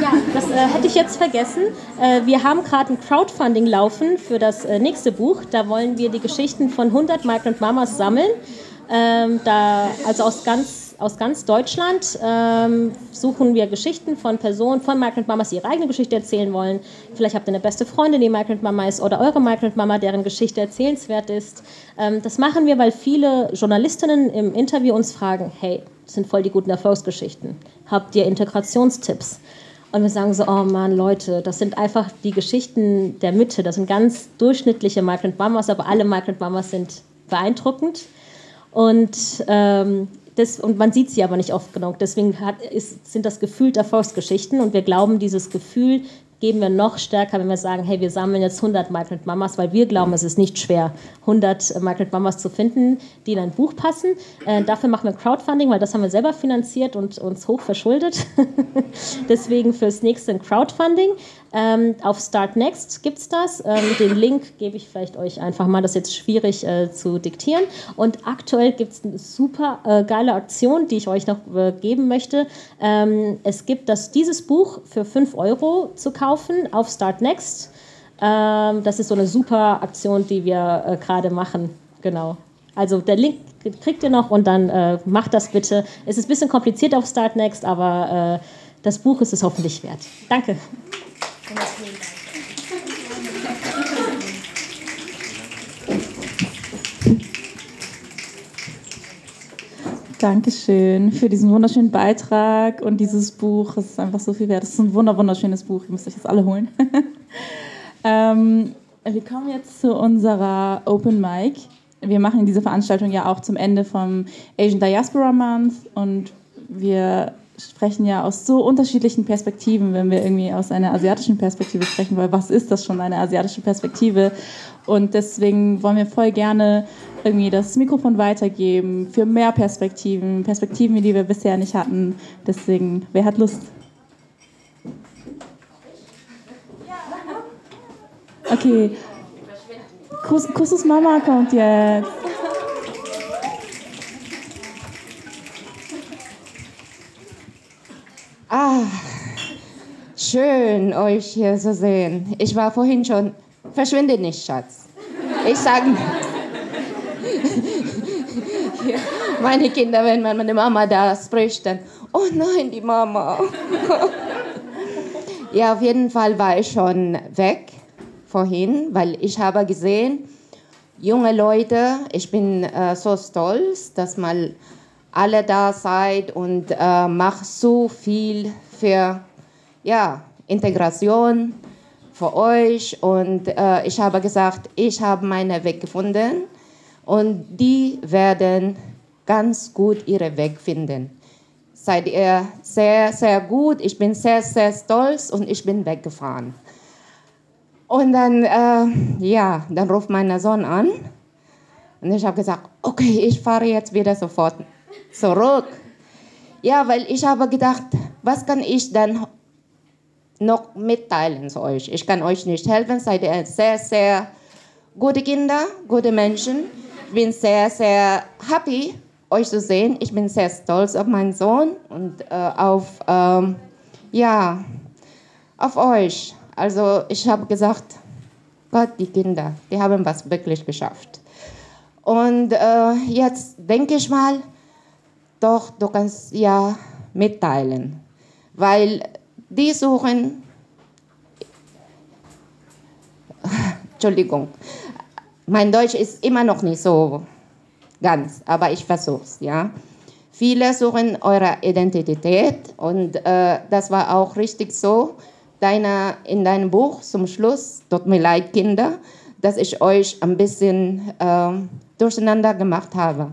Ja, das äh, hätte ich jetzt vergessen. Äh, wir haben gerade ein Crowdfunding laufen für das äh, nächste Buch. Da wollen wir die Geschichten von 100 Migrant Mamas sammeln. Ähm, da, also aus ganz aus ganz Deutschland ähm, suchen wir Geschichten von Personen, von Migrant Mamas, die ihre eigene Geschichte erzählen wollen. Vielleicht habt ihr eine beste Freundin, die Migrant Mama ist, oder eure Migrant Mama, deren Geschichte erzählenswert ist. Ähm, das machen wir, weil viele Journalistinnen im Interview uns fragen, hey, das sind voll die guten Erfolgsgeschichten. Habt ihr Integrationstipps? Und wir sagen so, oh Mann, Leute, das sind einfach die Geschichten der Mitte. Das sind ganz durchschnittliche Migrant Mamas, aber alle Migrant Mamas sind beeindruckend. Und, ähm, das, und man sieht sie aber nicht oft genug. Deswegen hat, ist, sind das gefühlt Erfolgsgeschichten. Und wir glauben, dieses Gefühl geben wir noch stärker, wenn wir sagen, hey, wir sammeln jetzt 100 Migrant Mamas, weil wir glauben, es ist nicht schwer, 100 Migrant Mamas zu finden, die in ein Buch passen. Äh, dafür machen wir Crowdfunding, weil das haben wir selber finanziert und uns hoch verschuldet. Deswegen fürs nächste ein Crowdfunding. Ähm, auf Start Next gibt es das. Ähm, den Link gebe ich vielleicht euch einfach mal. Das ist jetzt schwierig äh, zu diktieren. Und aktuell gibt es eine super äh, geile Aktion, die ich euch noch äh, geben möchte. Ähm, es gibt das, dieses Buch für 5 Euro zu kaufen auf Start Next. Ähm, das ist so eine super Aktion, die wir äh, gerade machen. Genau. Also der Link kriegt ihr noch und dann äh, macht das bitte. Es ist ein bisschen kompliziert auf Start Next, aber äh, das Buch ist es hoffentlich wert. Danke. Dankeschön für diesen wunderschönen Beitrag und dieses Buch. Es ist einfach so viel wert. Es ist ein wunderschönes Buch. Ihr müsst euch das alle holen. ähm, wir kommen jetzt zu unserer Open Mic. Wir machen diese Veranstaltung ja auch zum Ende vom Asian Diaspora Month und wir sprechen ja aus so unterschiedlichen Perspektiven, wenn wir irgendwie aus einer asiatischen Perspektive sprechen, weil was ist das schon, eine asiatische Perspektive? Und deswegen wollen wir voll gerne irgendwie das Mikrofon weitergeben für mehr Perspektiven, Perspektiven, die wir bisher nicht hatten. Deswegen, wer hat Lust? Okay. Kussus Mama kommt jetzt. Ah, schön euch hier zu sehen. Ich war vorhin schon. Verschwinde nicht, Schatz. Ich sage. meine Kinder, wenn meine Mama da spricht, dann. Oh nein, die Mama. ja, auf jeden Fall war ich schon weg vorhin, weil ich habe gesehen, junge Leute, ich bin äh, so stolz, dass mal alle da seid und äh, macht so viel für ja, Integration für euch. Und äh, ich habe gesagt, ich habe meinen Weg gefunden und die werden ganz gut ihren Weg finden. Seid ihr sehr, sehr gut. Ich bin sehr, sehr stolz und ich bin weggefahren. Und dann, äh, ja, dann ruft mein Sohn an und ich habe gesagt, okay, ich fahre jetzt wieder sofort zurück. Ja, weil ich habe gedacht, was kann ich denn noch mitteilen zu euch? Ich kann euch nicht helfen, seid ihr sehr, sehr gute Kinder, gute Menschen. Ich bin sehr, sehr happy, euch zu sehen. Ich bin sehr stolz auf meinen Sohn und äh, auf, ähm, ja, auf euch. Also ich habe gesagt, Gott, die Kinder, die haben was wirklich geschafft. Und äh, jetzt denke ich mal, doch, du kannst ja mitteilen, weil die suchen, Entschuldigung, mein Deutsch ist immer noch nicht so ganz, aber ich versuche es, ja. Viele suchen eure Identität und äh, das war auch richtig so. Deine, in deinem Buch zum Schluss, tut mir leid, Kinder, dass ich euch ein bisschen äh, durcheinander gemacht habe.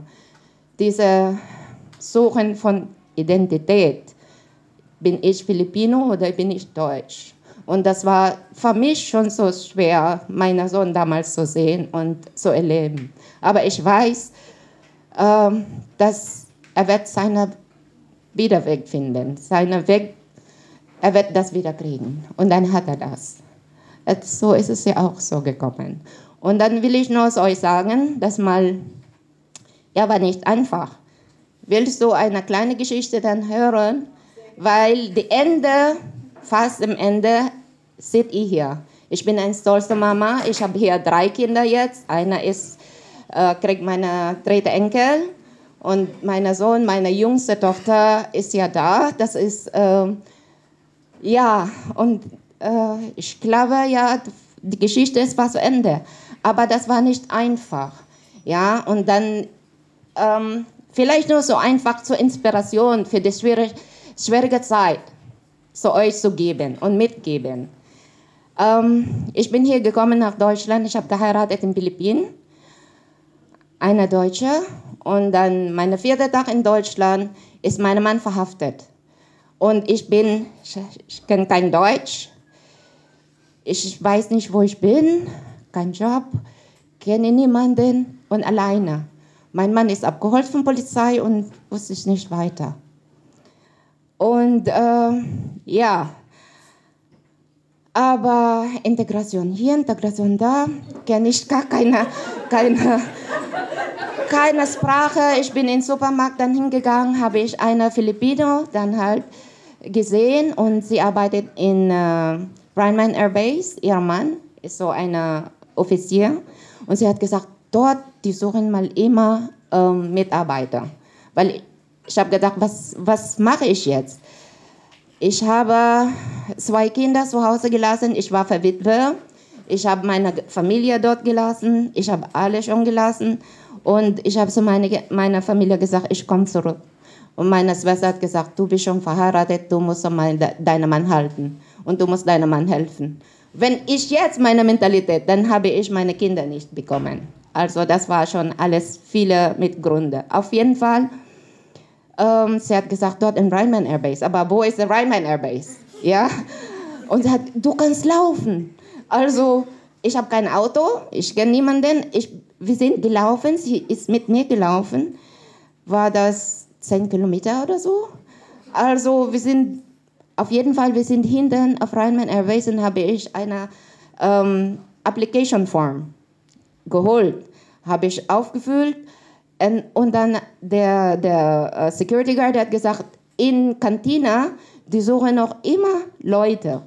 Diese Suchen von Identität. Bin ich Filipino oder bin ich Deutsch? Und das war für mich schon so schwer, meinen Sohn damals zu sehen und zu erleben. Aber ich weiß, ähm, dass er wird seinen Wiederweg finden. Seinen Weg, er wird das wieder kriegen. Und dann hat er das. So ist es ja auch so gekommen. Und dann will ich nur euch sagen, dass mal, ja, war nicht einfach. Willst du eine kleine Geschichte dann hören? Weil die Ende, fast im Ende, seht ihr hier. Ich bin eine stolze Mama. Ich habe hier drei Kinder jetzt. Einer ist, äh, kriegt meine dritte Enkel Und mein Sohn, meine jüngste Tochter ist ja da. Das ist, äh, ja, und äh, ich glaube ja, die Geschichte ist fast zu Ende. Aber das war nicht einfach. Ja, und dann ähm, vielleicht nur so einfach zur Inspiration für die schwierige, schwierige Zeit zu euch zu geben und mitgeben. Ähm, ich bin hier gekommen nach Deutschland. Ich habe geheiratet in Philippinen, eine Deutsche. Und dann, mein vierter Tag in Deutschland, ist mein Mann verhaftet. Und ich bin, ich, ich kenne kein Deutsch. Ich weiß nicht, wo ich bin, kein Job, kenne niemanden und alleine. Mein Mann ist abgeholt von Polizei und wusste ich nicht weiter. Und äh, ja, aber Integration hier, Integration da, kenne ich gar keine, keine, keine Sprache. Ich bin in den Supermarkt dann hingegangen, habe ich eine Filipino dann halt gesehen und sie arbeitet in äh, Rheinland Air Base. Ihr Mann ist so ein Offizier und sie hat gesagt, dort, die suchen mal immer ähm, Mitarbeiter. Weil ich habe gedacht, was, was mache ich jetzt? Ich habe zwei Kinder zu Hause gelassen. Ich war verwitwet. Ich habe meine Familie dort gelassen. Ich habe alle schon gelassen. Und ich habe zu meine, meiner Familie gesagt, ich komme zurück. Und meine Schwester hat gesagt, du bist schon verheiratet, du musst deinen Mann halten. Und du musst deinem Mann helfen. Wenn ich jetzt meine Mentalität, dann habe ich meine Kinder nicht bekommen. Also das war schon alles viele mit Gründe. Auf jeden Fall ähm, sie hat gesagt, dort in Rheinland Airbase. Aber wo ist der Rheinland Airbase? Ja? Und sie hat, du kannst laufen. Also, ich habe kein Auto, ich kenne niemanden. Ich, wir sind gelaufen, sie ist mit mir gelaufen. War das 10 Kilometer oder so? Also, wir sind, auf jeden Fall, wir sind hinten auf Rheinland Airways und habe ich eine ähm, Application Form geholt. Habe ich aufgefüllt und dann der, der äh, Security Guard hat gesagt, in Cantina, die suchen noch immer Leute.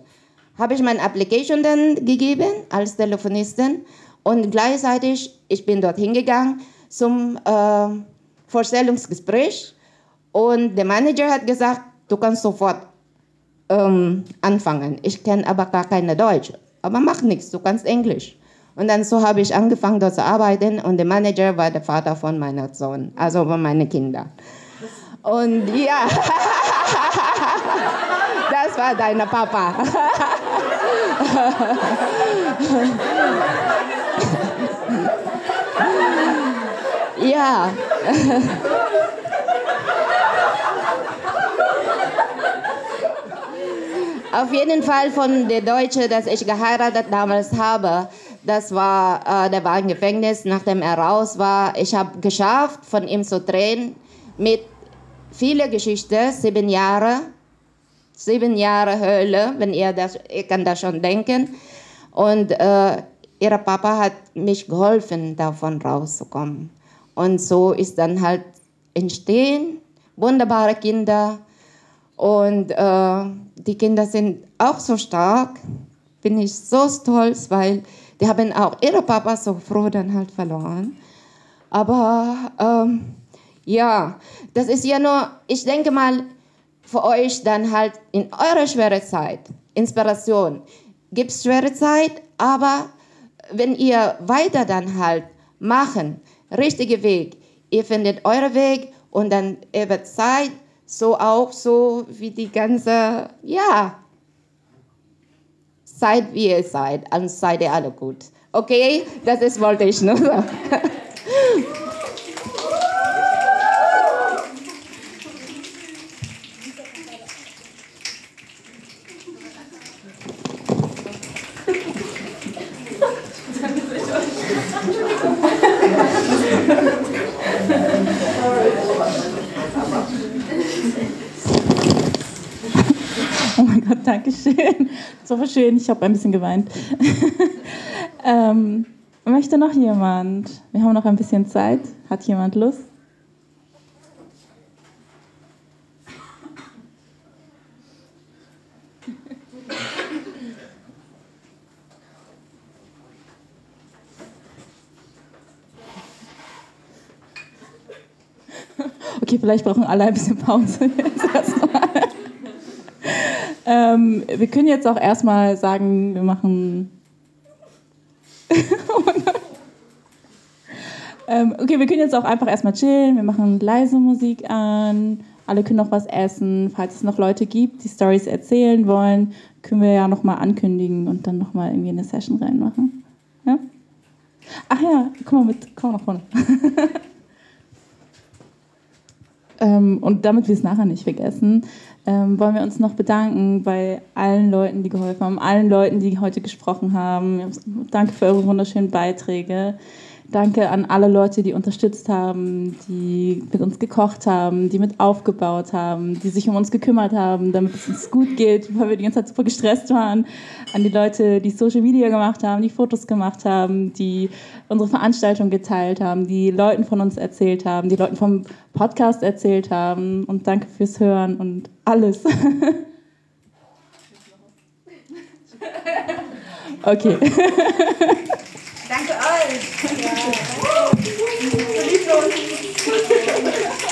Habe ich meine Application dann gegeben als Telefonistin und gleichzeitig, ich bin dort hingegangen zum äh, Vorstellungsgespräch und der Manager hat gesagt, du kannst sofort ähm, anfangen. Ich kenne aber gar keine Deutsch. Aber mach nichts, du kannst Englisch. Und dann so habe ich angefangen dort zu arbeiten und der Manager war der Vater von meiner Sohn, also von meinen Kindern. Und ja, das war dein Papa. ja. Auf jeden Fall von der Deutsche, dass ich geheiratet damals habe, das war, äh, der war im Gefängnis, nachdem er raus war. Ich habe geschafft, von ihm zu drehen mit vielen Geschichten, sieben Jahre, sieben Jahre Hölle, wenn ihr das, ihr kann das schon denken. Und äh, ihr Papa hat mich geholfen, davon rauszukommen. Und so ist dann halt entstehen wunderbare Kinder. Und äh, die Kinder sind auch so stark. Bin ich so stolz, weil die haben auch ihre Papa so froh dann halt verloren. Aber ähm, ja, das ist ja nur, ich denke mal, für euch dann halt in eurer schweren Zeit Inspiration. Gibt es schwere Zeit, aber wenn ihr weiter dann halt machen, richtige Weg, ihr findet euren Weg und dann über Zeit so auch so wie die ganze, ja, seid wie ihr seid, und seid ihr alle gut. Okay, das ist, wollte ich nur. Dankeschön. So schön, ich habe ein bisschen geweint. ähm, möchte noch jemand? Wir haben noch ein bisschen Zeit. Hat jemand Lust? Okay, vielleicht brauchen alle ein bisschen Pause jetzt erstmal. Ähm, wir können jetzt auch erstmal sagen, wir machen. Ähm, okay, wir können jetzt auch einfach erstmal chillen. Wir machen leise Musik an. Alle können noch was essen. Falls es noch Leute gibt, die Stories erzählen wollen, können wir ja nochmal ankündigen und dann nochmal irgendwie eine Session reinmachen. Ja? Ach ja, komm mal mit, komm mal nach vorne. ähm, und damit wir es nachher nicht vergessen, ähm, wollen wir uns noch bedanken bei allen Leuten, die geholfen haben, allen Leuten, die heute gesprochen haben. Danke für eure wunderschönen Beiträge. Danke an alle Leute, die unterstützt haben, die mit uns gekocht haben, die mit aufgebaut haben, die sich um uns gekümmert haben, damit es uns gut geht, weil wir die ganze Zeit super gestresst waren. An die Leute, die Social Media gemacht haben, die Fotos gemacht haben, die unsere Veranstaltung geteilt haben, die Leuten von uns erzählt haben, die Leuten vom Podcast erzählt haben. Und danke fürs Hören und alles. okay. Danke euch. Ja.